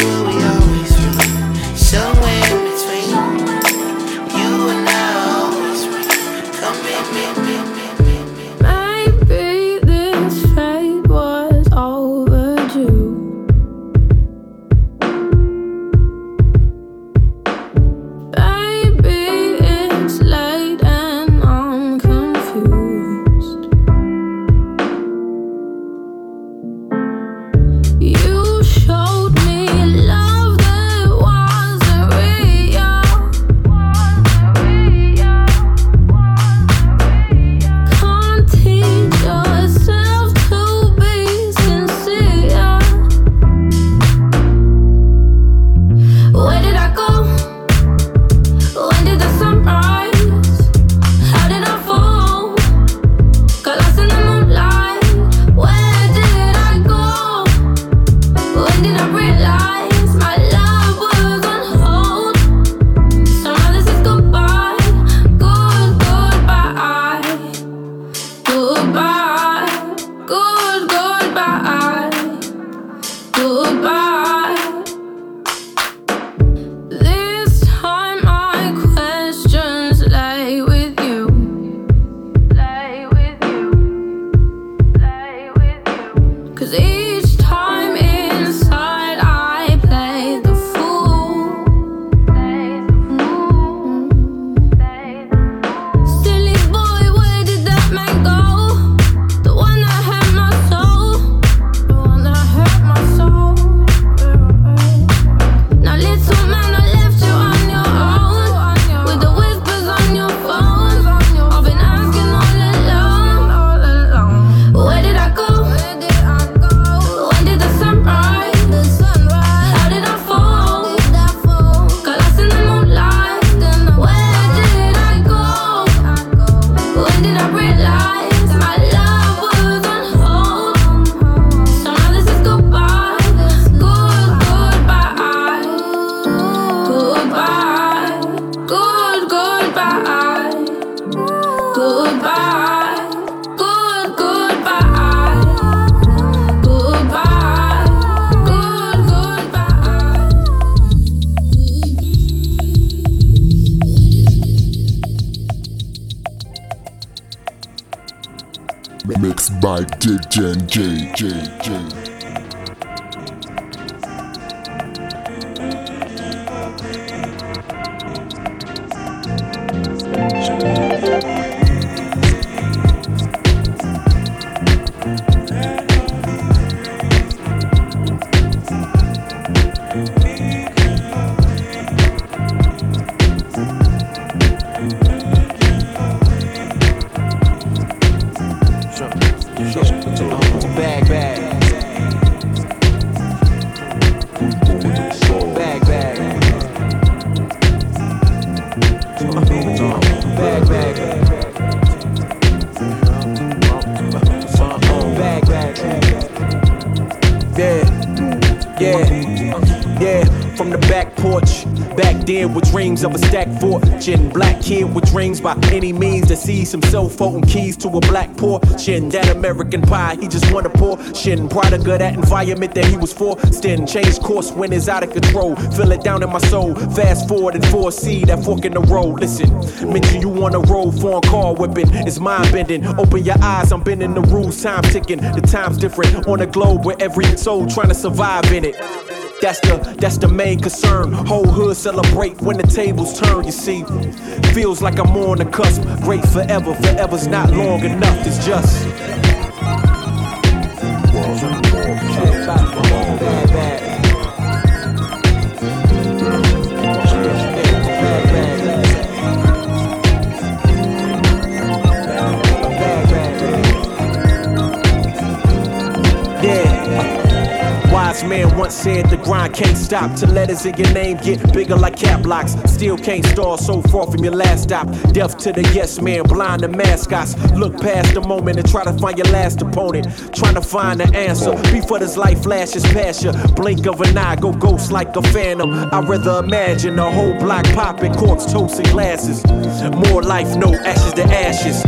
fortune. Black kid with dreams by any means to seize himself, folding keys to a black portion. That American pie, he just wanna pour. Shin, product of that environment that he was forced in. Changed course when it's out of control. Feel it down in my soul. Fast forward and foresee that fork in the road. Listen, mention you on the road, foreign car whipping. It's mind bending. Open your eyes, I'm bending the rules. Time ticking. The time's different on a globe where every soul trying to survive in it. That's the that's the main concern. Whole hood celebrate when the tables turn. You see, feels like I'm on the cusp. Great forever, forever's not long enough. It's just. Man once said the grind can't stop till letters in your name get bigger like cap locks. Still can't stall so far from your last stop. Deaf to the yes man, blind to mascots. Look past the moment and try to find your last opponent. Trying to find the answer before this life flashes past you. Blink of an eye, go ghost like a phantom. I'd rather imagine a whole block popping, corks, toast, and glasses. More life, no ashes to ashes.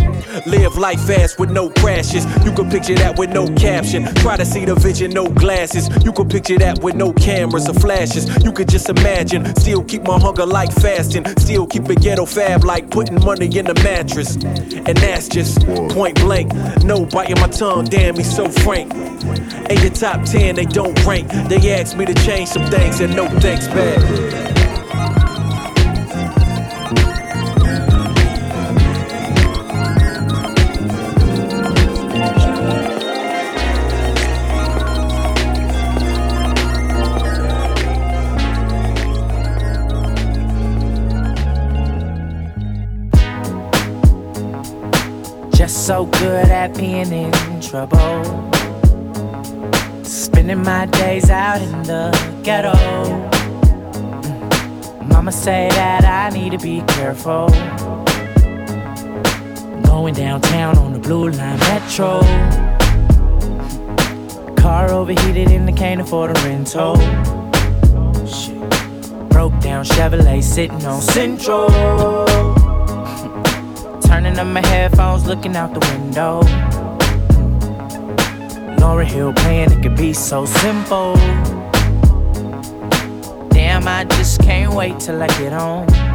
Live life fast with no crashes. You can picture that with no caption. Try to see the vision, no glasses. You can picture that with no cameras or flashes. You could just imagine. Still keep my hunger like fasting. Still keep a ghetto fab like putting money in the mattress. And that's just point blank. No biting my tongue, damn, he's so frank. In your top 10, they don't rank. They ask me to change some things, and no thanks back. So good at being in trouble. Spending my days out in the ghetto. Mm. Mama say that I need to be careful. Going downtown on the blue line metro. Car overheated and I can't afford a rental. Broke down Chevrolet sitting on Central. Turning up my headphones, looking out the window. Lauryn Hill playing, it could be so simple. Damn, I just can't wait till I get home.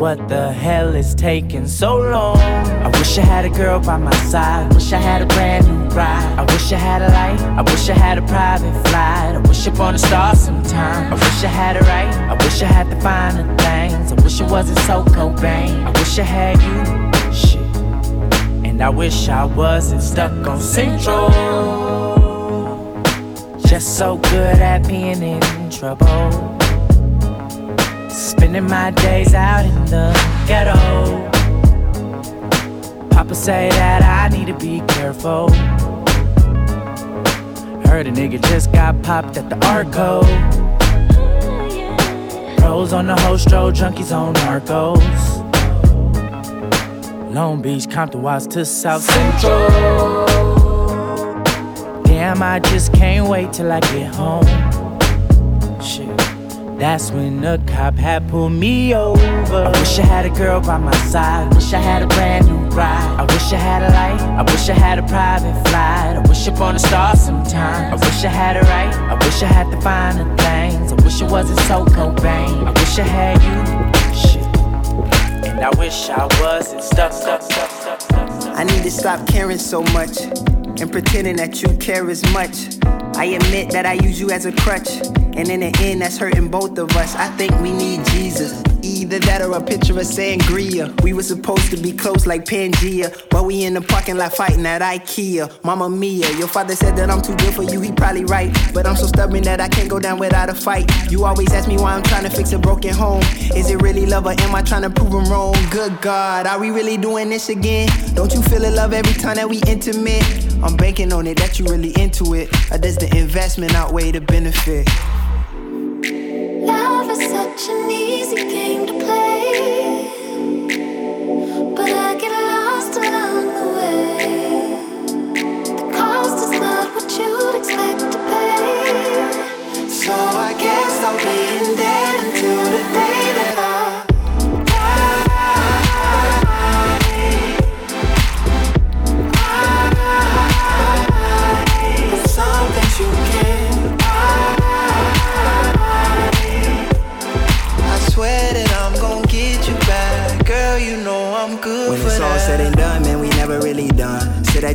What the hell is taking so long? I wish I had a girl by my side. Wish I had a brand new ride. I wish I had a light. I wish I had a private flight. I wish upon a star sometime. I wish I had it right. I wish I had the finer things. I wish it wasn't so Cobain. I wish I had you. Shit. And I wish I wasn't stuck on Central. Just so good at being in trouble. Spending my days out in the ghetto. Papa say that I need to be careful. Heard a nigga just got popped at the Arco. Pros on the Hostro, junkies on Narcos. Long Beach, Compton, Watts to South Central. Damn, I just can't wait till I get home. That's when the cop had pulled me over. I wish I had a girl by my side. Wish I had a brand new ride. I wish I had a light. I wish I had a private flight. I wish upon a star sometime. I wish I had it right. I wish I had the finer things. I wish it wasn't so Cobain. I wish I had you. And I wish I wasn't stuck, stuck, stuck, stuck, stuck. I need to stop caring so much and pretending that you care as much. I admit that I use you as a crutch. And in the end, that's hurting both of us. I think we need Jesus. Either that or a picture of sangria. We were supposed to be close like Pangea, but we in the parking lot fighting at IKEA. Mama Mia, your father said that I'm too good for you. He probably right, but I'm so stubborn that I can't go down without a fight. You always ask me why I'm trying to fix a broken home. Is it really love or am I trying to prove him wrong? Good God, are we really doing this again? Don't you feel a love every time that we intimate? I'm banking on it that you really into it. Or does the investment outweigh the benefit? Love is such an easy game to play, but I get lost along the way. The cost is not what you'd expect to pay, so I guess I'll be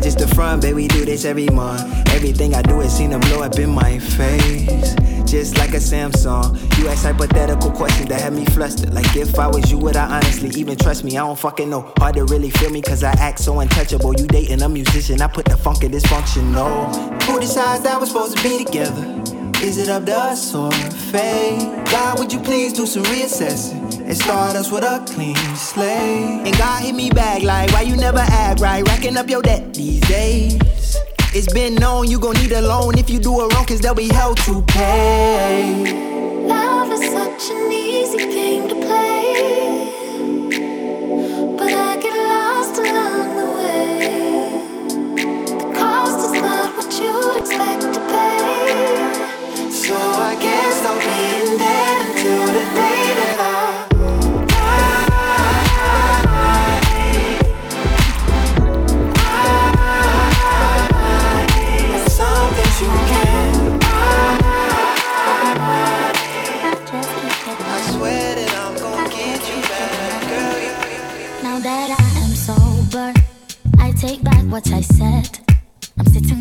just the front, baby, we do this every month. Everything I do is seem to blow up in my face. Just like a Samsung. You ask hypothetical questions that have me flustered. Like if I was you, would I honestly even trust me? I don't fucking know. Hard to really feel me, cause I act so untouchable. You dating a musician, I put the funk in dysfunctional. Who decides that we're supposed to be together? Is it up to us or fate? God, would you please do some reassessing? and start us with a clean slate. And God hit me back like, why you never act right? Racking up your debt these days. It's been known you gon' need a loan if you do it wrong, cause they'll be held to pay. Love is such an easy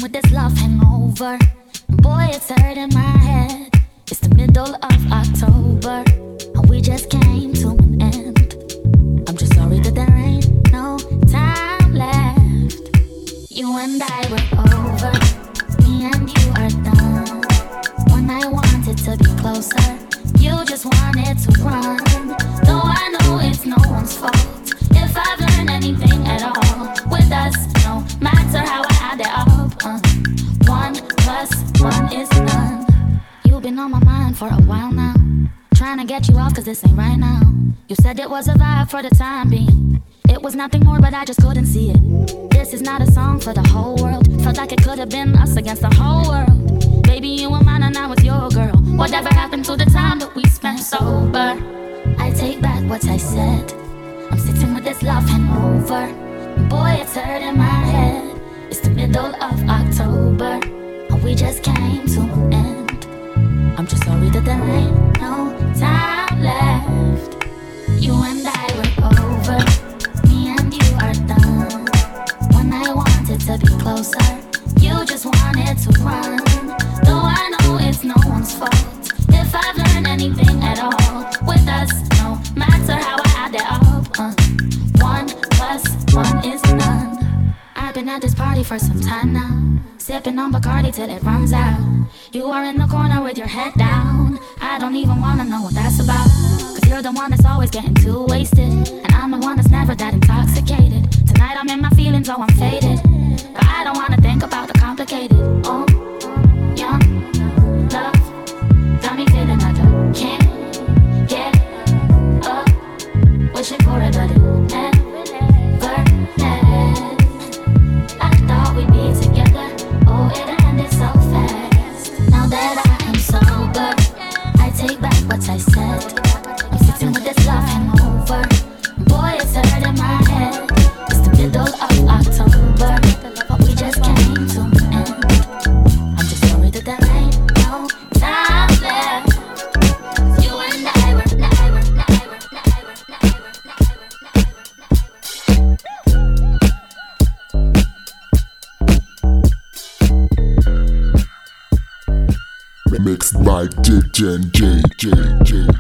with this love hangover. Boy, it's hurting my head. It's the middle of October, and we just came to an end. I'm just sorry that there ain't no time left. You and I were over, me and you are done. When I wanted to be closer, you just wanted to run. Though I know it's no one's fault. If I've learned anything at all with us, no matter how I one is. You've been on my mind for a while now. Trying to get you off cause this ain't right now. You said it was a vibe for the time being. It was nothing more, but I just couldn't see it. This is not a song for the whole world. Felt like it could have been us against the whole world. Baby, you were mine and I was your girl. Whatever happened to the time that we spent sober? I take back what I said. I'm sitting with this love hangover. Boy, it's hurting my head. It's the middle of October, we just came to an end. I'm just sorry that there ain't no time left. You and I were over, me and you are done. When I wanted to be closer, you just wanted to run. Though I know it's no one's fault. If I've learned anything at all with us, no matter how I've been at this party for some time now. Sipping on Bacardi till it runs out. You are in the corner with your head down. I don't even wanna know what that's about. Cause you're the one that's always getting too wasted. And I'm the one that's never that intoxicated. Tonight I'm in my feelings, oh, I'm faded. But I don't wanna think about the complicated. Oh, young love. Got me feeling like I can't get up. Wishing for it, DJ J J J.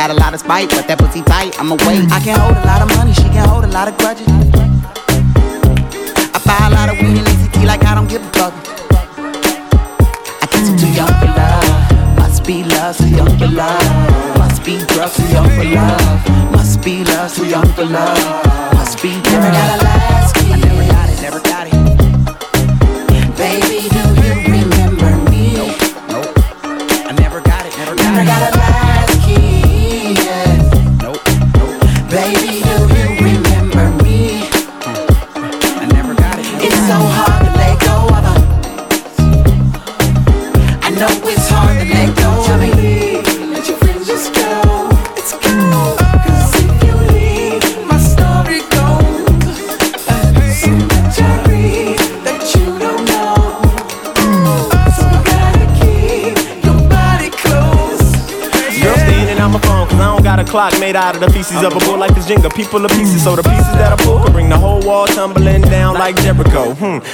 got a lot of spite, but that pussy tight, I'ma wait. I can't hold it.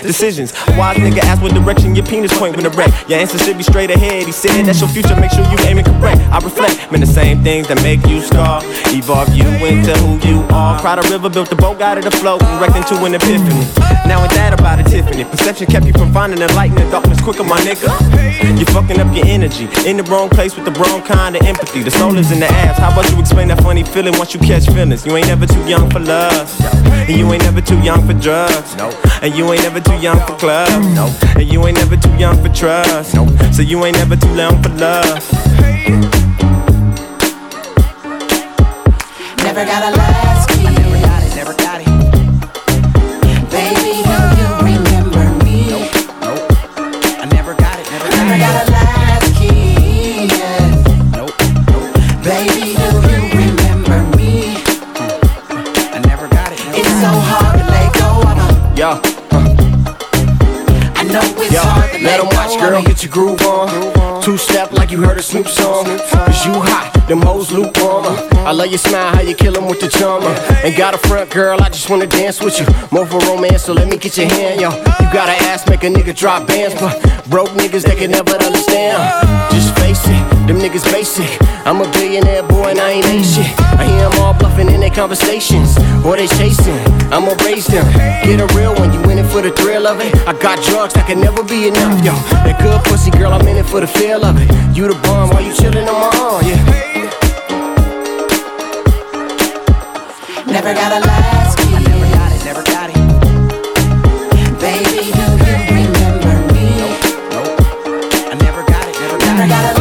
Decisions. Wise nigga ask what direction your penis point when the wreck. Your answer should be straight ahead. He said that's your future, make sure you aiming correct. I reflect, man, the same things that make you scar. Evolve you into who you are. Cried a river, built the boat, got it afloat, and wrecked into an epiphany. Now ain't that about a Tiffany? Perception kept you from finding the light in the darkness quicker, my nigga. You're fucking up your energy. In the wrong place with the wrong kind of empathy. The soul is in the abs. How about you explain that funny feeling once you catch feelings? You ain't never too young for love. And you ain't never too young for drugs. No, and you ain't never too young for clubs. No. And you ain't never too young for trust. No. So you ain't never too young for love. Never got a girl, get your groove on. Two step like you heard a Snoop song. Cause you hot, them hoes lukewarm. I love your smile, how you kill 'em with the charmer. Ain't got a front, girl, I just wanna dance with you. More for romance, so let me get your hand, yo. You got an ass, make a nigga drop bands, but broke niggas, they can never understand. Just face it, them niggas basic. I'm a billionaire boy and I ain't ain't shit. I hear them all bluffing in their conversations, or they chasing. I'ma raise them. Get a real one, you in it for the thrill of it. I got drugs that can never be enough, yo. That good pussy, girl, I'm in it for the feel of it. You the bomb while you chillin' on my arm, yeah. Never got a last. I never got it, never got it. Baby, do you remember me? Nope, nope. I never got it, never got it. Never got a